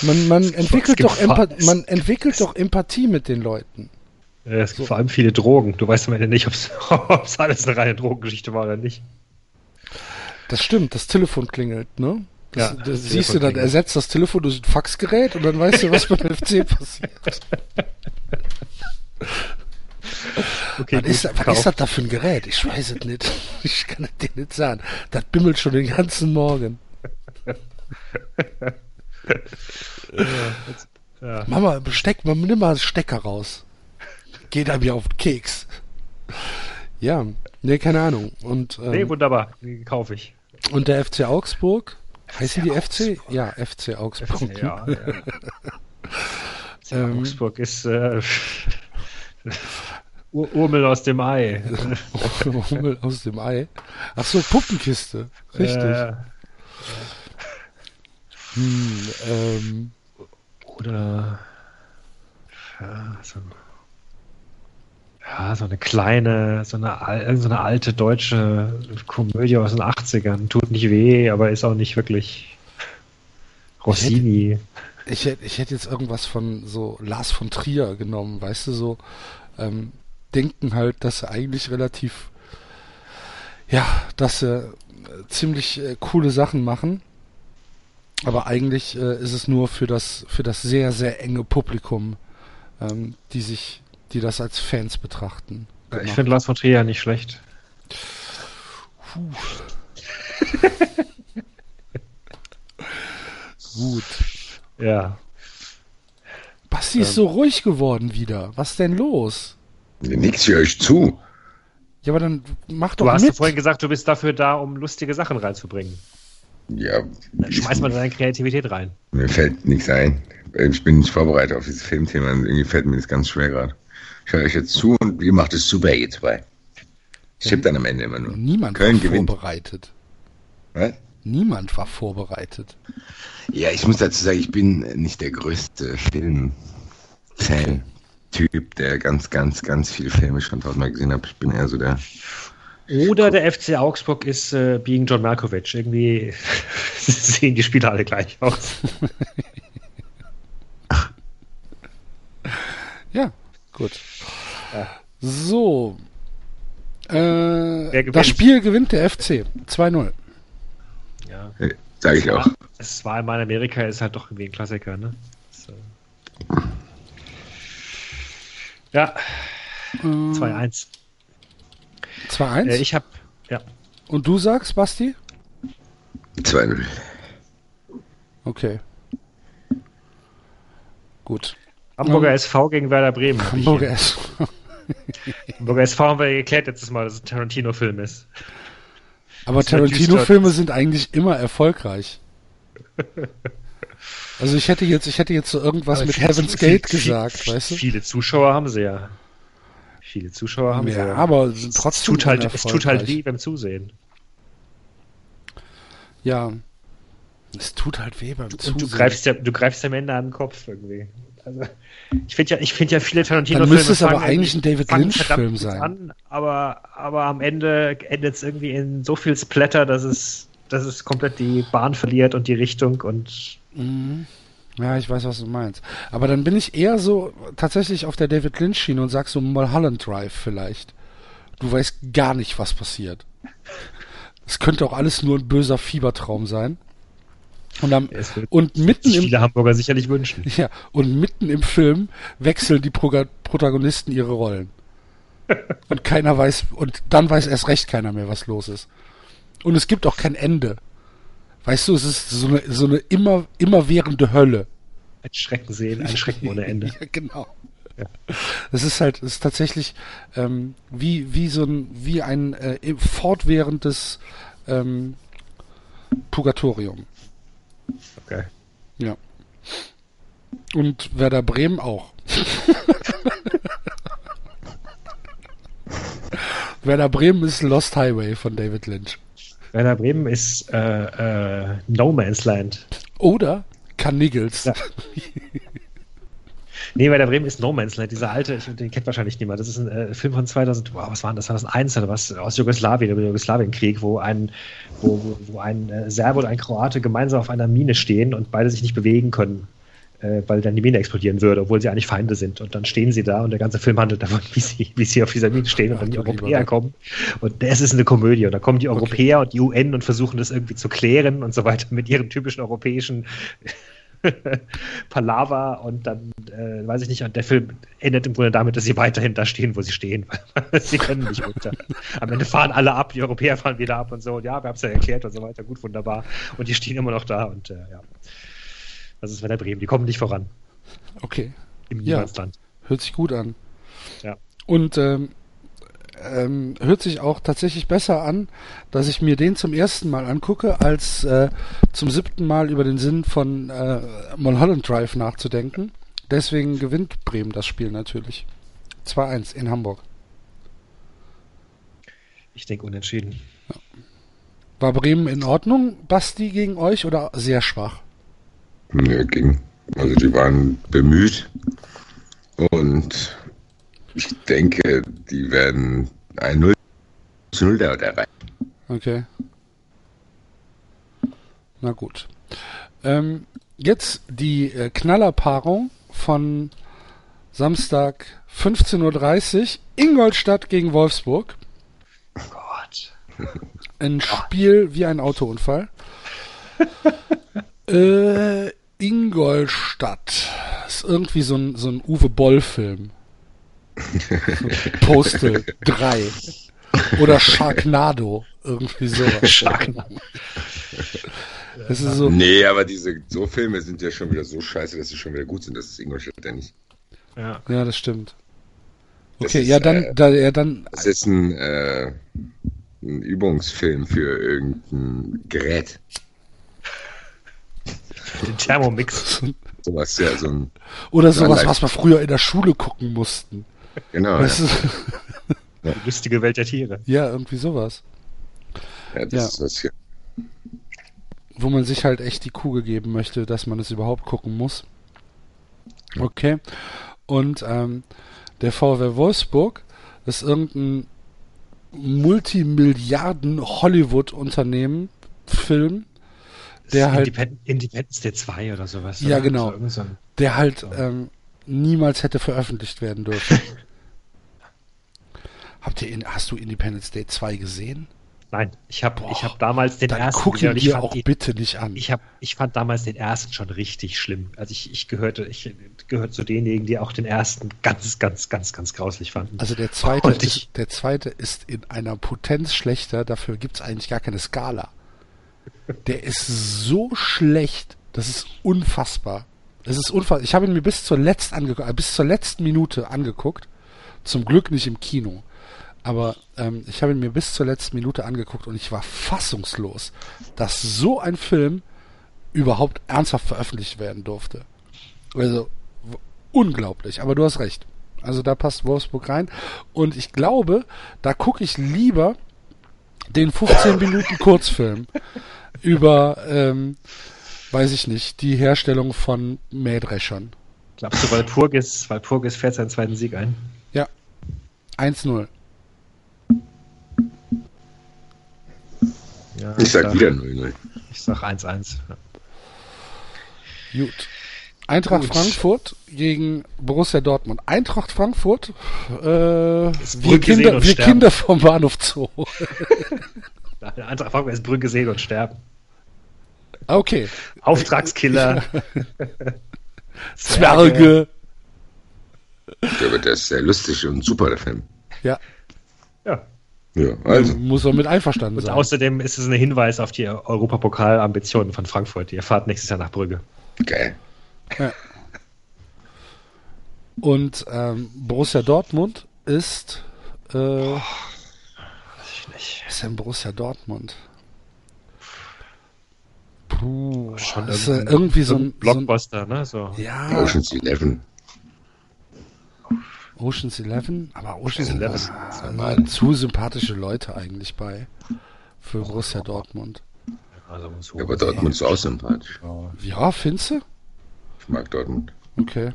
Man, man entwickelt doch fa- Empa man entwickelt doch Empathie mit den Leuten. Es gibt vor allem viele Drogen. Du weißt am Ende nicht, ob es (laughs) alles eine reine Drogengeschichte war oder nicht. Das stimmt, das Telefon klingelt, ne? Das, Ja, das das siehst du dann, klingelt. ersetzt das Telefon durch ein Faxgerät und dann weißt du, was beim (laughs) FC passiert. Okay, was ist, was ist das da für ein Gerät? Ich weiß es nicht. (laughs) Ich kann es dir nicht sagen. Das bimmelt schon den ganzen Morgen. Ja. Mama, Besteck, man nimm mal einen Stecker raus. Geht einem ja auf den Keks. Ja, nee, keine Ahnung. Und, ähm, Nee, wunderbar. Kaufe ich. Und der FC Augsburg, heißen die FC? Ja, FC Augsburg. Ja, ja. (laughs) Ähm. Augsburg ist äh, (laughs) Ur Urmel aus dem Ei. (laughs) Hummel aus dem Ei. Ach so, Puppenkiste. Richtig. Äh, Hm, ähm, oder ja, so, ein- ja, so eine kleine, so eine, so eine alte deutsche Komödie aus den 80ern. Tut nicht weh, aber ist auch nicht wirklich Rossini. ich hätte ich hätte jetzt irgendwas von so Lars von Trier genommen, weißt du, so ähm, denken halt, dass sie eigentlich relativ, ja, dass sie äh, ziemlich äh, coole Sachen machen. Aber eigentlich äh, ist es nur für das, für das sehr, sehr enge Publikum, ähm, die sich, die das als Fans betrachten. Ich gemacht. finde Lars von Trier nicht schlecht. (laughs) Gut. Ja. Basti ist so ruhig geworden wieder. Was denn los? Nix für euch zu. Ja, aber dann mach doch Du hast mit. ja vorhin gesagt, du bist dafür da, um lustige Sachen reinzubringen. Ja, Dann schmeiß mal deine Kreativität rein. mir fällt nichts ein. Ich bin nicht vorbereitet auf dieses Filmthema und irgendwie fällt mir das ganz schwer gerade. Ich höre euch jetzt zu und ihr macht es super, ihr zwei. Ich tippe dann am Ende immer nur. Niemand Köln war gewinnt. vorbereitet. Was? Niemand war vorbereitet. Ja, ich muss dazu sagen, ich bin nicht der größte Film-Fan-Typ, der ganz, ganz, ganz viele Filme schon tausendmal gesehen hat. Ich bin eher so der. Oder der FC Augsburg ist äh, Being John Malkovich. Irgendwie (laughs) sehen die Spieler alle gleich aus. (laughs) Ja, gut. Ja. So. Äh, das Spiel gewinnt der FC. 2-0. Ja. Sage ich auch. Es war einmal in Amerika, ist halt doch irgendwie ein Klassiker, ne? So. Ja, 2-1. 2-1. Äh, ich habe ja, Und du sagst, Basti? 2-0. Okay. Gut. Hamburger Ähm, SV gegen Werder Bremen. Hamburger hier. S. (laughs) Hamburger SV haben wir geklärt letztes Mal, dass es ein Tarantino-Film ist. Aber Tarantino-Filme sind eigentlich immer erfolgreich. Also ich hätte jetzt, ich hätte jetzt so irgendwas Aber mit viel- Heaven's viel- Gate viel- gesagt, weißt du? Viele Zuschauer haben sie ja. Viele Zuschauer haben sie Ja, ja. aber sind es trotzdem tut halt, es tut halt weh beim Zusehen. Ja. Es tut halt weh beim Und du Zusehen. greifst ja, du greifst am Ende an den Kopf irgendwie. Also, ich finde ja, ich finde ja viele Tarantino Dann müsste es aber eigentlich ein David fangen Lynch verdammt Film gut sein. An, aber, aber am Ende endet es irgendwie in so viel Splatter, dass es, dass es komplett die Bahn verliert und die Richtung und Mhm. Ja, ich weiß, was du meinst. Aber dann bin ich eher so tatsächlich auf der David Lynch-Schiene und sag so Mulholland Drive vielleicht. Du weißt gar nicht, was passiert. Es könnte auch alles nur ein böser Fiebertraum sein. Und, am, und mitten im viele Hamburger sicherlich wünschen. ja, und mitten im Film wechseln die Proga Protagonisten ihre Rollen. Und keiner weiß, und dann weiß erst recht keiner mehr, was los ist. Und es gibt auch kein Ende. Weißt du, es ist so eine, so eine immer, immerwährende Hölle. Ein Schrecken sehen, ein Schrecken ohne Ende. (laughs) Ja, genau. Es ist halt, es ist tatsächlich ähm, wie, wie so ein, wie ein äh, fortwährendes ähm, Purgatorium. Okay. Ja. Und Werder Bremen auch. (laughs) Werder Bremen ist Lost Highway von David Lynch. Werder Bremen ist äh, äh, No Man's Land. Oder Carniggles. Ja. (laughs) Nee, bei der Bremen ist No Man's Land, dieser alte, ich, den kennt wahrscheinlich niemand. Das ist ein äh, Film von 2000, wow, was war das? 2001 oder was? Aus Jugoslawien, über den Jugoslawienkrieg, wo ein, wo, wo, ein äh, Serbe und ein Kroate gemeinsam auf einer Mine stehen und beide sich nicht bewegen können, äh, weil dann die Mine explodieren würde, obwohl sie eigentlich Feinde sind. Und dann stehen sie da und der ganze Film handelt davon, (laughs) wie sie, wie sie auf dieser Mine stehen und dann die Europäer kommen. Und es ist eine Komödie. Und da kommen die Europäer okay. und die UN und versuchen das irgendwie zu klären und so weiter mit ihren typischen europäischen (laughs) Palaver und dann, äh, weiß ich nicht, und der Film endet im Grunde damit, dass sie weiterhin da stehen, wo sie stehen, (laughs) sie können nicht unter. Am Ende fahren alle ab, die Europäer fahren wieder ab und so, und ja, wir haben es ja erklärt und so weiter, gut, wunderbar. Und die stehen immer noch da und äh, ja. Das ist Werder Bremen, die kommen nicht voran. Okay. Im Niemandsland. Ja, hört sich gut an. Ja. Und ähm, ähm, hört sich auch tatsächlich besser an, dass ich mir den zum ersten Mal angucke, als äh, zum siebten Mal über den Sinn von äh, Mulholland Drive nachzudenken. Deswegen gewinnt Bremen das Spiel natürlich. 2-1 in Hamburg. Ich denke unentschieden. Ja. War Bremen in Ordnung, Basti, gegen euch oder sehr schwach? Nö, ging. Also die waren bemüht und ich denke, die werden ein 0 zu 0 da erreichen. Okay. Na gut. Ähm, jetzt die äh, Knallerpaarung von Samstag 15.30 Uhr. Ingolstadt gegen Wolfsburg. Oh Gott. (laughs) Ein Spiel wie ein Autounfall. (laughs) äh, Ingolstadt. Ist irgendwie so ein, so ein Uwe Boll-Film. (laughs) Postal 3. Oder Sharknado. Irgendwie so. Sharknado. Das ist so. Nee, aber diese so Filme sind ja schon wieder so scheiße, dass sie schon wieder gut sind. Das ist Ingolstadt ja nicht. Ja. ja, das stimmt. Okay, ist, ja, dann, äh, da, ja, dann. Das ist ein, äh, ein Übungsfilm für irgendein Gerät. Den Thermomix. sowas, ja, so ein. Oder sowas, was wir früher in der Schule gucken mussten. Genau. Weißt ja. Du? (laughs) Die lustige Welt der Tiere. Ja, irgendwie sowas. Ja, das ja. ist das hier. Wo man sich halt echt die Kugel geben möchte, dass man es überhaupt gucken muss. Okay. Und ähm, der VW Wolfsburg ist irgendein Multimilliarden Hollywood-Unternehmen, Film, der halt. Independ Independence Day 2 oder sowas. Ja, oder? genau. So der halt so. ähm, niemals hätte veröffentlicht werden dürfen. (laughs) Habt ihr hast du Independence Day 2 gesehen? Nein, ich habe ich hab damals den dann ersten guck ihn dir auch ihn, bitte nicht an. Ich, hab, ich fand damals den ersten schon richtig schlimm. Also ich, ich gehörte ich gehörte zu denjenigen, die auch den ersten ganz, ganz, ganz, ganz grauslich fanden. Also der zweite, ist, der zweite ist in einer Potenz schlechter, dafür gibt es eigentlich gar keine Skala. Der ist so schlecht, das ist unfassbar. Es ist unfassbar. Ich habe ihn mir bis zur, letzt angeguckt, bis zur letzten Minute angeguckt. Zum Glück nicht im Kino. Aber ähm, ich habe ihn mir bis zur letzten Minute angeguckt und ich war fassungslos, dass so ein Film überhaupt ernsthaft veröffentlicht werden durfte. Also unglaublich, aber du hast recht. Also da passt Wolfsburg rein. Und ich glaube, da gucke ich lieber den 15 Minuten Kurzfilm (laughs) über, ähm, weiß ich nicht, die Herstellung von Mähdreschern. Glaubst du, Walpurgis, Walpurgis fährt seinen zweiten Sieg ein? Ja. 1-0. Ja, ich sag wieder 0-0. Ich sag 1-1. Ja. Gut. Eintracht Gut. Frankfurt gegen Borussia Dortmund. Eintracht Frankfurt, äh, wir, Kinder, wir Kinder vom Bahnhof Zoo. (laughs) Eintracht Frankfurt ist Brücke sehen und sterben. Okay. Auftragskiller. (laughs) (laughs) Zwerge. Der ist sehr lustig und super, der Film. Ja. Ja. Ja, also. Muss man mit einverstanden und sein. Außerdem ist es ein Hinweis auf die Europapokal-Ambitionen von Frankfurt. Ihr fahrt nächstes Jahr nach Brügge. Geil. Ja. Und ähm, Borussia Dortmund ist. Äh, oh, weiß ich nicht. Was ist denn Borussia Dortmund? Puh, schon ist irgendwie, irgendwie so ein Blockbuster, so ein, ne? So. Ja. Ocean's Eleven. Ocean's Eleven, aber Ocean's Eleven sind zu sympathische Leute eigentlich bei für Borussia Dortmund. Also, ja, aber Dortmund ist auch sympathisch. Ja, findest du? Ich mag Dortmund. Okay.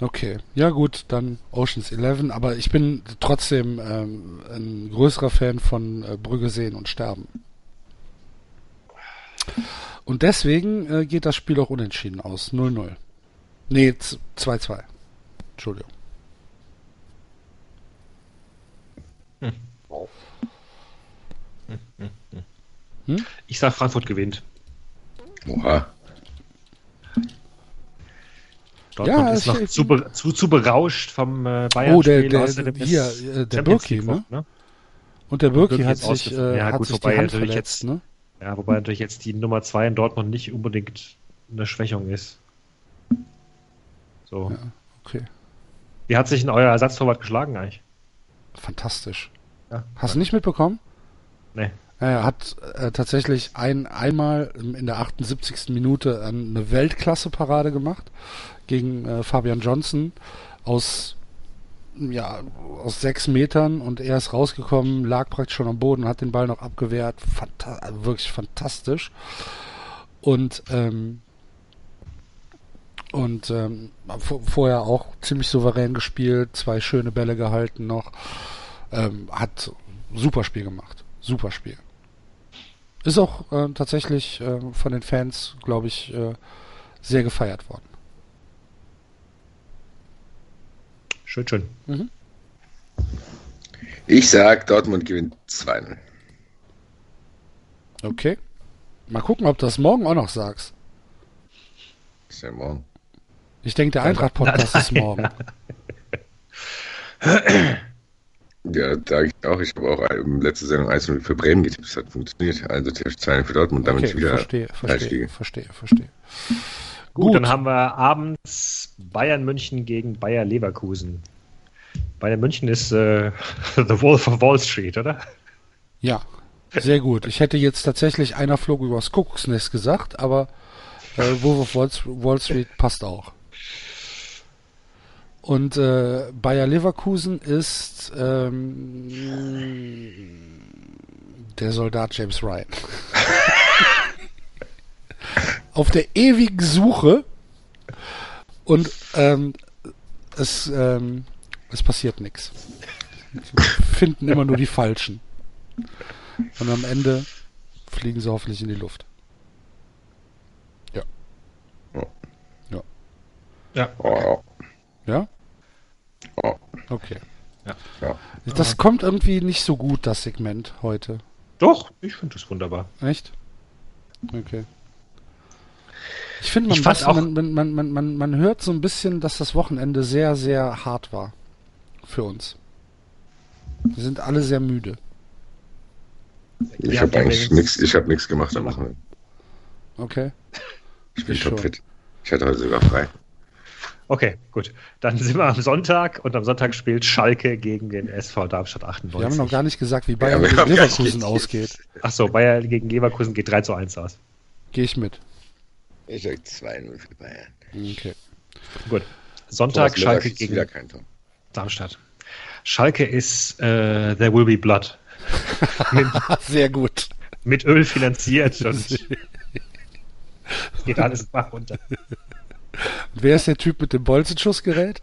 Okay, ja gut, dann Oceans 11, aber ich bin trotzdem ähm, ein größerer Fan von äh, Brügge sehen und sterben. Und deswegen äh, geht das Spiel auch unentschieden aus. 0-0. Nee, 2-2. Entschuldigung. Hm? Ich sag, Frankfurt gewinnt. Oha. Dortmund ja, ist noch zu, zu, zu, berauscht vom äh, Bayern. Oh, der, der, hier, äh, der Birki, ne? ne? Und der Birki hat sich, äh, ja, hat gut, sich die Hand verletzt, jetzt, ne? Ja, wobei natürlich jetzt die Nummer 2 in Dortmund nicht unbedingt eine Schwächung ist. So. Ja, okay. Wie hat sich denn euer Ersatztorwart geschlagen eigentlich? Fantastisch. Ja, Hast du nicht mitbekommen? Nee. Er hat äh, tatsächlich ein, einmal in der 78. Minute eine Weltklasse-Parade gemacht gegen äh, Fabian Johnson aus ja, aus sechs Metern und er ist rausgekommen, lag praktisch schon am Boden, hat den Ball noch abgewehrt. Fanta also wirklich fantastisch. Und, ähm, und ähm, vorher auch ziemlich souverän gespielt, zwei schöne Bälle gehalten noch. Ähm, hat super Spiel gemacht. Super Spiel. Ist auch äh, tatsächlich äh, von den Fans, glaube ich, äh, sehr gefeiert worden. Schön, schön. Mhm. Ich sag, Dortmund gewinnt 2 Okay. Mal gucken, ob du das morgen auch noch sagst. Ist ja morgen. Ich denke, der Eintracht-Podcast ist morgen. (laughs) Ja, sage ich auch. Ich habe auch letzte Sendung 1 für Bremen getippt. Das hat funktioniert. Also TF 2 für Dortmund, damit okay, ich wieder verstehe, verstehe, verstehe, verstehe. Gut, Gut, dann haben wir abends Bayern München gegen Bayer Leverkusen. Bayern München ist äh, (laughs) The Wolf of Wall Street, oder? Ja, sehr gut. Ich hätte jetzt tatsächlich einer flog übers Kuckucksnest gesagt, aber äh, Wolf of Wall Street passt auch. Und äh, Bayer Leverkusen ist ähm, der Soldat James Ryan. (laughs) Auf der ewigen Suche und ähm, es, ähm, es passiert nichts. Finden immer nur die Falschen. Und am Ende fliegen sie hoffentlich in die Luft. Ja. Ja. Ja. Oh. Ja? Oh. Okay. Ja. ja. Das kommt irgendwie nicht so gut, das Segment heute. Doch, ich finde das wunderbar. Echt? Okay. Ich finde, man, weiß, man, man, man, man, man hört so ein bisschen, dass das Wochenende sehr, sehr hart war. Für uns. Wir sind alle sehr müde. Ich habe eigentlich nichts, ich habe nichts gemacht am Wochenende. Okay. Ich bin topfit. Ich hatte heute sogar frei. Okay, gut. Dann sind wir am Sonntag und am Sonntag spielt Schalke gegen den SV Darmstadt 98. Wir haben noch gar nicht gesagt, wie Bayern ja, gegen Leverkusen ausgeht. Achso, Bayern gegen Leverkusen geht 3 zu 1 aus. Gehe ich mit. Ich sag 2-0 für Bayern. Okay. Gut. Sonntag Schalke gegen Darmstadt. Schalke ist uh, There Will Be Blood. (laughs) mit, Sehr gut. Mit Öl finanziert und (laughs) geht alles Bach runter. Wer ist der Typ mit dem Bolzenschussgerät?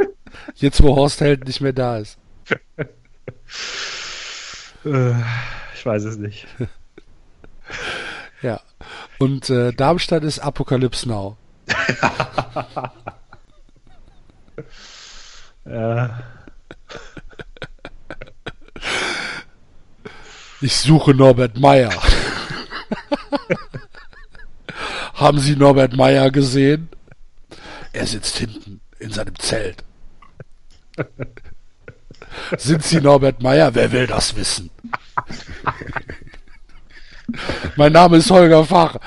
Jetzt, wo Horst Held nicht mehr da ist. Äh, ich weiß es nicht. (laughs) Ja. Und äh, Darmstadt ist Apokalypse Now. (laughs) ja. Ich suche Norbert Meyer. (laughs) Haben Sie Norbert Meyer gesehen? Er sitzt hinten in seinem Zelt. Sind Sie Norbert Meyer? Wer will das wissen? mein Name ist Holger Fach.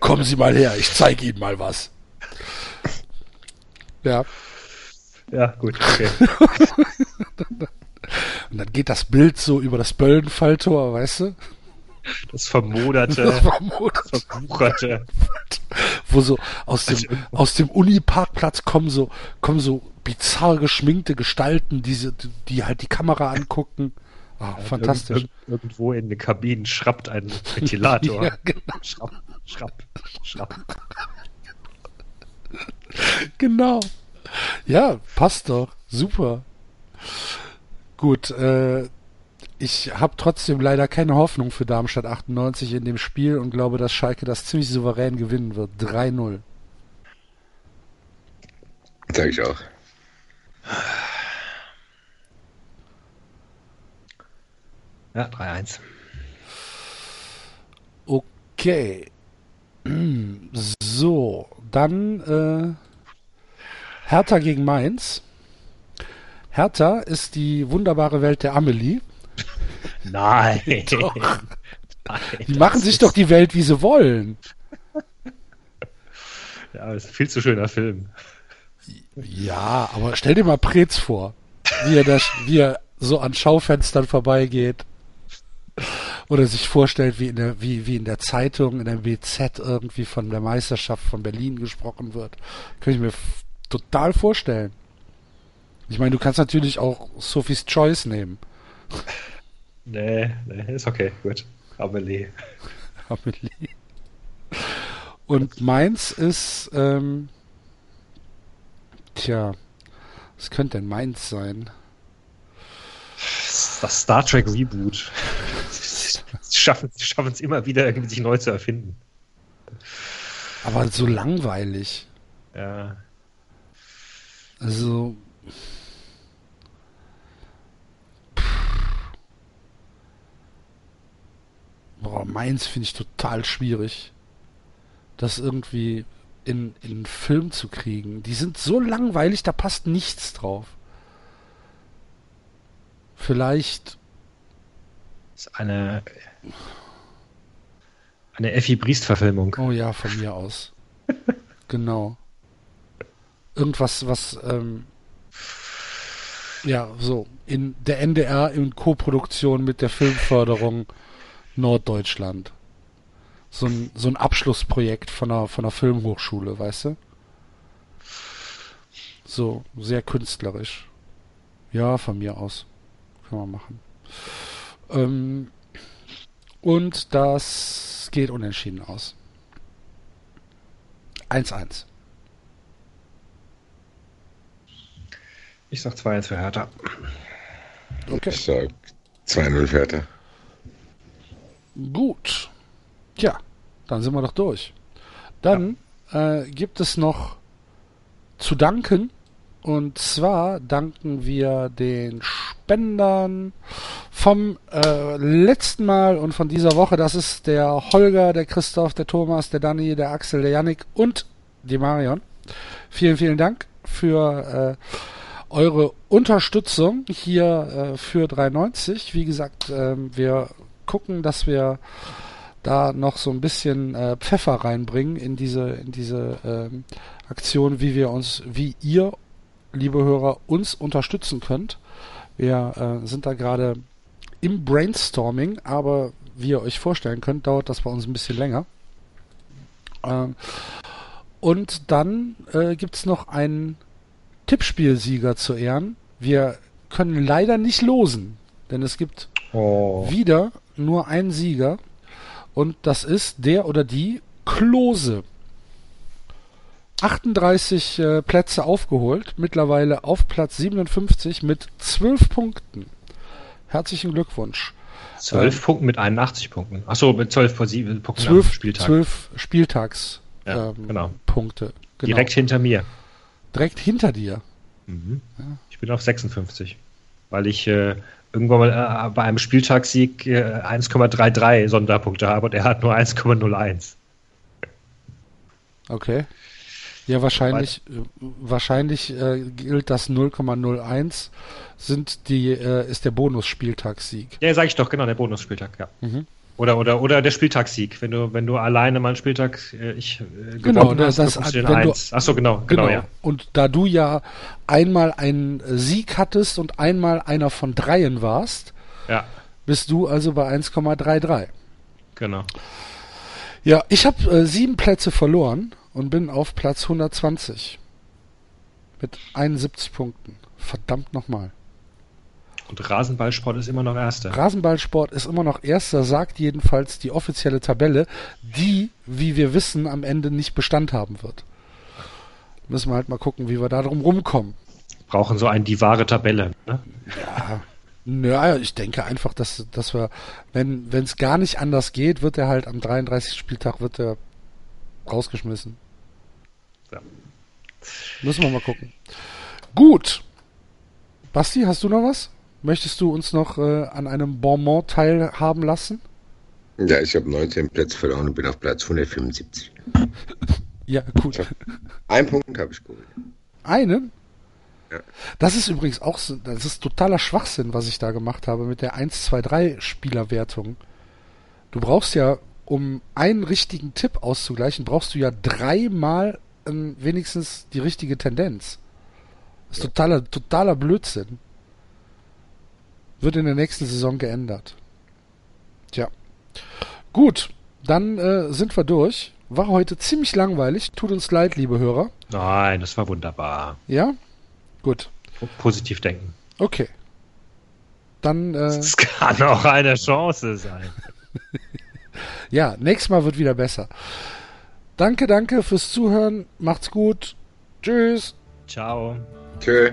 Kommen Sie mal her, ich zeige Ihnen mal was. Ja. Ja, gut, okay. (laughs) Und dann geht das Bild so über das Böllenfalltor, weißt du? Das vermoderte, das vermoderte. verbucherte. Wo so aus dem, also, aus dem Uni-Parkplatz kommen so, kommen so bizarr geschminkte Gestalten, die, die halt die Kamera angucken. Oh, fantastisch. Irgend, irgendwo in den Kabinen schrappt ein Ventilator. (laughs) ja, genau. Schrapp, schrapp, schrapp. genau. Ja, passt doch. Super. Gut, äh, ich habe trotzdem leider keine Hoffnung für Darmstadt 98 in dem Spiel und glaube, dass Schalke das ziemlich souverän gewinnen wird. 3-0. Sag ich auch. Ja, 3-1. Okay. So, dann äh, Hertha gegen Mainz. Hertha ist die wunderbare Welt der Amelie. Nein. Doch. Nein, Die machen sich doch die Welt, wie sie wollen. Ja, das ist ein viel zu schöner Film. Ja, aber stell dir mal Preetz vor, wie er, das, wie er so an Schaufenstern vorbeigeht. Oder sich vorstellt, wie in, der, wie, wie in der Zeitung, in der WZ irgendwie von der Meisterschaft von Berlin gesprochen wird. Könnte ich mir total vorstellen. Ich meine, du kannst natürlich auch Sophie's Choice nehmen. Nee, nee, ist okay, gut. Amelie. (laughs) Amelie. Und Mainz ist, ähm, tja, was könnte denn Mainz sein? Das Star Trek Reboot. Sie schaffen sie schaffen es immer wieder, irgendwie sich neu zu erfinden. Aber so langweilig. Ja. Also. Boah, Mainz finde ich total schwierig. Das irgendwie in, in einen Film zu kriegen. Die sind so langweilig, da passt nichts drauf. Vielleicht. ist eine eine Effi Briest-Verfilmung. Oh ja, von mir aus. (laughs) genau. Irgendwas, was. Ähm, ja, so. In der NDR in Koproduktion mit der Filmförderung Norddeutschland. So ein, so ein Abschlussprojekt von einer, von einer Filmhochschule, weißt du? So, sehr künstlerisch. Ja, von mir aus. Kann man machen. Ähm, und das geht unentschieden aus. 1-1. Ich sag 2-1 für Hertha. Okay. Ich sag 2-0 für Hertha. Gut. Tja, dann sind wir doch durch. Dann äh, gibt es noch zu danken. Und zwar danken wir den Spendern vom äh, letzten Mal und von dieser Woche. Das ist der Holger, der Christoph, der Thomas, der Danny, der Axel, der Yannick und die Marion. Vielen, vielen Dank für äh, eure Unterstützung hier äh, für 390. Wie gesagt, ähm, wir gucken, dass wir da noch so ein bisschen äh, Pfeffer reinbringen in diese in diese ähm, Aktion, wie wir uns, wie ihr, liebe Hörer, uns unterstützen könnt. Wir äh, sind da gerade im Brainstorming, aber wie ihr euch vorstellen könnt, dauert das bei uns ein bisschen länger. Ähm, und dann äh, gibt's noch einen Tippspielsieger zu ehren. Wir können leider nicht losen, denn es gibt Oh. wieder nur einen Sieger und das ist der oder die Klose. 38 äh, Plätze aufgeholt, mittlerweile auf Platz 57 mit 12 Punkten. Herzlichen Glückwunsch. 12 Punkten mit 81 Punkten. Achso, mit 12 vor 7 Punkten am 12, Spieltag. 12 Spieltags Ja, ähm, genau. Punkte. Genau. Direkt hinter mir. Direkt hinter dir. Ich bin auf 56. Weil ich äh, irgendwann mal äh, bei einem Spieltagssieg äh, 1,33 Sonderpunkte habe und er hat nur 1,01. Okay. Ja, wahrscheinlich, äh, wahrscheinlich äh, gilt das 0,01 sind die, äh, ist der Bonus-Spieltagssieg. Ja, sag ich doch, genau, der Bonusspieltag, ja. Mhm. Oder, oder, oder der Spieltagssieg. Wenn du, wenn du alleine mal einen Spieltag, äh, ich äh, Genau, gewonnen das- hast, das- du den wenn du-. Achso, genau, genau, ja. Und da du ja einmal einen Sieg hattest und einmal einer von dreien warst, Ja, bist du also bei 1,33. genau. Ja, ich habe äh, sieben Plätze verloren und bin auf Platz 120 mit 71 Punkten. Verdammt nochmal. Und Rasenballsport ist immer noch Erster. Rasenballsport ist immer noch Erster, sagt jedenfalls die offizielle Tabelle, die, wie wir wissen, am Ende nicht Bestand haben wird. Müssen wir halt mal gucken, wie wir da drum rumkommen. Brauchen so ein die wahre Tabelle. Ne? Ja. Naja, ich denke einfach, dass, dass wir, wenn es gar nicht anders geht, wird er halt am 33. Spieltag wird er rausgeschmissen. Ja. Müssen wir mal gucken. Gut. Basti, hast du noch was? Möchtest du uns noch äh, an einem Bonbon teilhaben lassen? Ja, ich habe 19 Plätze verloren und bin auf Platz 175. (laughs) ja, gut. Ein Punkt habe ich geholt. Einen? Ja. Das ist übrigens auch das ist totaler Schwachsinn, was ich da gemacht habe mit der 1, 2, 3 Spielerwertung. Du brauchst ja, um einen richtigen Tipp auszugleichen, brauchst du ja dreimal ähm, wenigstens die richtige Tendenz. Das ist ja. totaler, totaler Blödsinn. Wird in der nächsten Saison geändert. Tja. Gut, dann äh, sind wir durch. War heute ziemlich langweilig. Tut uns leid, liebe Hörer. Nein, das war wunderbar. Ja? Gut. Positiv denken. Okay. Dann. Äh, (laughs) das kann auch eine Chance sein. (laughs) ja, nächstes Mal wird wieder besser. Danke, danke fürs Zuhören. Macht's gut. Tschüss. Ciao. Tschö.